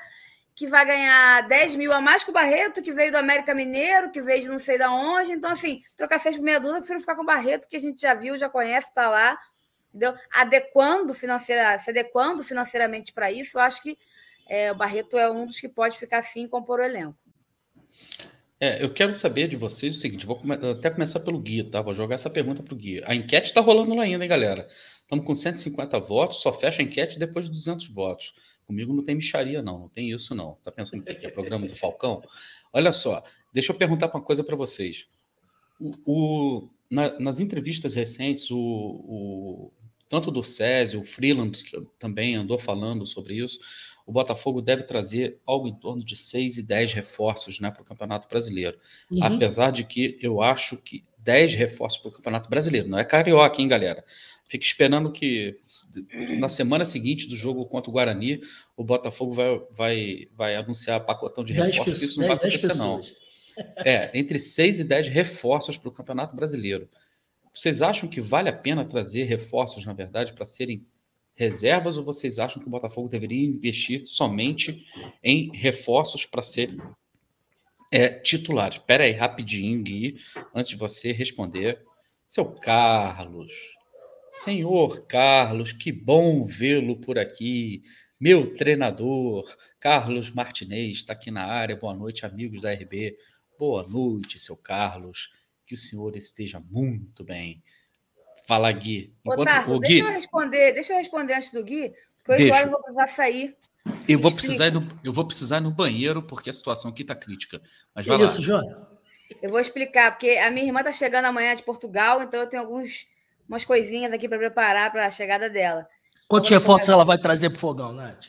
que vai ganhar 10 mil a mais que o Barreto, que veio do América Mineiro, que veio de não sei de onde. Então, assim, trocar seis por meia dúzia, eu prefiro ficar com o Barreto, que a gente já viu, já conhece, está lá entendeu? Adequando financeira, se adequando financeiramente para isso, eu acho que é, o Barreto é um dos que pode ficar assim e compor o elenco. É, eu quero saber de vocês o seguinte, vou até começar pelo Gui, tá? Vou jogar essa pergunta pro Gui. A enquete tá rolando lá ainda, hein, galera? Estamos com 150 votos, só fecha a enquete depois de 200 votos. Comigo não tem micharia, não, não tem isso, não. Tá pensando que é programa do Falcão? Olha só, deixa eu perguntar uma coisa para vocês. O, o- na- nas entrevistas recentes, o, o- tanto do Césio, o Freeland também andou falando sobre isso. O Botafogo deve trazer algo em torno de 6 e 10 reforços né, para o Campeonato Brasileiro. Uhum. Apesar de que eu acho que 10 reforços para o Campeonato Brasileiro, não é carioca, hein, galera? Fique esperando que na semana seguinte do jogo contra o Guarani, o Botafogo vai, vai, vai anunciar pacotão de 10 reforços, que isso não vai pessoas, 10 acontecer, não. pessoas. É, entre 6 e 10 reforços para o Campeonato Brasileiro. Vocês acham que vale a pena trazer reforços, na verdade, para serem reservas ou vocês acham que o Botafogo deveria investir somente em reforços para serem é, titulares? Espera aí, rapidinho, Gui, antes de você responder. Seu Carlos, senhor Carlos, que bom vê-lo por aqui. Meu treinador, Carlos Martinez, está aqui na área. Boa noite, amigos da RB. Boa noite, seu Carlos. Que o senhor esteja muito bem. Fala, Gui. Enquanto, Ô, Tarso, o Gui... deixa eu responder, deixa eu responder antes do Gui, porque oito horas eu vou precisar sair. Eu vou, precisar no, eu vou precisar ir no banheiro, porque a situação aqui está crítica. Mas vai isso, lá. João? Eu vou explicar, porque a minha irmã está chegando amanhã de Portugal, então eu tenho algumas umas coisinhas aqui para preparar para a chegada dela. Quantos reforços ela vai trazer para o fogão, Nath?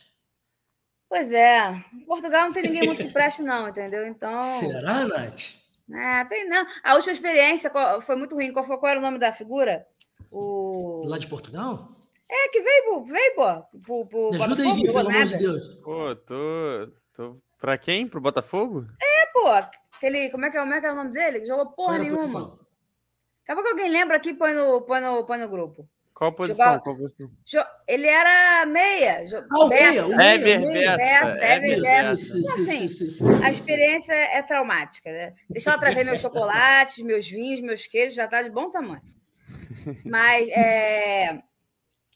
Pois é. Em Portugal não tem ninguém muito que preste, não, entendeu? Então. Será, Nath? É, tem não. A última experiência foi muito ruim. Qual, foi, qual era o nome da figura? O... Lá de Portugal? É, que veio, veio, pô. Pro, pro Me ajuda aí, pelo amor de Deus. Pô, tô, tô. Pra quem? Pro Botafogo? É, pô. Aquele. Como é que é, como é, que é o nome dele? Jogou porra nenhuma. Acaba que alguém lembra aqui põe no, põe no, põe no grupo. Qual posição? Jogava... Qual posição? Ele era meia. Ah, meia, Ever. Então, assim, a experiência é traumática, né? Deixa ela trazer meus chocolates, meus vinhos, meus queijos, já tá de bom tamanho. Mas é,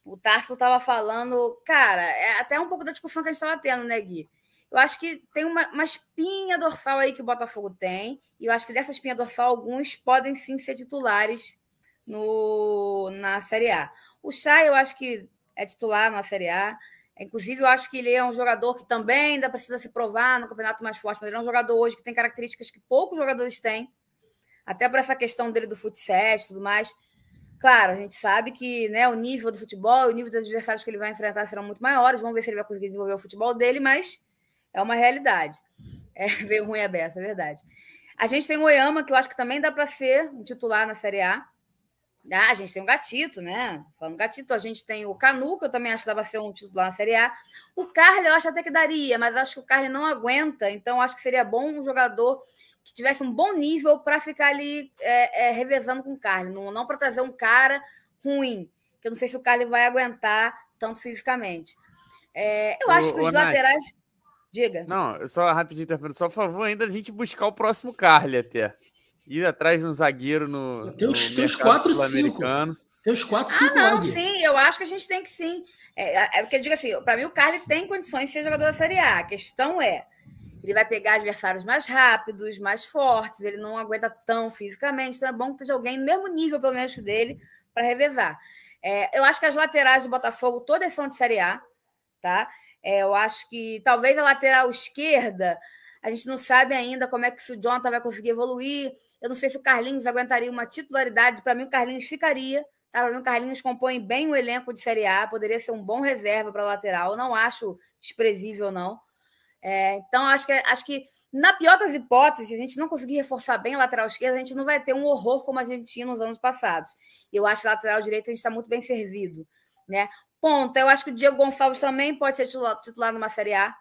o Tarso estava falando, cara, é até um pouco da discussão que a gente estava tendo, né, Gui? Eu acho que tem uma, uma, espinha dorsal aí que o Botafogo tem, e eu acho que dessa espinha dorsal, alguns podem sim ser titulares no, na Série A. O Chay, eu acho que é titular na Série A. Inclusive, eu acho que ele é um jogador que também ainda precisa se provar no campeonato mais forte, mas ele é um jogador hoje que tem características que poucos jogadores têm, até por essa questão dele do futsal e tudo mais. Claro, a gente sabe que né, o nível do futebol, o nível dos adversários que ele vai enfrentar serão muito maiores. Vamos ver se ele vai conseguir desenvolver o futebol dele, mas é uma realidade. É, veio ruim a beça, é verdade. A gente tem o Oyama, que eu acho que também dá para ser um titular na Série A. Ah, a gente tem o Gatito, né? Falando Gatito, a gente tem o Canu, que eu também acho que dá para ser um titular na Série A. O Carly, eu acho até que daria, mas acho que o Carly não aguenta, então acho que seria bom um jogador que tivesse um bom nível para ficar ali é, é, revezando com o Carly, não, não para trazer um cara ruim, que eu não sei se o Carly vai aguentar tanto fisicamente. É, eu acho que os laterais. Nath, Diga. Não, só rapidinho interferindo, só a favor ainda a gente buscar o próximo Carly até. Ir atrás no zagueiro no, tem os, no tem os quatro, sul-americano. Tem os quatro, cinco. Ah, não, sim, eu acho que a gente tem que sim. É, é porque eu digo assim, para mim o Carly tem condições de ser jogador da Série A. A questão é, ele vai pegar adversários mais rápidos, mais fortes, ele não aguenta tão fisicamente, então é bom que tenha alguém no mesmo nível, pelo menos, dele, para revezar. É, eu acho que as laterais do Botafogo todas são de Série A, tá? É, eu acho que talvez a lateral esquerda, a gente não sabe ainda como é que o Jonathan vai conseguir evoluir. Eu não sei se o Carlinhos aguentaria uma titularidade. Para mim, o Carlinhos ficaria. Tá? Para mim, o Carlinhos compõe bem o elenco de Série A, poderia ser um bom reserva para lateral. Eu não acho desprezível, não. É, então, acho que, acho que, na pior das hipóteses, a gente não conseguir reforçar bem a lateral esquerda, a gente não vai ter um horror como a gente tinha nos anos passados. E eu acho que lateral direita a gente está muito bem servido. Né? Ponta, eu acho que o Diego Gonçalves também pode ser titular, titular numa Série A.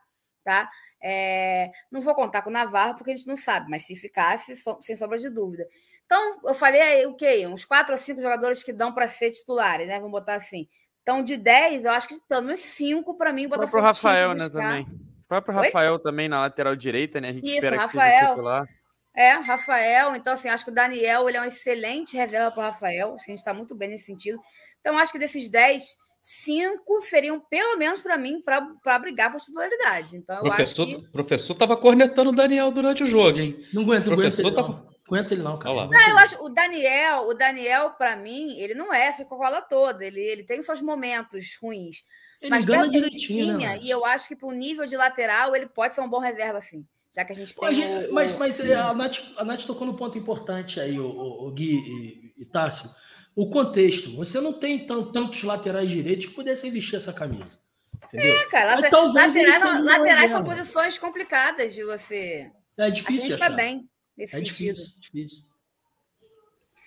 Tá? É, não vou contar com o Navarro, porque a gente não sabe, mas se ficasse, so, sem sombra de dúvida. Então, eu falei aí o quê? Uns quatro ou cinco jogadores que dão para ser titulares, né? Vamos botar assim. Então, de 10, eu acho que pelo menos cinco para mim. Botafogo o Rafael, né, também. O próprio Rafael Oi? também na lateral direita, né? A gente Isso, espera Rafael, que seja titular. É, Rafael. Então, assim, acho que o Daniel ele é um excelente reserva para o Rafael. Acho que a gente está muito bem nesse sentido. Então, acho que desses 10, cinco seriam, pelo menos para mim, para brigar por titularidade. Então, eu professor, acho que... professor estava cornetando o Daniel durante o jogo, hein? Não aguento, não professor aguento tava... não. Aguenta ele não, cara. Não, não eu acho o Daniel, o Daniel, para mim, ele não é ficou cola toda. Ele, ele tem seus momentos ruins. Ele mas engana direitinho, tinha, né? E eu acho que para o nível de lateral, ele pode ser um bom reserva, assim. Já que a gente tem. Mas, o, mas, mas é, a, Nath, a Nath tocou no ponto importante aí, o, o, o Gui e, e Tássio o contexto. Você não tem tantos laterais direitos que pudessem vestir essa camisa. Entendeu? É, cara. Later, laterais, laterais são posições complicadas de você. É difícil. A gente está bem nesse é sentido. Difícil, difícil.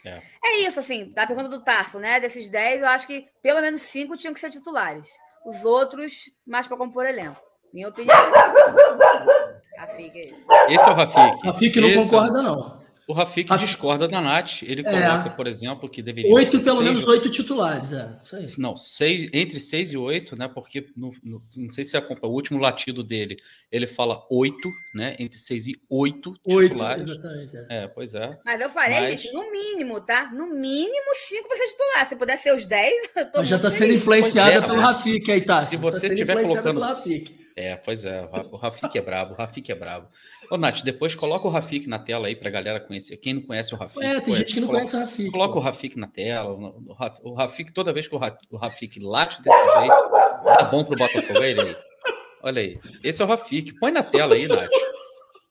É. é. isso, assim, da pergunta do Tarso, né? Desses 10, eu acho que pelo menos 5 tinham que ser titulares. Os outros, mais para compor elenco. Minha opinião. Rafik. Esse é o Rafik. Rafik não Esse é- concorda, não. O Rafik discorda da Nath. Ele É. coloca, por exemplo, que deveria Oito, ser pelo seis menos oito titulares, é. Isso aí. Não, seis, entre 6 e 8, né? Porque no, no- não sei se acompanha o último latido dele, ele fala 8, né? Entre 6 e 8 Oito, titulares. exatamente. é. É, pois é. Mas eu falei, Mas- gente, no mínimo, tá? No mínimo, cinco pra ser titular. Se puder ser os 10, eu tô Mas já está sendo influenciada é, pelo Rafik aí, tá? se você sendo tiver influenciada colocando- pelo Rafik. É, pois é. o Ra- O Rafik é brabo, o Rafik é brabo. Ô, Nath, depois coloca o Rafik na tela aí pra galera conhecer. Quem não conhece o Rafik. É, tem pô, gente que não coloca- conhece o Rafik. Coloca pô. o Rafik na tela. O Raf- o Rafik, toda vez que o Ra- o Rafik late desse jeito, tá bom pro Botafogo. Olha ele aí. Olha aí. Esse é o Rafik. Põe na tela aí, Nath.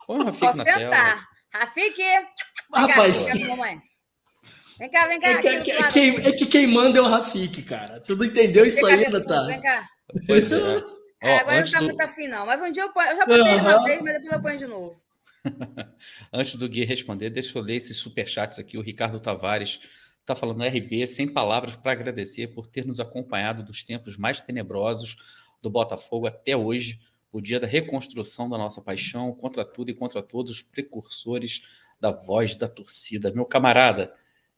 Põe o Rafik Posso na tela. tentar. Rafik! Vem Rapaz, cá, vem cá. Vem cá, vem cá. é que, é que- é que- é que quem manda é o Rafik, cara. Tu não entendeu isso cabeçudo, Natália? Vem cá. Pois é. Ó, É, agora não tá do, muito afim, não. Mas um dia eu ponho. Eu já botei ele uma vez, mas depois eu ponho de novo. antes do Gui responder, deixa eu ler esses superchats aqui. O Ricardo Tavares está falando RB, sem palavras para agradecer por ter nos acompanhado dos tempos mais tenebrosos do Botafogo até hoje, o dia da reconstrução da nossa paixão, contra tudo e contra todos os precursores da voz da torcida. Meu camarada,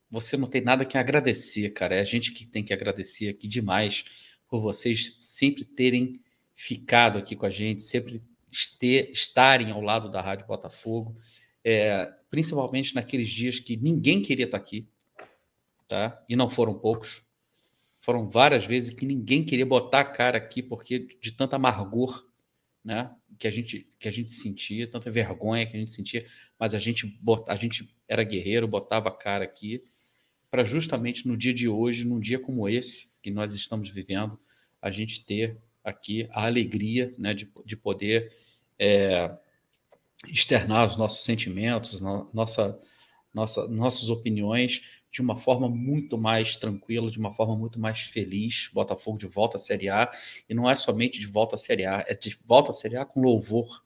você não tem nada que agradecer, cara. É a gente que tem que agradecer aqui demais por vocês sempre terem ficado aqui com a gente, sempre este- estarem ao lado da Rádio Botafogo, é, principalmente naqueles dias que ninguém queria estar aqui, tá? E não foram poucos. Foram várias vezes que ninguém queria botar a cara aqui porque de tanta amargor, né? Que a gente que a gente sentia, tanta vergonha que a gente sentia, mas a gente bot- a gente era guerreiro, botava a cara aqui para justamente no dia de hoje, num dia como esse que nós estamos vivendo, a gente ter aqui a alegria né, de, de poder é, externar os nossos sentimentos, no- nossa, nossa, nossas opiniões de uma forma muito mais tranquila, de uma forma muito mais feliz. Botafogo de volta à Série A, e não é somente de volta à Série A, é de volta à Série A com louvor,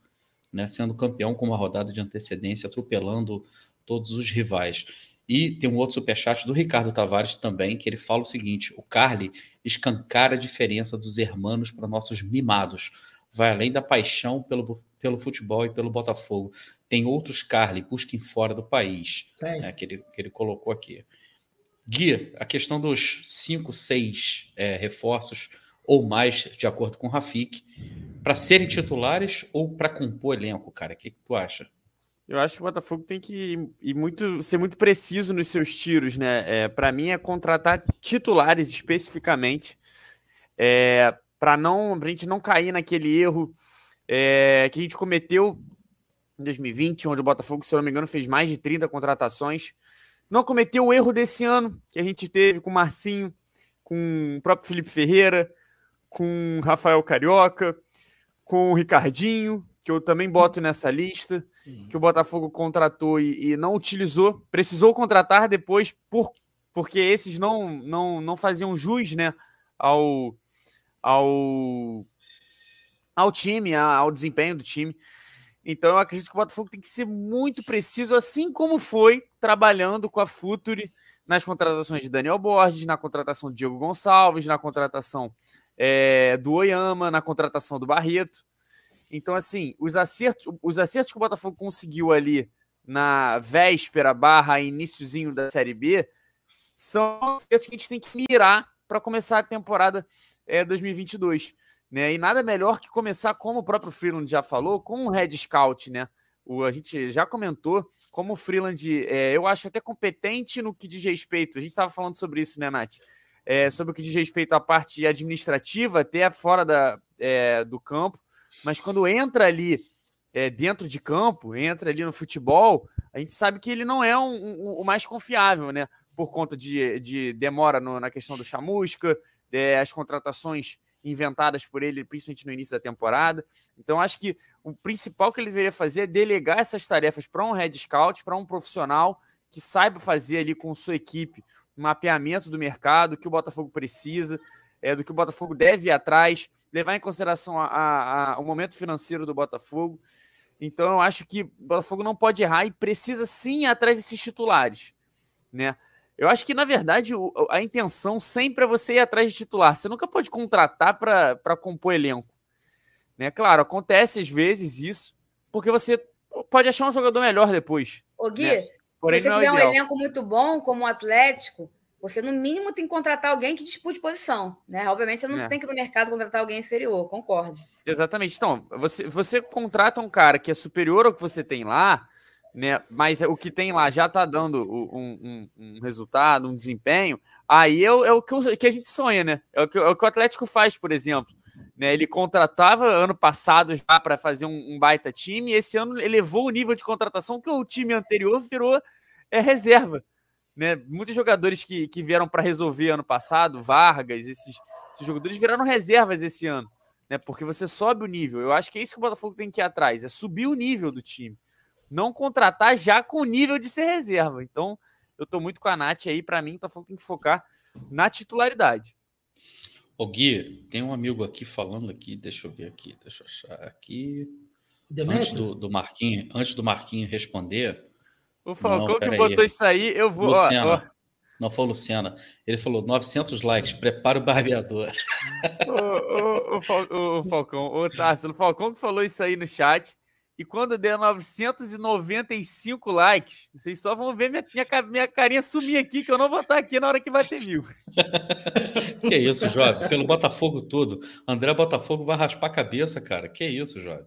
né, sendo campeão com uma rodada de antecedência, atropelando todos os rivais. E tem um outro superchat do Ricardo Tavares também, que ele fala o seguinte: o Carly escancara a diferença dos hermanos para nossos mimados. Vai além da paixão pelo, pelo futebol e pelo Botafogo. Tem outros Carly, busquem fora do país, né, que, ele, que ele colocou aqui. Gui, a questão dos cinco, seis é, reforços ou mais, de acordo com o Rafik, para serem titulares ou para compor elenco, cara? O que, que tu acha? Eu acho que o Botafogo tem que ir- muito, ser muito preciso nos seus tiros, né? É, para mim é contratar titulares especificamente, é, para não, pra gente não cair naquele erro é, que a gente cometeu em 2020, onde o Botafogo, se eu não me engano, fez mais de 30 contratações. Não cometeu o erro desse ano que a gente teve com o Marcinho, com o próprio Felipe Ferreira, com o Rafael Carioca, com o Ricardinho, que eu também boto nessa lista que o Botafogo contratou e, e não utilizou, precisou contratar depois por, porque esses não, não, não faziam jus né, ao, ao, ao time, ao desempenho do time. Então eu acredito que o Botafogo tem que ser muito preciso, assim como foi trabalhando com a Futuri nas contratações de Daniel Borges, na contratação de Diego Gonçalves, na contratação eh, do Oyama, na contratação do Barreto. Então, assim, os acertos, os acertos que o Botafogo conseguiu ali na véspera barra iníciozinho da Série B são acertos que a gente tem que mirar para começar a temporada é, 2022. Né? E nada melhor que começar, como o próprio Freeland já falou, com um Red Scout. Né? O, a gente já comentou como o Freeland, é, eu acho até competente no que diz respeito. A gente estava falando sobre isso, né, Nath? É, sobre o que diz respeito à parte administrativa, até fora da, é, do campo mas quando entra ali é, dentro de campo, entra ali no futebol, a gente sabe que ele não é um, um- o mais confiável, né? Por conta de, de demora no- na questão do chamusca, é, as contratações inventadas por ele, principalmente no início da temporada. Então, acho que o principal que ele deveria fazer é delegar essas tarefas para um head scout, para um profissional que saiba fazer ali com sua equipe um mapeamento do mercado, do que o Botafogo precisa, é, do que o Botafogo deve ir atrás, levar em consideração a- a- a- o momento financeiro do Botafogo. Então, eu acho que o Botafogo não pode errar e precisa sim ir atrás desses titulares, né? Eu acho que, na verdade, o- a intenção sempre é você ir atrás de titular. Você nunca pode contratar para compor elenco. Né? Claro, acontece às vezes isso, porque você pode achar um jogador melhor depois. Ô, Gui, né? se você é tiver é um elenco muito bom, como o Atlético, você no mínimo tem que contratar alguém que dispute posição, né? Obviamente você não é. tem que ir no mercado contratar alguém inferior, concordo. Exatamente. Então, você, você contrata um cara que é superior ao que você tem lá, né? Mas o que tem lá já está dando um, um, um, resultado, um desempenho. Aí é, o, é o que, o, que a gente sonha, né? É o que, é o que o Atlético faz, por exemplo. Né, ele contratava ano passado já para fazer um, um, baita time, e esse ano elevou o nível de contratação que o time anterior virou é, reserva. Né? Muitos jogadores que, que vieram para resolver ano passado, Vargas, esses, esses, jogadores viraram reservas esse ano, né? porque você sobe o nível. Eu acho que é isso que o Botafogo tem que ir atrás, é subir o nível do time. Não contratar já com o nível de ser reserva. Então, eu estou muito com a Nath aí. Para mim, o Botafogo tem que focar na titularidade. Ô Gui, tem um amigo aqui falando aqui, deixa eu ver aqui, deixa eu achar aqui. Antes do, do Marquinho, antes do Marquinho responder. O Falcão não, que botou aí. isso aí, eu vou. Luciana, ó, ó. Não foi o Luciana. Ele falou 900 likes, prepara o barbeador. o, o, o, o, Falcão, o Tarso, o Falcão que falou isso aí no chat. E quando der 995 likes, vocês só vão ver minha, minha, minha carinha sumir aqui, que eu não vou estar aqui na hora que vai ter mil. que isso, jovem? Pelo Botafogo todo. André Botafogo vai raspar a cabeça, cara. Que isso, jovem?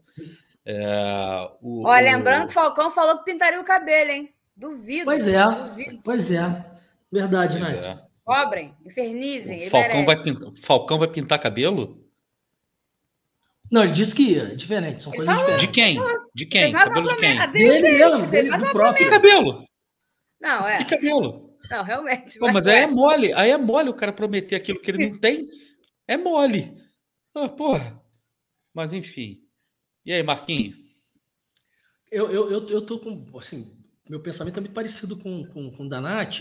É, o, Ó, lembrando que o Falcão falou que pintaria o cabelo, hein? Duvido. Pois é. Duvido. Pois é. Verdade, né? É. Cobrem, infernizem. O Falcão vai, pintar, Falcão vai pintar cabelo? Não, ele disse que ia. Diferente. São coisas diferentes. De quem? De quem? Cabelo de quem? Dele, dele mesmo. Dele, do próprio. Que cabelo? Não, é. Que cabelo? Não, realmente. Pô, mas aí é mole. Aí é mole o cara prometer aquilo que ele não tem. É mole. Ah, porra. Mas enfim. E aí, Marquinhos? Eu, eu, eu, eu tô com. Assim, meu pensamento é muito parecido com, com, com o da Nath.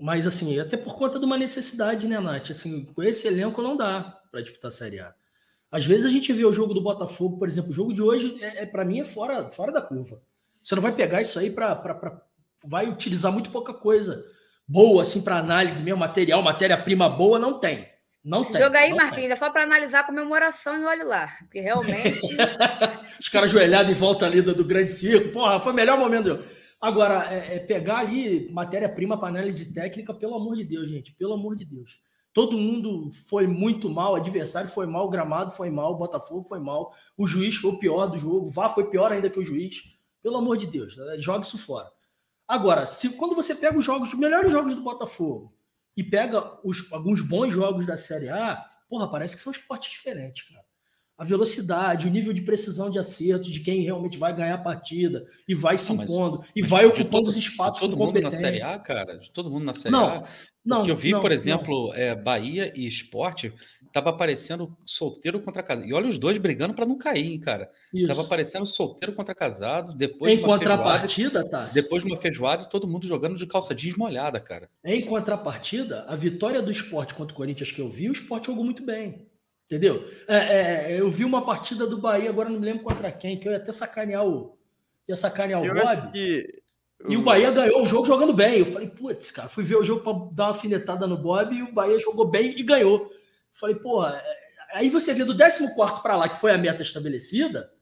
Mas, assim, até por conta de uma necessidade, né, Nath? Assim, com esse elenco não dá para disputar a Série A. Às vezes a gente vê o jogo do Botafogo, por exemplo, o jogo de hoje, é, é para mim, é fora, fora da curva. Você não vai pegar isso aí para. Vai utilizar muito pouca coisa boa, assim, para análise mesmo, material, matéria-prima boa, não tem. Não tem, jogo aí, Marquinhos, tem. é só para analisar a comemoração e olhe lá. Porque realmente. Os caras ajoelhados em volta ali do, do grande circo. Porra, foi o melhor momento. Agora, é, é pegar ali matéria-prima para análise técnica, pelo amor de Deus, gente. Pelo amor de Deus. Todo mundo foi muito mal, adversário foi mal, gramado foi mal, Botafogo foi mal, o juiz foi o pior do jogo, o VAR foi pior ainda que o juiz. Pelo amor de Deus, joga isso fora. Agora, se quando você pega os jogos, os melhores jogos do Botafogo e pega os, alguns bons jogos da Série A, porra, parece que são esportes diferentes, cara a velocidade, o nível de precisão de acerto de quem realmente vai ganhar a partida e vai se ah, impondo e vai ocupando todo, os espaços de todo mundo na Série A, cara, de todo mundo na Série não, A. Não, Porque eu vi, não, por exemplo, é, Bahia e Esporte, tava aparecendo solteiro contra casado. E olha os dois brigando para não cair, hein, cara. Isso. Tava aparecendo solteiro contra casado, depois em de contrapartida, tá? Depois de uma feijoada todo mundo jogando de calça jeans molhada, cara. Em contrapartida, a vitória do esporte contra o Corinthians que eu vi, o esporte jogou muito bem. Entendeu? É, é, eu vi uma partida do Bahia, agora não me lembro contra quem, que eu ia até sacanear o. Ia sacanear o Bob. Que... E o Bahia ganhou o jogo jogando bem. Eu falei, putz, cara, fui ver o jogo para dar uma alfinetada no Bob e o Bahia jogou bem e ganhou. Eu falei, pô, é, aí você vê do 14 para lá, que foi a meta estabelecida,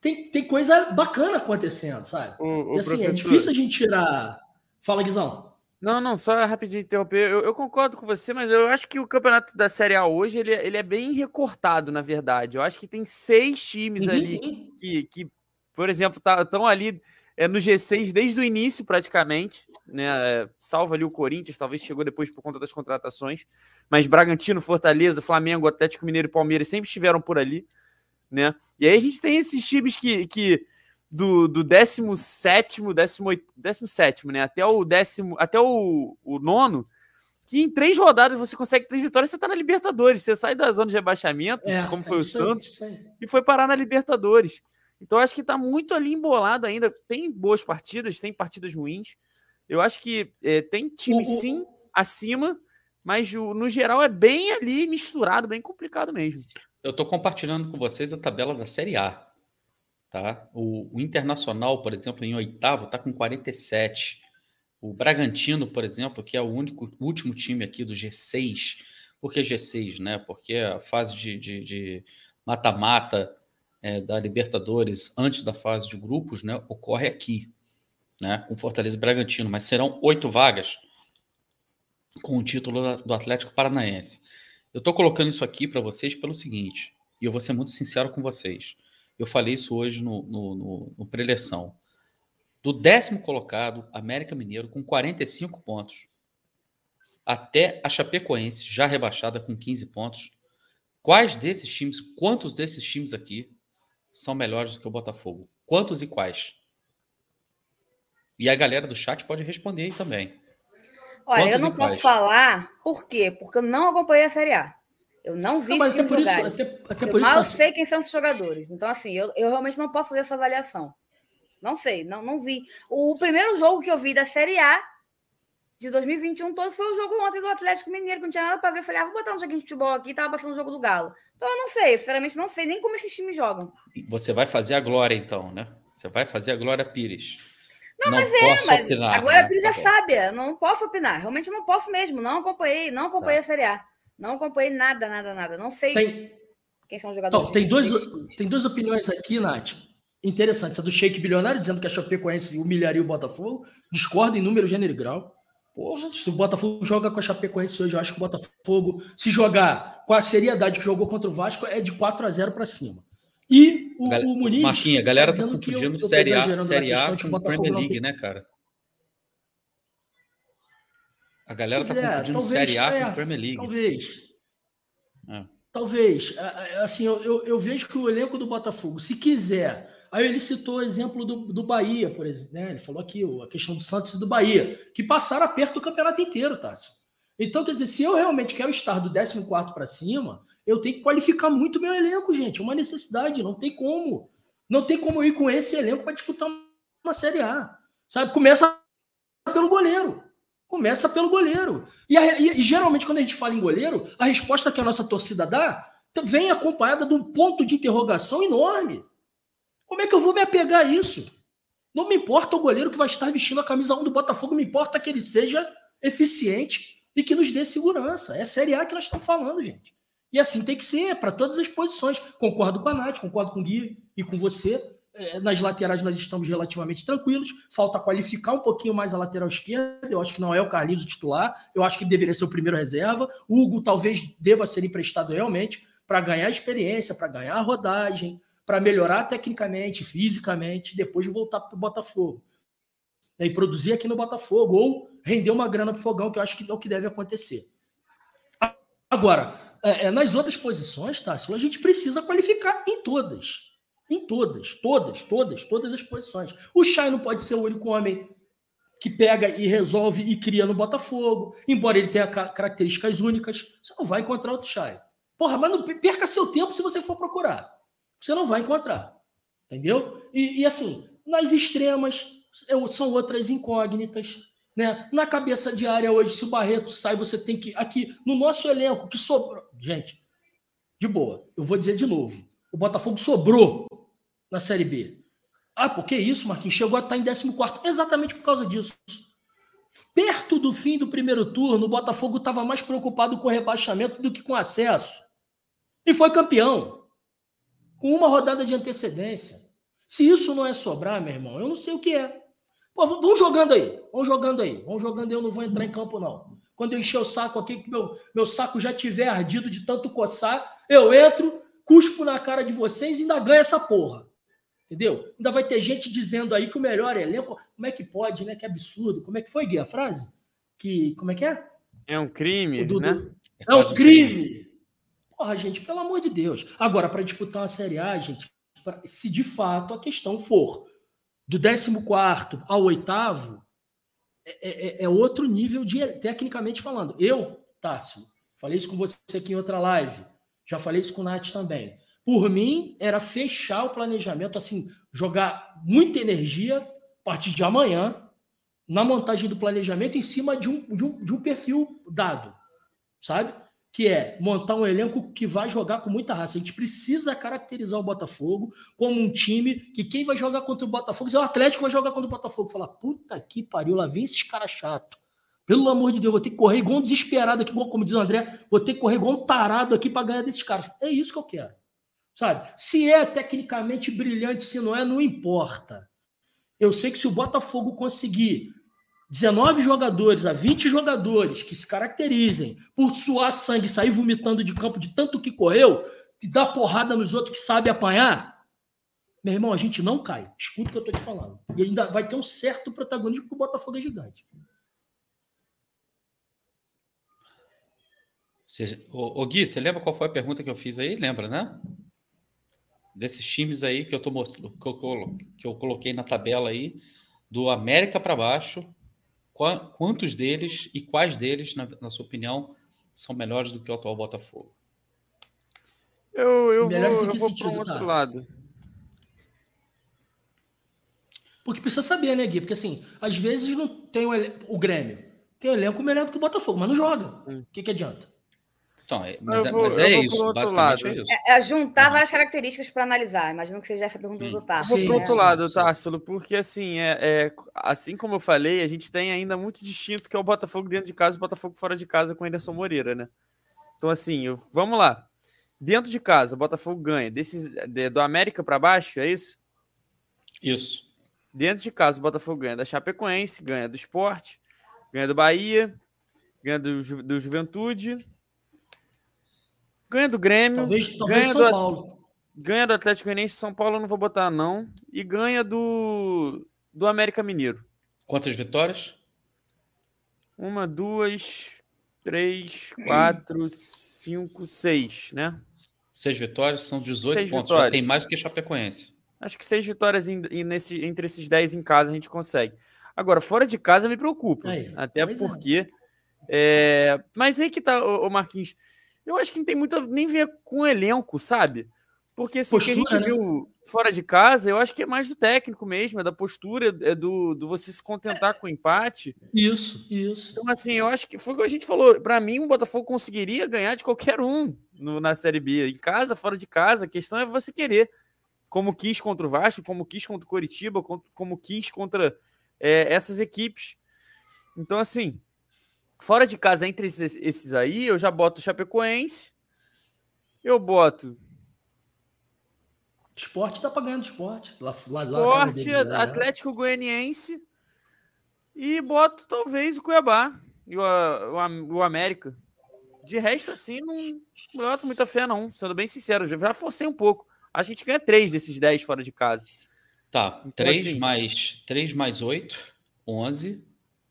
tem, tem coisa bacana acontecendo, sabe? O, o e assim, é professor... é difícil a gente tirar. Fala, Guizão. Não, não, só rapidinho interromper. Eu, eu, concordo com você, mas eu acho que o campeonato da Série A hoje ele, é, ele é bem recortado, na verdade. Eu acho que tem seis times uhum. ali que, que, por exemplo, estão tá, ali é, no G6 desde o início, praticamente. Né? É, salva ali o Corinthians, talvez chegou depois por conta das contratações. Mas Bragantino, Fortaleza, Flamengo, Atlético Mineiro e Palmeiras sempre estiveram por ali. Né? E aí a gente tem esses times que. que do, do 17, 18, 17, né? Até o décimo, até o, o nono, que em três rodadas você consegue três vitórias, você tá na Libertadores. Você sai da zona de rebaixamento, é, como foi é o Santos, e foi parar na Libertadores. Então acho que tá muito ali embolado ainda. Tem boas partidas, tem partidas ruins. Eu acho que é, tem time sim acima, mas no geral é bem ali misturado, bem complicado mesmo. Eu tô compartilhando com vocês a tabela da Série A. Tá? O, o Internacional, por exemplo, em oitavo, está com 47. O Bragantino, por exemplo, que é o único último time aqui do G6. Por que G6? Né? Porque a fase de mata-mata é, da Libertadores antes da fase de grupos né, ocorre aqui, né, com Fortaleza e Bragantino, mas serão oito vagas com o título do Atlético Paranaense. Eu estou colocando isso aqui para vocês pelo seguinte, e eu vou ser muito sincero com vocês. Eu falei isso hoje no, no, no, no preleção. Do décimo colocado, América Mineiro, com 45 pontos, até a Chapecoense, já rebaixada com 15 pontos. Quais desses times, quantos desses times aqui são melhores do que o Botafogo? Quantos e quais? E a galera do chat pode responder aí também. Olha, Quantos eu não posso falar por quê? Porque eu não acompanhei a Série A. Eu não vi não, mas até por isso, até, até por eu mal isso... sei quem são os jogadores. Então, assim, eu, eu realmente não posso fazer essa avaliação. Não sei, não, não vi. O primeiro jogo que eu vi da Série A de 2021 todo foi o jogo ontem do Atlético Mineiro, que não tinha nada para ver. Eu falei, ah, vou botar um joguinho de futebol aqui, tava passando o jogo do Galo. Então eu não sei, sinceramente não sei nem como esses times jogam. Você vai fazer a glória, então, né? Você vai fazer a Glória Pires. Não, não mas é, mas opinar, agora né? a Pires é tá sábia, não posso opinar. Realmente não posso mesmo, não acompanhei, não acompanhei tá. a Série A. Não acompanhei nada, nada, nada. Não sei tem... quem são os jogadores. Então, tem, dois, tem duas opiniões aqui, Nath, interessantes. A do Sheik Bilionário, dizendo que a Chapecoense humilharia o Botafogo. Discorda em número, gênero e grau. Porra, se o Botafogo joga com a Chapecoense hoje, eu acho que o Botafogo, se jogar com a seriedade que jogou contra o Vasco, é de 4 a 0 para cima. E o, Gal o Muniz. Marquinha, a galera tá confundindo eu, Série A, série a com Premier League, né, cara? A galera pois tá é, confundindo talvez, Série A é, com Premier League. Talvez. É. Talvez. Assim, eu, eu, eu, vejo que o elenco do Botafogo, se quiser Aí ele citou o exemplo do, do Bahia, por exemplo. Né? Ele falou aqui a questão do Santos e do Bahia, que passaram aperto do campeonato inteiro, Tássio. Então, quer dizer, se eu realmente quero estar do 14 para cima, eu tenho que qualificar muito meu elenco, gente. É uma necessidade, não tem como. Não tem como ir com esse elenco para disputar uma Série A. Sabe? Começa pelo goleiro. Começa pelo goleiro. E, a, e, e, geralmente, quando a gente fala em goleiro, a resposta que a nossa torcida dá vem acompanhada de um ponto de interrogação enorme. Como é que eu vou me apegar a isso? Não me importa o goleiro que vai estar vestindo a camisa 1 do Botafogo, me importa que ele seja eficiente e que nos dê segurança. É Série A que nós estamos falando, gente. E assim tem que ser para todas as posições. Concordo com a Nath, concordo com o Gui e com você. É, nas laterais nós estamos relativamente tranquilos. Falta qualificar um pouquinho mais a lateral esquerda. Eu acho que não é o Carlinhos o titular. Eu acho que deveria ser o primeiro reserva. O Hugo talvez deva ser emprestado realmente para ganhar experiência, para ganhar rodagem, para melhorar tecnicamente, fisicamente, depois de voltar para o Botafogo. E produzir aqui no Botafogo, ou render uma grana para o fogão, que eu acho que é o que deve acontecer. Agora, é, é, nas outras posições, Tássio, a gente precisa qualificar em todas. Em todas, todas, todas, todas as posições. O Chay não pode ser o único homem que pega e resolve e cria no Botafogo, embora ele tenha características únicas. Você não vai encontrar outro Chay. Porra, mas não perca seu tempo se você for procurar você não vai encontrar. Entendeu? E, e assim, nas extremas são outras incógnitas. Né? Na cabeça de área hoje, se o Barreto sai, você tem que. Aqui, no nosso elenco, que sobrou. Gente, de boa, eu vou dizer de novo. O Botafogo sobrou na Série B. Ah, por que isso, Marquinhos? Chegou a estar em 14. Exatamente por causa disso. Perto do fim do primeiro turno, o Botafogo estava mais preocupado com rebaixamento do que com acesso. E foi campeão com uma rodada de antecedência. Se isso não é sobrar, meu irmão, eu não sei o que é. Pô, vão jogando aí, vão jogando aí, vão jogando aí, eu não vou entrar em campo, não. Quando eu encher o saco aqui, que meu, meu saco já tiver ardido de tanto coçar, eu entro, cuspo na cara de vocês e ainda ganho essa porra. Entendeu? Ainda vai ter gente dizendo aí que o melhor elenco. Como é que pode, né? Que absurdo. Como é que foi, Gui, a frase? Que. Como é que é? É um crime, do, né? É um crime. Porra, gente, pelo amor de Deus. Agora, para disputar uma Série A, gente, pra, se de fato a questão for do 14 ao oitavo, é, é, é, outro nível de, tecnicamente falando. Eu, Tássio, falei isso com você aqui em outra live, já falei isso com o Nath também. Por mim, era fechar o planejamento, assim, jogar muita energia a partir de amanhã na montagem do planejamento em cima de um, de um, de um perfil dado, sabe? que é montar um elenco que vai jogar com muita raça. A gente precisa caracterizar o Botafogo como um time que quem vai jogar contra o Botafogo, é o Atlético vai jogar contra o Botafogo. Falar, puta que pariu, lá vem esses caras chato. Pelo amor de Deus, vou ter que correr igual um desesperado aqui, como diz o André, vou ter que correr igual um tarado aqui para ganhar desses caras. É isso que eu quero. Sabe? Se é tecnicamente brilhante, se não é, não importa. Eu sei que se o Botafogo conseguir 19 jogadores a 20 jogadores que se caracterizem por suar sangue sair vomitando de campo de tanto que correu, e dar porrada nos outros que sabe apanhar, meu irmão, a gente não cai. Escuta o que eu tô te falando. E ainda vai ter um certo protagonismo porque o Botafogo é gigante. Você, ô, ô, Gui, você lembra qual foi a pergunta que eu fiz aí? Lembra, né? Desses times aí que eu, tô, que eu, que eu coloquei na tabela aí, do América para baixo, quantos deles e quais deles, na, na, sua opinião, são melhores do que o atual Botafogo? Eu, eu vou, eu vou para um outro tá? lado. Porque precisa saber, né, Gui? Porque assim, às vezes não tem o, o Grêmio. Tem um elenco melhor do que o Botafogo, mas não joga. O que, que adianta? Então, é, mas, é, vou, mas é isso, basicamente lado. é isso. É, é juntar várias características para analisar. Imagino que seja essa pergunta hum. do Tássilo. Vou para outro né? lado, Tássilo, porque assim, é, é, assim como eu falei, a gente tem ainda muito distinto que é o Botafogo dentro de casa e o Botafogo fora de casa com o Anderson Moreira, né? Então, assim, eu, vamos lá. Dentro de casa, o Botafogo ganha. Desses, de, do América para baixo, é isso? Isso. Dentro de casa, o Botafogo ganha da Chapecoense, ganha do Esporte, ganha do Bahia, ganha do, do Juventude Ganha do Grêmio. Talvez, talvez ganha São do, Paulo. Ganha do Atlético Goianiense São Paulo, eu não vou botar, não. E ganha do, do América Mineiro. Quantas vitórias? Uma, duas, três, quatro, cinco, seis, né? Seis vitórias, são 18 seis pontos. Vitórias. Já tem mais do que Chapecoense. Acho que seis vitórias em, em, nesse, entre esses dez em casa a gente consegue. Agora, fora de casa me preocupa. Aí, até é. porque. É. É... Mas aí que tá, o Marquinhos. Eu acho que não tem muito a nem ver com o elenco, sabe? Porque assim, postura, que a gente né? viu fora de casa, eu acho que é mais do técnico mesmo, é da postura, é do, do você se contentar com o empate. Isso, isso. Então, assim, eu acho que foi o que a gente falou. Para mim, o Botafogo conseguiria ganhar de qualquer um no, na Série B. Em casa, fora de casa, a questão é você querer. Como quis contra o Vasco, como quis contra o Coritiba, como, como quis contra é, essas equipes. Então, assim, Fora de casa, entre esses, esses aí, eu já boto o Chapecoense. Eu boto. Esporte tá pagando esporte. Lá, lá, esporte, lá, né? Atlético Goianiense. E boto talvez o Cuiabá e o, o, o América. De resto, assim, não, não boto muita fé, não. Sendo bem sincero, já forcei um pouco. A gente ganha três desses dez fora de casa. Tá, então, três assim, mais três mais oito, onze.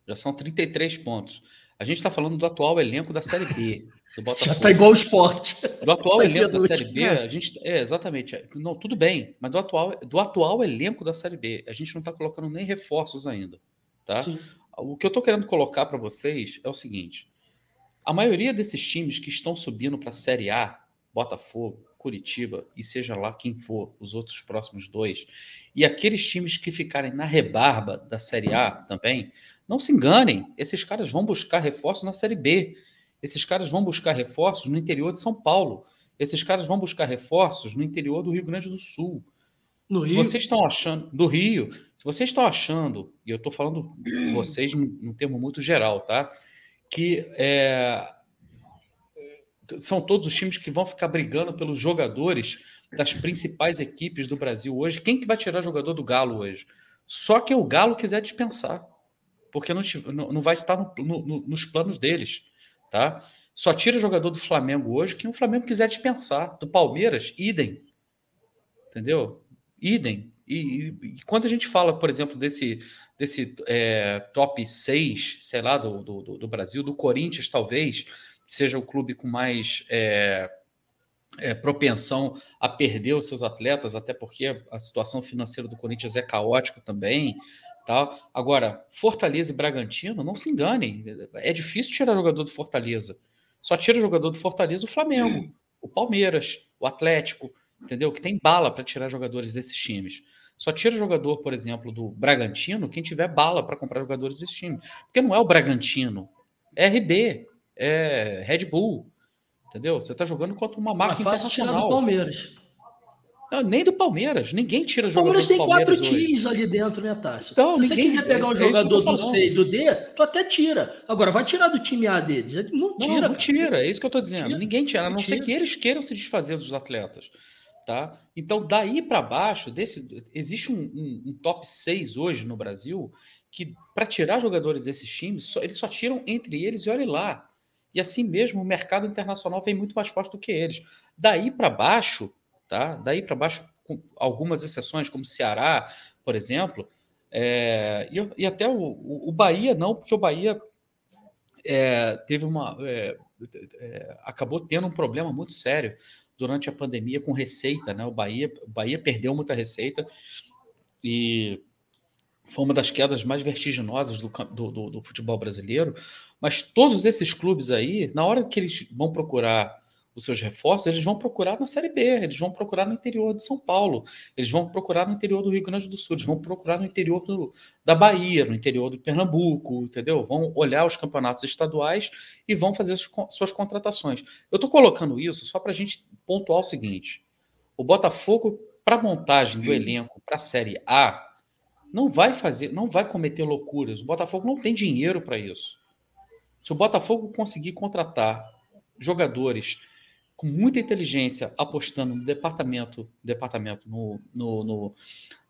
Já são 33 pontos. A gente está falando do atual elenco da Série B. Do Botafogo. Já está igual o esporte. Do atual tá elenco da Série B, a gente. É, exatamente. Não, tudo bem, mas do atual, do atual elenco da Série B, a gente não está colocando nem reforços ainda. Tá? O que eu estou querendo colocar para vocês é o seguinte: a maioria desses times que estão subindo para a Série A, Botafogo, Curitiba e seja lá quem for, os outros próximos dois, e aqueles times que ficarem na rebarba da Série A também, não se enganem, esses caras vão buscar reforços na Série B. Esses caras vão buscar reforços no interior de São Paulo. Esses caras vão buscar reforços no interior do Rio Grande do Sul. No se Rio? vocês estão achando. Do Rio. Se vocês estão achando, e eu estou falando vocês num termo muito geral, tá? Que é, são todos os times que vão ficar brigando pelos jogadores das principais equipes do Brasil hoje. Quem que vai tirar jogador do Galo hoje? Só que o Galo quiser dispensar porque não, não vai estar no, no, nos planos deles, tá? Só tira jogador do Flamengo hoje quem o Flamengo quiser dispensar. Do Palmeiras, idem. Entendeu? Idem. E, e, e quando a gente fala, por exemplo, desse, desse é, top 6, sei lá, do, do, do, Brasil, do Corinthians, talvez, seja o clube com mais é, é, propensão a perder os seus atletas, até porque a situação financeira do Corinthians é caótica também. Tá? Agora, Fortaleza e Bragantino, não se enganem, é difícil tirar jogador do Fortaleza. Só tira jogador do Fortaleza o Flamengo, o Palmeiras, o Atlético, entendeu? Que tem bala para tirar jogadores desses times. Só tira jogador, por exemplo, do Bragantino quem tiver bala para comprar jogadores desse time. Porque não é o Bragantino, é RB, é Red Bull, entendeu? Você está jogando contra uma marca Mas fácil tirar do Palmeiras. Não, nem do Palmeiras. Ninguém tira jogador Palmeiras do Palmeiras. Palmeiras tem quatro times ali dentro, né, Tássio? Então, Se ninguém, você quiser pegar um é jogador do C e do D, tu até tira. Agora, vai tirar do time A deles. Não tira. Não, não tira, é isso que eu tô dizendo. Tira. Ninguém tira, a não, não ser que eles queiram se desfazer dos atletas. Tá? Então, daí para baixo, desse, existe um, um, um, top 6 hoje no Brasil que, para tirar jogadores desses times, só, eles só tiram entre eles e olhe lá. E assim mesmo, o mercado internacional vem muito mais forte do que eles. Daí para baixo, tá? Daí para baixo, algumas exceções, como Ceará, por exemplo, é, e, e, até o, o, Bahia não, porque o Bahia é, teve uma. É, é, acabou tendo um problema muito sério durante a pandemia com receita, né? O Bahia, o Bahia perdeu muita receita e foi uma das quedas mais vertiginosas do, do, do futebol brasileiro. Mas todos esses clubes aí, na hora que eles vão procurar os seus reforços, eles vão procurar na Série B, eles vão procurar no interior de São Paulo, eles vão procurar no interior do Rio Grande do Sul, eles vão procurar no interior do, da Bahia, no interior do Pernambuco, entendeu? Vão olhar os campeonatos estaduais e vão fazer suas contratações. Eu estou colocando isso só para a gente pontuar o seguinte: o Botafogo, para montagem do elenco para a Série A, não vai fazer, não vai cometer loucuras. O Botafogo não tem dinheiro para isso. Se o Botafogo conseguir contratar jogadores com muita inteligência, apostando no departamento, departamento no, no, no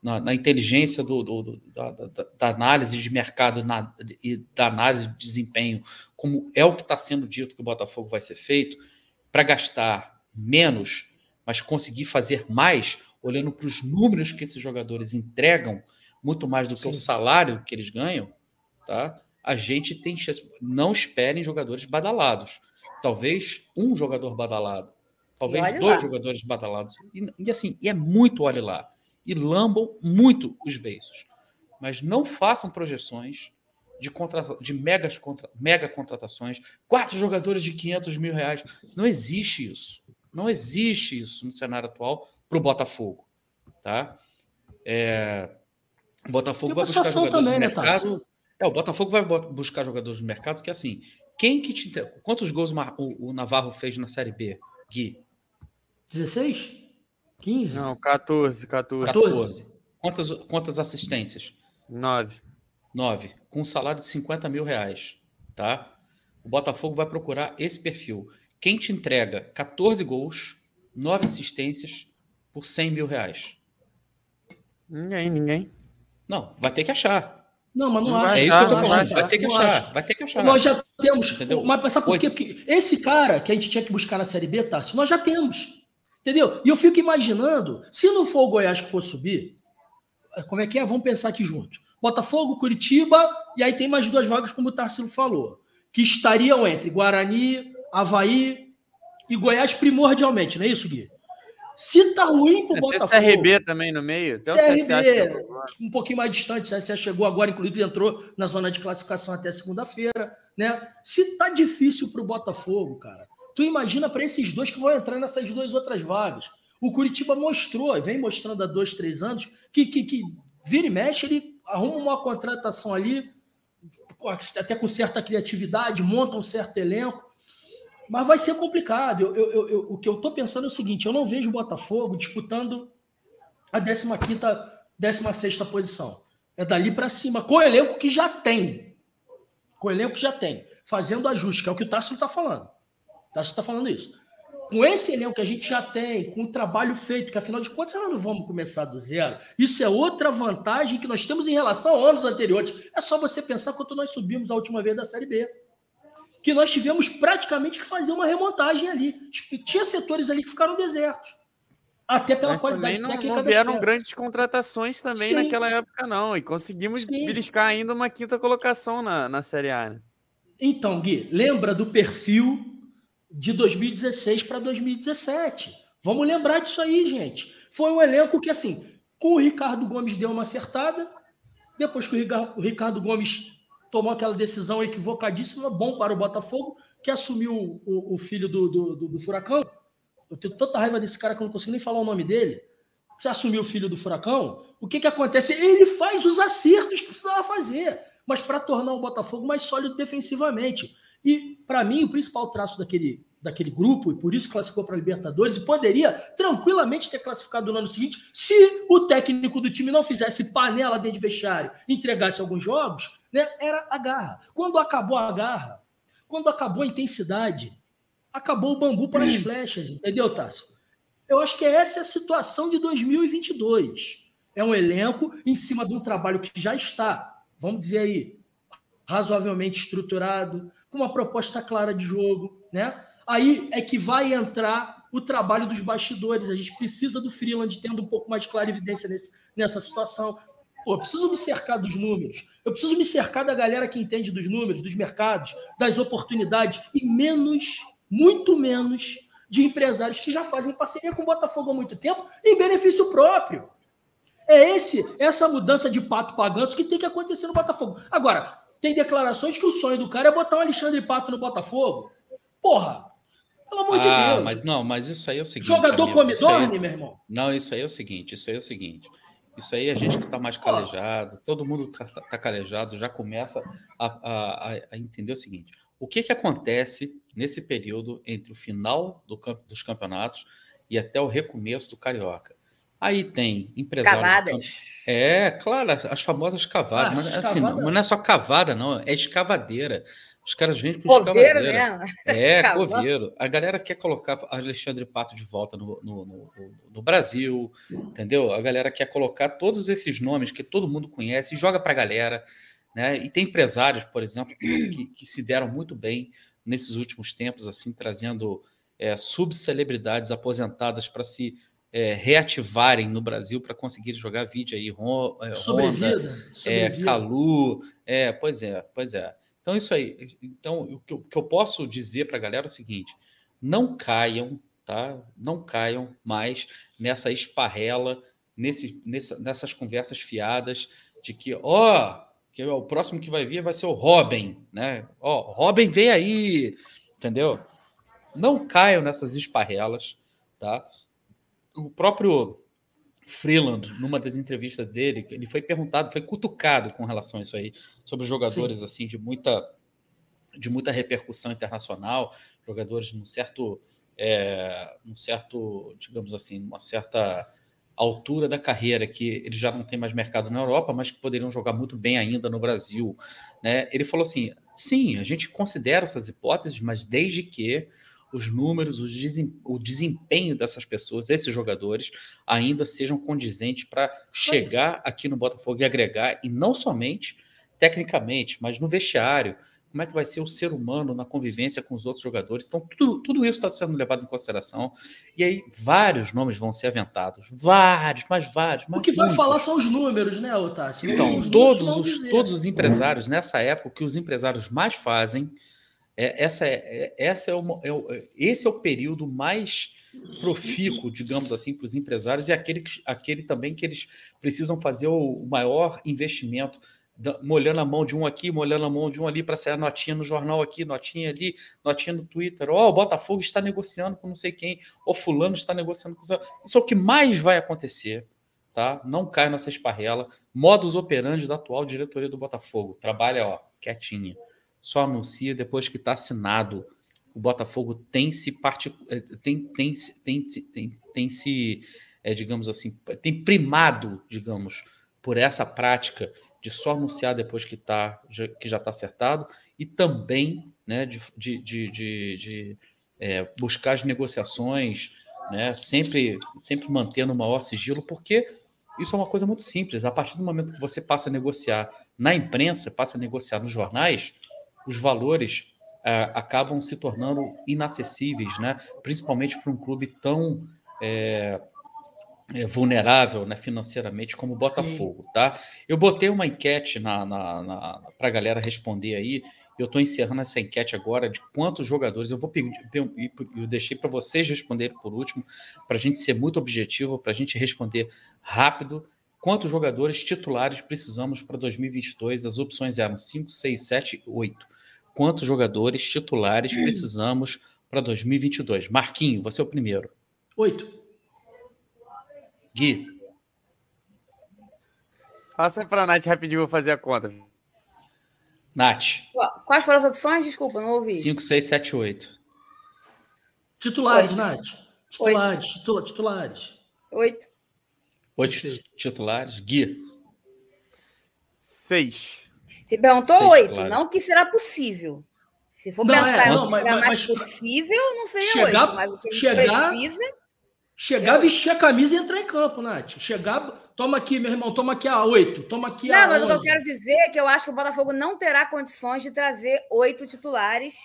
na, na, inteligência do, do, do da, da, da, análise de mercado na, e da análise de desempenho, como é o que está sendo dito que o Botafogo vai ser feito, para gastar menos, mas conseguir fazer mais, olhando para os números que esses jogadores entregam, muito mais do Sim. que o salário que eles ganham, tá? A gente tem chance. Não esperem jogadores badalados talvez um jogador badalado, talvez dois lá. jogadores badalados. E, e, assim, e é muito olhe lá. E lambam muito os beiços. Mas não façam projeções de, contra, de megas contra, mega contratações, quatro jogadores de 500 mil reais. Não existe isso. Não existe isso no cenário atual para o Botafogo. Tá? É, o Botafogo vai buscar jogadores também, no né, mercado. Né, é, o Botafogo vai buscar jogadores no mercado que, assim, quem que te. Quantos gols o, Navarro fez na Série B, Gui? 16? 15? Não, 14, 14. 14. Quantas, quantas assistências? 9. 9. Com um salário de 50 mil reais. Tá? O Botafogo vai procurar esse perfil. Quem te entrega 14 gols, 9 assistências por 100 mil reais? Ninguém, ninguém. Não, vai ter que achar. Não, mas não, não acho. É isso que eu tô falando. Vai ter que achar. Acho. Vai ter que achar. Nós já temos. Entendeu? Mas sabe por quê? Porque esse cara que a gente tinha que buscar na Série B, Tássio, nós já temos. Entendeu? E eu fico imaginando, se não for o Goiás que for subir, como é que é? Vamos pensar aqui junto. Botafogo, Curitiba, e aí tem mais duas vagas, como o Tarsilo falou, que estariam entre Guarani, Havaí e Goiás primordialmente, não é isso, Gui? Se tá ruim pro Botafogo. Tem o CRB também no meio. Até CRB, o CSA um pouquinho mais distante. O CSA chegou agora, inclusive entrou na zona de classificação até segunda-feira. Né? Se tá difícil pro Botafogo, cara, tu imagina para esses dois que vão entrar nessas duas outras vagas. O Curitiba mostrou, vem mostrando há dois, três anos, que, que, que vira e mexe, ele arruma uma contratação ali, até com certa criatividade, monta um certo elenco mas vai ser complicado. Eu, eu, eu, o que eu estou pensando é o seguinte: eu não vejo o Botafogo disputando a 15, 16 posição. É dali para cima, com o elenco que já tem. Com o elenco que já tem. Fazendo ajuste, que é o que o Tássio está falando. O Tássio está falando isso. Com esse elenco que a gente já tem, com o trabalho feito, que afinal de contas nós não vamos começar do zero. Isso é outra vantagem que nós temos em relação a anos anteriores. É só você pensar quanto nós subimos a última vez da Série B que nós tivemos praticamente que fazer uma remontagem ali. Tinha setores ali que ficaram desertos. Até pela Mas qualidade não, técnica não vieram grandes contratações também Sim. naquela época, não. E conseguimos Sim. beliscar ainda uma quinta colocação na, na Série A. Né? Então, Gui, lembra do perfil de 2016 para 2017. Vamos lembrar disso aí, gente. Foi um elenco que, assim, com o Ricardo Gomes deu uma acertada, depois que o Ricardo Gomes tomou aquela decisão equivocadíssima, bom para o Botafogo, que assumiu o, o filho do, do, do, do, Furacão. Eu tenho tanta raiva desse cara que eu não consigo nem falar o nome dele. Você assumiu o filho do Furacão, o que, que acontece? Ele faz os acertos que precisava fazer, mas para tornar o Botafogo mais sólido defensivamente. E, para mim, o principal traço daquele, daquele grupo, e por isso classificou para a Libertadores, e poderia tranquilamente ter classificado no ano seguinte, se o técnico do time não fizesse panela dentro de vestiário, entregasse alguns jogos, né, era a garra. Quando acabou a garra, quando acabou a intensidade, acabou o bambu para as flechas, entendeu, Tássio? Eu acho que essa é a situação de 2022. É um elenco em cima de um trabalho que já está, vamos dizer aí, razoavelmente estruturado, com uma proposta clara de jogo, né? Aí é que vai entrar o trabalho dos bastidores. A gente precisa do Freeland tendo um pouco mais de clarividência nesse, nessa situação. Pô, eu preciso me cercar dos números. Eu preciso me cercar da galera que entende dos números, dos mercados, das oportunidades e menos, muito menos, de empresários que já fazem parceria com o Botafogo há muito tempo em benefício próprio. É esse, essa mudança de pato para ganso que tem que acontecer no Botafogo. Agora, tem declarações que o sonho do cara é botar o Alexandre Pato no Botafogo. Porra, pelo amor ah, de Deus. Mas não, mas isso aí é o seguinte. Jogador amigo, come dorme, meu irmão? Não, isso aí é o seguinte, isso aí é o seguinte. Isso aí é gente que está mais calejado, todo mundo está tá calejado, já começa a, a, a, entender o seguinte: o que, que acontece nesse período entre o final do, dos campeonatos e até o recomeço do Carioca? Aí tem empresários. Cavadas. É, claro, as famosas cavadas. Ah, mas, assim, não, não é só cavada, não, é escavadeira. Os caras vendem por Coveiro mesmo. É, coveiro. A galera quer colocar Alexandre Pato de volta no, no, no, no, Brasil, entendeu? A galera quer colocar todos esses nomes que todo mundo conhece e joga para a galera. Né? E tem empresários, por exemplo, que, que, se deram muito bem nesses últimos tempos, assim, trazendo é, subcelebridades aposentadas para se é, reativarem no Brasil para conseguir jogar vídeo aí. Ron, é, Honda, é, Calu, é, pois é, pois é. Então, isso aí. Então, o que eu, que eu posso dizer para a galera é o seguinte: não caiam, tá? Não caiam mais nessa esparrela, nesse, nessa, nessas conversas fiadas de que, ó, que o próximo que vai vir vai ser o Robin, né? Ó, Robin vem aí, entendeu? Não caiam nessas esparrelas, tá? O próprio Freeland, numa das entrevistas dele, ele foi perguntado, foi cutucado com relação a isso aí, sobre jogadores Sim. assim de muita de muita repercussão internacional, jogadores num certo é, num certo, digamos assim, uma certa altura da carreira que ele já não tem mais mercado na Europa, mas que poderiam jogar muito bem ainda no Brasil, né? Ele falou assim: "Sim, a gente considera essas hipóteses, mas desde que os números, o desempenho dessas pessoas, desses jogadores, ainda sejam condizentes para chegar aqui no Botafogo e agregar, e não somente tecnicamente, mas no vestiário. Como é que vai ser o ser humano na convivência com os outros jogadores? Então, tudo, tudo isso está sendo levado em consideração. E aí, vários nomes vão ser aventados. Vários, mas vários. Mas o que vai falar são os números, né, Otácio? Então, todos os, todos os empresários, nessa época, o que os empresários mais fazem é, essa é, é, essa é, uma, é, esse é o período mais profícuo, digamos assim, para os empresários e aquele, aquele também que eles precisam fazer o maior investimento, molhando a mão de um aqui, molhando a mão de um ali para sair a notinha no jornal aqui, notinha ali, notinha no Twitter. Ó, oh, o Botafogo está negociando com não sei quem, ou fulano está negociando com... Isso é o que mais vai acontecer, tá? Não cai nessa esparrela. Modus operandi da atual diretoria do Botafogo. Trabalha, ó, quietinha só anuncia depois que está assinado. O Botafogo tem se part... Eh, tem, tem, tem, tem, tem se, é, digamos assim, tem primado, digamos, por essa prática de só anunciar depois que, tá, que já está acertado e também né, de, de, de, de, de é, buscar as negociações, né, sempre, sempre mantendo o maior sigilo, porque isso é uma coisa muito simples. A partir do momento que você passa a negociar na imprensa, passa a negociar nos jornais, os valores é, acabam se tornando inacessíveis, né? principalmente para um clube tão é, é, vulnerável né, financeiramente como o Botafogo. Tá? Eu botei uma enquete na, na, na para a galera responder aí. Eu estou encerrando essa enquete agora de quantos jogadores. Eu vou pedir, eu deixei para vocês responderem por último, para a gente ser muito objetivo, para a gente responder rápido. Quantos jogadores titulares precisamos para 2022? As opções eram 5, 6, 7, 8 quantos jogadores titulares precisamos para 2022? Marquinho, você é o primeiro. Oito. Gui. Passa para a Nath rapidinho, vou fazer a conta. Nath. Quais foram as opções? Desculpa, não ouvi. 5, 6, 7, 8. Titulares, Oito. Nath. Titulares, titula, titulares. Oito. Oito titulares. Gui. Seis. Você perguntou oito, claro. não que será possível. Se for não, pensar é, não, mas, será mas, mais possível, não seria oito, mas o que a gente chegar, precisa... Chegar, vestir a camisa e entrar em campo, Nath. Chegar, toma aqui, meu irmão, toma aqui a oito, toma aqui não, a. Não, mas 11. o que eu quero dizer é que eu acho que o Botafogo não terá condições de trazer oito titulares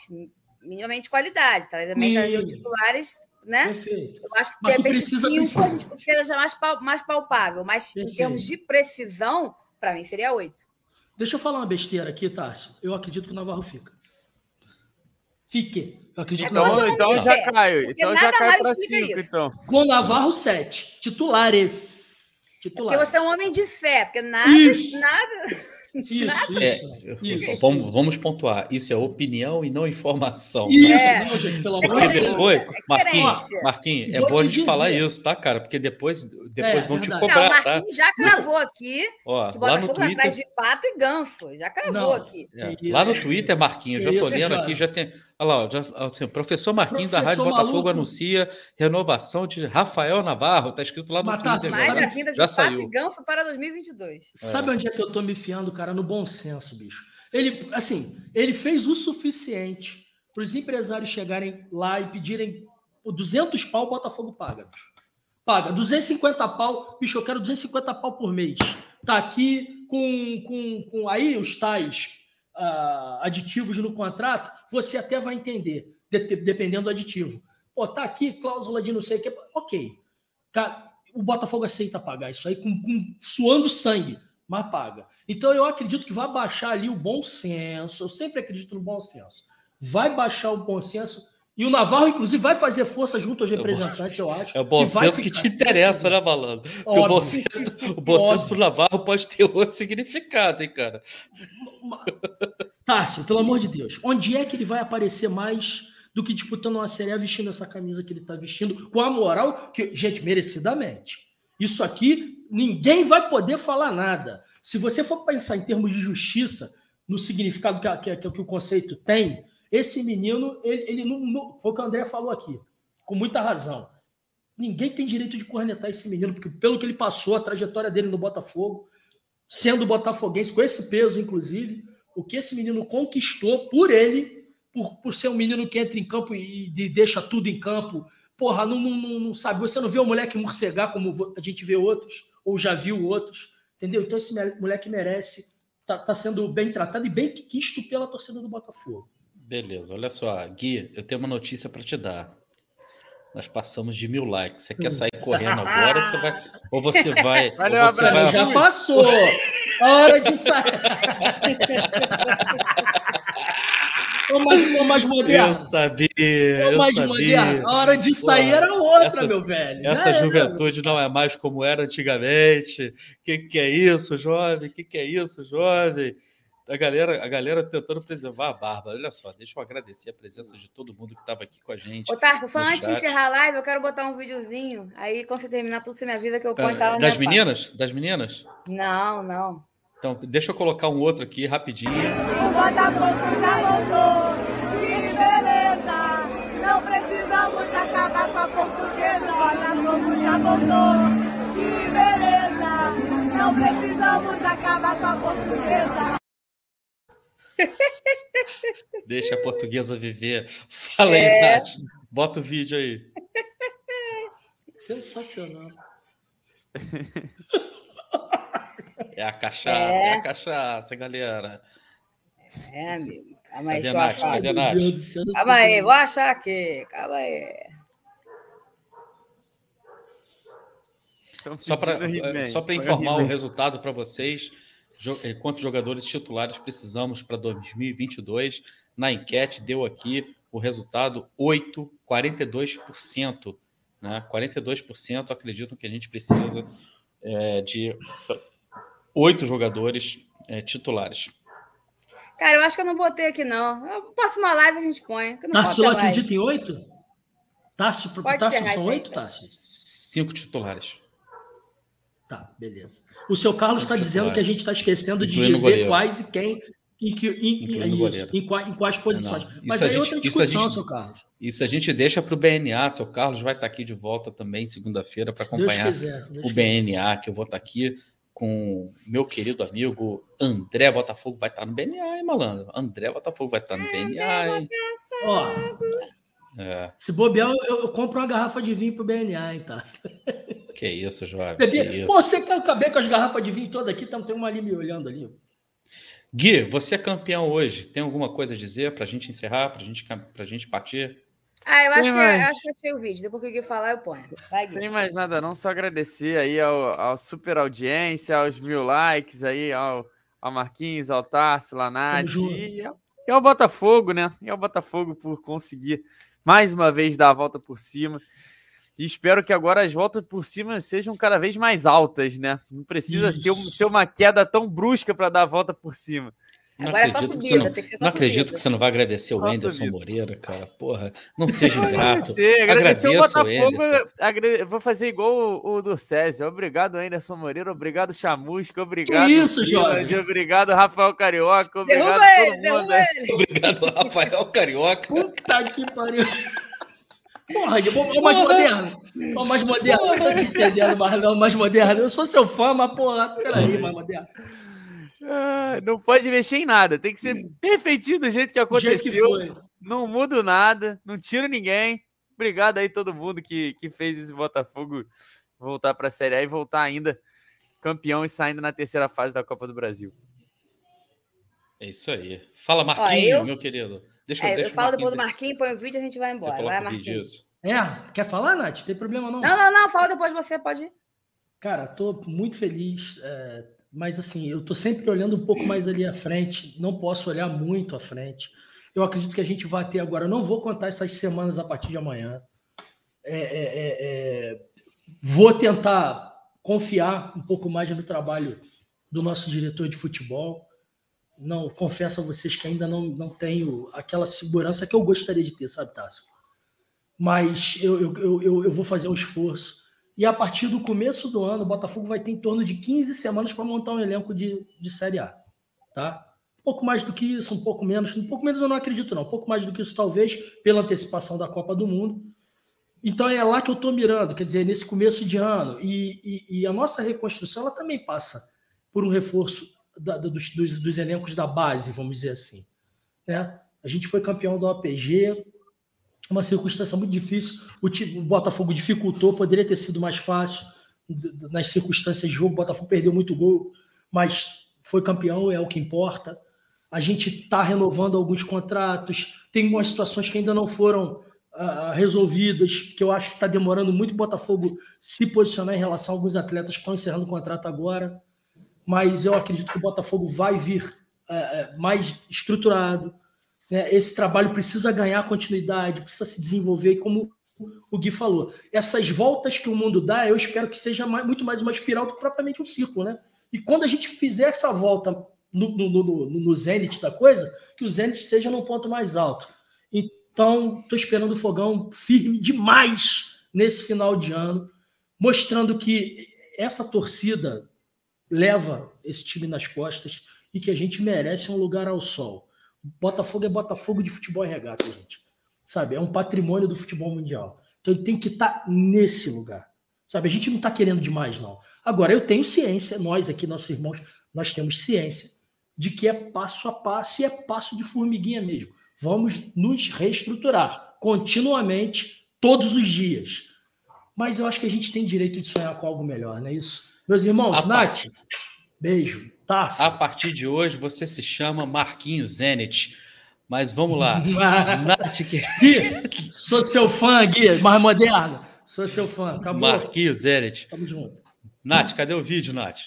minimamente de qualidade, tá? Também trazer titulares, né? Perfeito. Eu acho que mas de repente cinco precisa. seja mais, mais palpável, mas Perfeito. em termos de precisão, para mim seria oito. Deixa eu falar uma besteira aqui, Tássio. Eu acredito que o Navarro fica. Fique. Eu acredito então, que Navarro Então já caiu. Então já caiu para cinco, então. Com Navarro, sete. Titulares. Titulares. Porque você é um homem de fé, porque nada, Isso. nada. Isso, é, isso. Vamos, vamos, pontuar. Isso é opinião e não informação. Isso, é. não, gente, pelo amor de Deus. Depois, Marquinhos, Marquinhos é bom a gente falar isso, tá, cara? Porque depois, depois é, vão verdade. te cobrar. Não, o tá? Marquinhos tá? já cravou aqui Ó, que lá no Twitter... atrás de pato e ganso. Já cravou não, aqui. É. Lá no Twitter, Marquinhos, já tô lendo aqui, já tem. Olha lá, já, assim, o professor Marquinhos professor da Rádio Maluco. Botafogo anuncia renovação de Rafael Navarro. Tá escrito lá no Matassi, Twitter. Mais a vinda de já saiu. e Ganso para 2022. Sabe onde é que eu tô me fiando, cara? No bom senso, bicho. Ele, assim, ele fez o suficiente para os empresários chegarem lá e pedirem o 200 pau, o Botafogo paga, bicho. Paga. 250 pau, bicho, eu quero 250 pau por mês. Tá aqui com, com, com aí os tais uh, aditivos no contrato, você até vai entender, de, dependendo do aditivo. Pô, tá aqui cláusula de não sei o que. Ok. Cara, o Botafogo aceita pagar isso aí com, com, suando sangue, mas paga. Então eu acredito que vai baixar ali o bom senso. Eu sempre acredito no bom senso. Vai baixar o bom senso e o Navarro, inclusive, vai fazer força junto aos representantes, eu acho. É o bom senso que te interessa, né, Malandro? o bom senso, o bom senso pro Navarro pode ter outro significado, hein, cara? Tássio, pelo amor de Deus, onde é que ele vai aparecer mais do que disputando uma Série vestindo essa camisa que ele está vestindo, com a moral que, gente, merecidamente. Isso aqui, ninguém vai poder falar nada. Se você for pensar em termos de justiça, no significado que, que, que o conceito tem, esse menino, ele, ele não, não, foi o que o André falou aqui, com muita razão. Ninguém tem direito de cornetar esse menino, porque pelo que ele passou, a trajetória dele no Botafogo, sendo botafoguense, com esse peso, inclusive, o que esse menino conquistou por ele, por, por ser um menino que entra em campo e, e deixa tudo em campo. Porra, não, não, não, sabe, você não vê o moleque morcegar como a gente vê outros, ou já viu outros, entendeu? Então esse moleque merece, tá, tá sendo bem tratado e bem quisto pela torcida do Botafogo. Beleza, olha só, Gui, eu tenho uma notícia para te dar. Nós passamos de mil likes. Você quer sair correndo agora? Você vai, ou você vai? Valeu, ou você vai... Já passou. Hora de sair. Ou mais, ou mais moderno. Eu sabia. Ou mais sabia. moderno. A hora de sair Pô, era outra, essa, meu velho. Essa juventude é, não é mais como era antigamente. O que, que é isso, jovem? O que, que é isso, jovem? A galera, a galera tentando preservar a barba. Olha só, deixa eu agradecer a presença de todo mundo que estava aqui com a gente. Ô, Tarso, só antes chat. de encerrar a live, eu quero botar um videozinho. Aí, quando você terminar tudo, você me avisa que eu ponho tá, Das meninas? Parte. Das meninas? Não, não. Então, deixa eu colocar um outro aqui rapidinho. O Botafogo já voltou. Que beleza! Não precisamos acabar com a portuguesa. O Botafogo já voltou. Que beleza! Não precisamos acabar com a portuguesa. Deixa a portuguesa viver. Fala aí, é... Nath. Bota o vídeo aí. Sensacional. É a cachaça, é, é a cachaça, galera. É, amigo. Calma aí, Nath? Cadê a Nath? Calma aí, vou achar aqui. Calma aí. Só para eh, informar o resultado para vocês, eh, quantos jogadores titulares precisamos para 2022. Na enquete deu aqui o resultado 8, 42%. Né? 42% acreditam que a gente precisa é, de oito jogadores é, titulares. Cara, eu acho que eu não botei aqui, não. Próxima live a gente põe. Tássio acredita em oito? Tássio, Tássio são oito, Tássio? Cinco titulares. Tá, beleza. O seu Carlos está dizendo que a gente está esquecendo de dizer quais e quem em, que, em, em, isso, em, quais, em quais posições. Não, Mas aí é outra discussão, gente, seu Carlos. Isso a gente deixa para o BNA. Seu Carlos vai estar tá aqui de volta também segunda-feira para acompanhar quiser, o BNA, que eu vou estar tá aqui com meu querido amigo André Botafogo. Vai estar tá no BNA, hein, malandro? André Botafogo vai estar no BNA, hein? Ó, É. Se bobear, eu, eu compro uma garrafa de vinho pro BNA, hein, tá? Que isso, jovem. Bebi- Que isso. Pô, você quer caber com as garrafas de vinho todas aqui? Então, tem uma ali me olhando ali. Gui, você é campeão hoje. Tem alguma coisa a dizer pra gente encerrar, pra gente, pra gente partir? Ah, eu acho que, mais. acho que eu achei o vídeo. Depois que o Gui falar, eu ponho. Vai, Gui. Tem mais nada não, só agradecer aí ao, ao super audiência, aos mil likes aí, ao, ao Marquinhos, ao Tarso, Lanati e, ao- e ao Botafogo, né? E ao Botafogo por conseguir mais uma vez dar a volta por cima. E espero que agora as voltas por cima sejam cada vez mais altas, né? Não precisa ter, Isso. ser uma queda tão brusca para dar a volta por cima. Não Agora é só acredito, que você subida, não, tem que ser só não acredito subida. que você não vai agradecer o Anderson subida. Moreira, cara. Porra, não seja ingrato. Agradecer, agradecer o Botafogo. Vou fazer igual o, o do César. Obrigado, Anderson Moreira. Obrigado, Chamusca. Obrigado, isso, Village, jovem? Obrigado, Rafael Carioca. Obrigado Derruba a todo ele, mundo. derruba ele. Obrigado, Rafael Carioca. Puta que pariu. Porra, vamos vamos mais moderno. Vamos mais moderno. Não tô te entendendo mais, não, mais moderno. Eu sou seu fã, mas porra, peraí, mais moderno. Ah, não pode mexer em nada. Tem que ser perfeitinho do jeito que Do jeito que aconteceu. não mudo nada. Não tiro ninguém. Obrigado aí todo mundo que, que fez esse Botafogo voltar para a Série A e voltar ainda campeão e saindo na terceira fase da Copa do Brasil. É isso aí. Fala, Marquinho, eu- meu querido. Deixa, É, eu deixa o falo depois do Marquinho- Marquinhos, põe o vídeo e a gente vai Você embora. coloca Vai, Marquinhos. É, quer falar, Nath? Não tem problema não. Não, não, não, fala depois você, pode ir. Cara, tô muito feliz, é, mas assim, eu tô sempre olhando um pouco mais ali à frente, não posso olhar muito à frente. Eu acredito que a gente vai ter agora, eu não vou contar essas semanas a partir de amanhã. É, é, é, é, vou tentar confiar um pouco mais no trabalho do nosso diretor de futebol. Não, confesso a vocês que ainda não, não tenho aquela segurança que eu gostaria de ter, sabe, Tássio? Mas eu, eu, eu, eu- vou fazer um esforço. E a partir do começo do ano, o Botafogo vai ter em torno de 15 semanas para montar um elenco de, de Série A. Tá? Um pouco mais do que isso, um pouco menos. Um pouco menos eu não acredito, não. Um pouco mais do que isso, talvez, pela antecipação da Copa do Mundo. Então é lá que eu estou mirando, quer dizer, nesse começo de ano. E, e- e a nossa reconstrução ela também passa por um reforço da- dos, dos- dos elencos da base, vamos dizer assim. Né? A gente foi campeão do APG, uma circunstância muito difícil. O, ti- o Botafogo dificultou, poderia ter sido mais fácil nas circunstâncias de jogo. O Botafogo perdeu muito gol, mas foi campeão, é o que importa. A gente está renovando alguns contratos, tem umas situações que ainda não foram ah, resolvidas, que eu acho que está demorando muito o Botafogo se posicionar em relação a alguns atletas que estão encerrando o contrato agora. Mas eu acredito que o Botafogo vai vir eh, eh, mais estruturado, né? Esse trabalho precisa ganhar continuidade, precisa se desenvolver, como o Gui falou, essas voltas que o mundo dá, eu espero que seja mais- muito mais uma espiral do que propriamente um ciclo, né? E quando a gente fizer essa volta no, no, no, no, da coisa, que o zênite seja num ponto mais alto. Então, estou esperando o fogão firme demais nesse final de ano, mostrando que essa torcida leva esse time nas costas e que a gente merece um lugar ao sol. Botafogo é Botafogo de futebol e regata, gente. Sabe? É um patrimônio do futebol mundial. Então ele tem que estar nesse lugar. Sabe? A gente não está querendo demais, não. Agora, eu tenho ciência, nós aqui, nossos irmãos, nós temos ciência de que é passo a passo e é passo de formiguinha mesmo. Vamos nos reestruturar continuamente, todos os dias. Mas eu acho que a gente tem direito de sonhar com algo melhor, não é isso? Meus irmãos, A Nath, beijo. Tássio. A partir de hoje você se chama Marquinhos Zenit. Mas vamos lá. Nath, que... Gui, sou seu fã, Gui, mais moderno. Sou seu fã. Acabou. Marquinhos Zenit. Tamo junto. Nath, cadê o vídeo, Nath?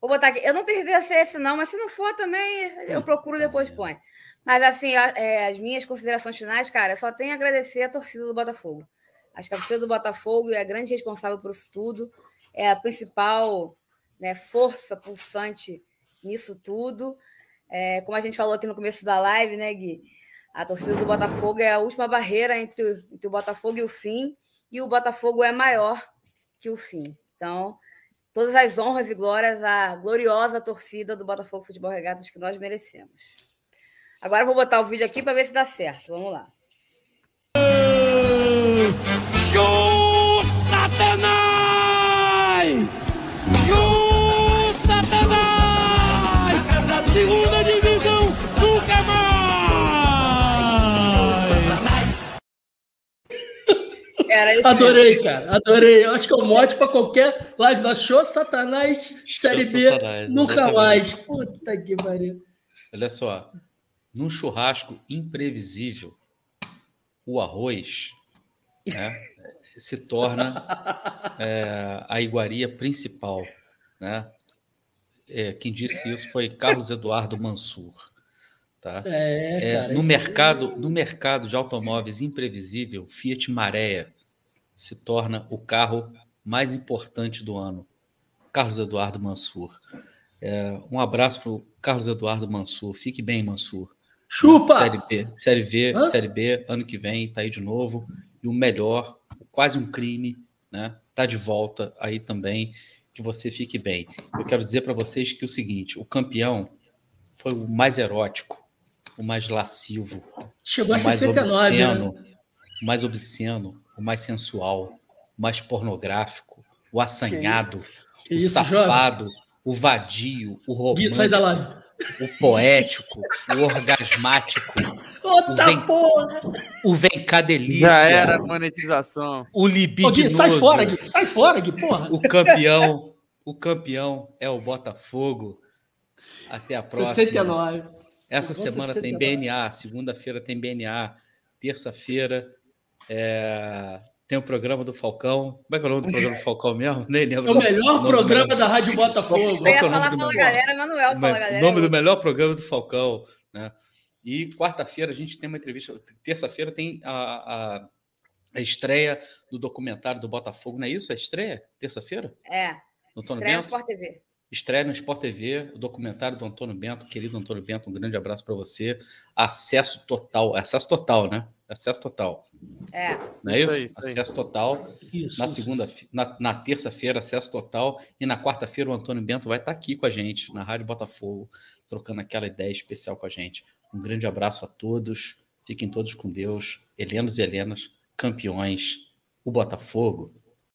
Vou botar aqui. Eu não tenho certeza se é esse, não, mas se não for também, eu procuro depois põe. Mas assim, a- é, as minhas considerações finais, cara, eu só tenho a agradecer a torcida do Botafogo. Acho que a torcida do Botafogo é a grande responsável por isso tudo, é a principal né, força pulsante nisso tudo. É, como a gente falou aqui no começo da live, né, Gui? A torcida do Botafogo é a última barreira entre, o- entre o Botafogo e o fim, e o Botafogo é maior que o fim. Então, todas as honras e glórias à gloriosa torcida do Botafogo Futebol Regatas que nós merecemos. Agora vou botar o vídeo aqui para ver se dá certo. Vamos lá. Isso Adorei, cara. Adorei. Eu acho que é um mote pra qualquer live da show, Satanás, Série B, Satanás, nunca exatamente. mais. Puta que pariu. Olha só, num churrasco imprevisível, o arroz né, se torna é, a iguaria principal. Né? É, quem disse isso foi Carlos Eduardo Mansur. Tá? É, É, cara. no, mercado, no mercado de automóveis imprevisível, Fiat Maré se torna o carro mais importante do ano. Carlos Eduardo Mansur. É, um abraço para o Carlos Eduardo Mansur. Fique bem, Mansur. Chupa! Série B, Série Hã? Série B, ano que vem, tá aí de novo. E o melhor, quase um crime, né? Tá de volta aí também. Que você fique bem. Eu quero dizer para vocês que é o seguinte: o campeão foi o mais erótico, o mais lascivo, Chegou o mais 69, né? obsceno, o mais obsceno, o mais sensual, o mais pornográfico, o assanhado, Que o isso, jovem? safado, o vadio, o Gui, sai da romântico, live. o poético, o orgasmático, Outra vem- porra! o vem cá delícia, Já era monetização. o Ô, Gui, libidinoso, sai fora, Gui. Sai fora, Gui, porra. o campeão, o campeão é o Botafogo. Até a próxima. 69. Essa semana tem 69. BNA, segunda-feira tem BNA, terça-feira é, tem o programa do Falcão. Como é que é o nome do programa do Falcão mesmo? Nem lembro. É o melhor nome do programa da Rádio Botafogo. Eu ia é o nome falar do Fala Galera, Manuel Fala o Galera. nome é do outro. melhor programa do Falcão, né? E quarta-feira a gente tem uma entrevista. Terça-feira tem a, a, a estreia do documentário do Botafogo, não é isso? A estreia? Terça-feira? É, No estreia no? Sport TV. Estreia no Sport TV, o documentário do Antônio Bento, querido Antônio Bento, um grande abraço para você. Acesso total, acesso total, né? Acesso total, É, não é Isso isso? aí, isso aí. acesso total. Isso. Na segunda, na, na terça-feira, acesso total. E na quarta-feira, o Antônio Bento vai estar aqui com a gente, na Rádio Botafogo, trocando aquela ideia especial com a gente. Um grande abraço a todos. Fiquem todos com Deus. Helenos e Helenas, campeões. O Botafogo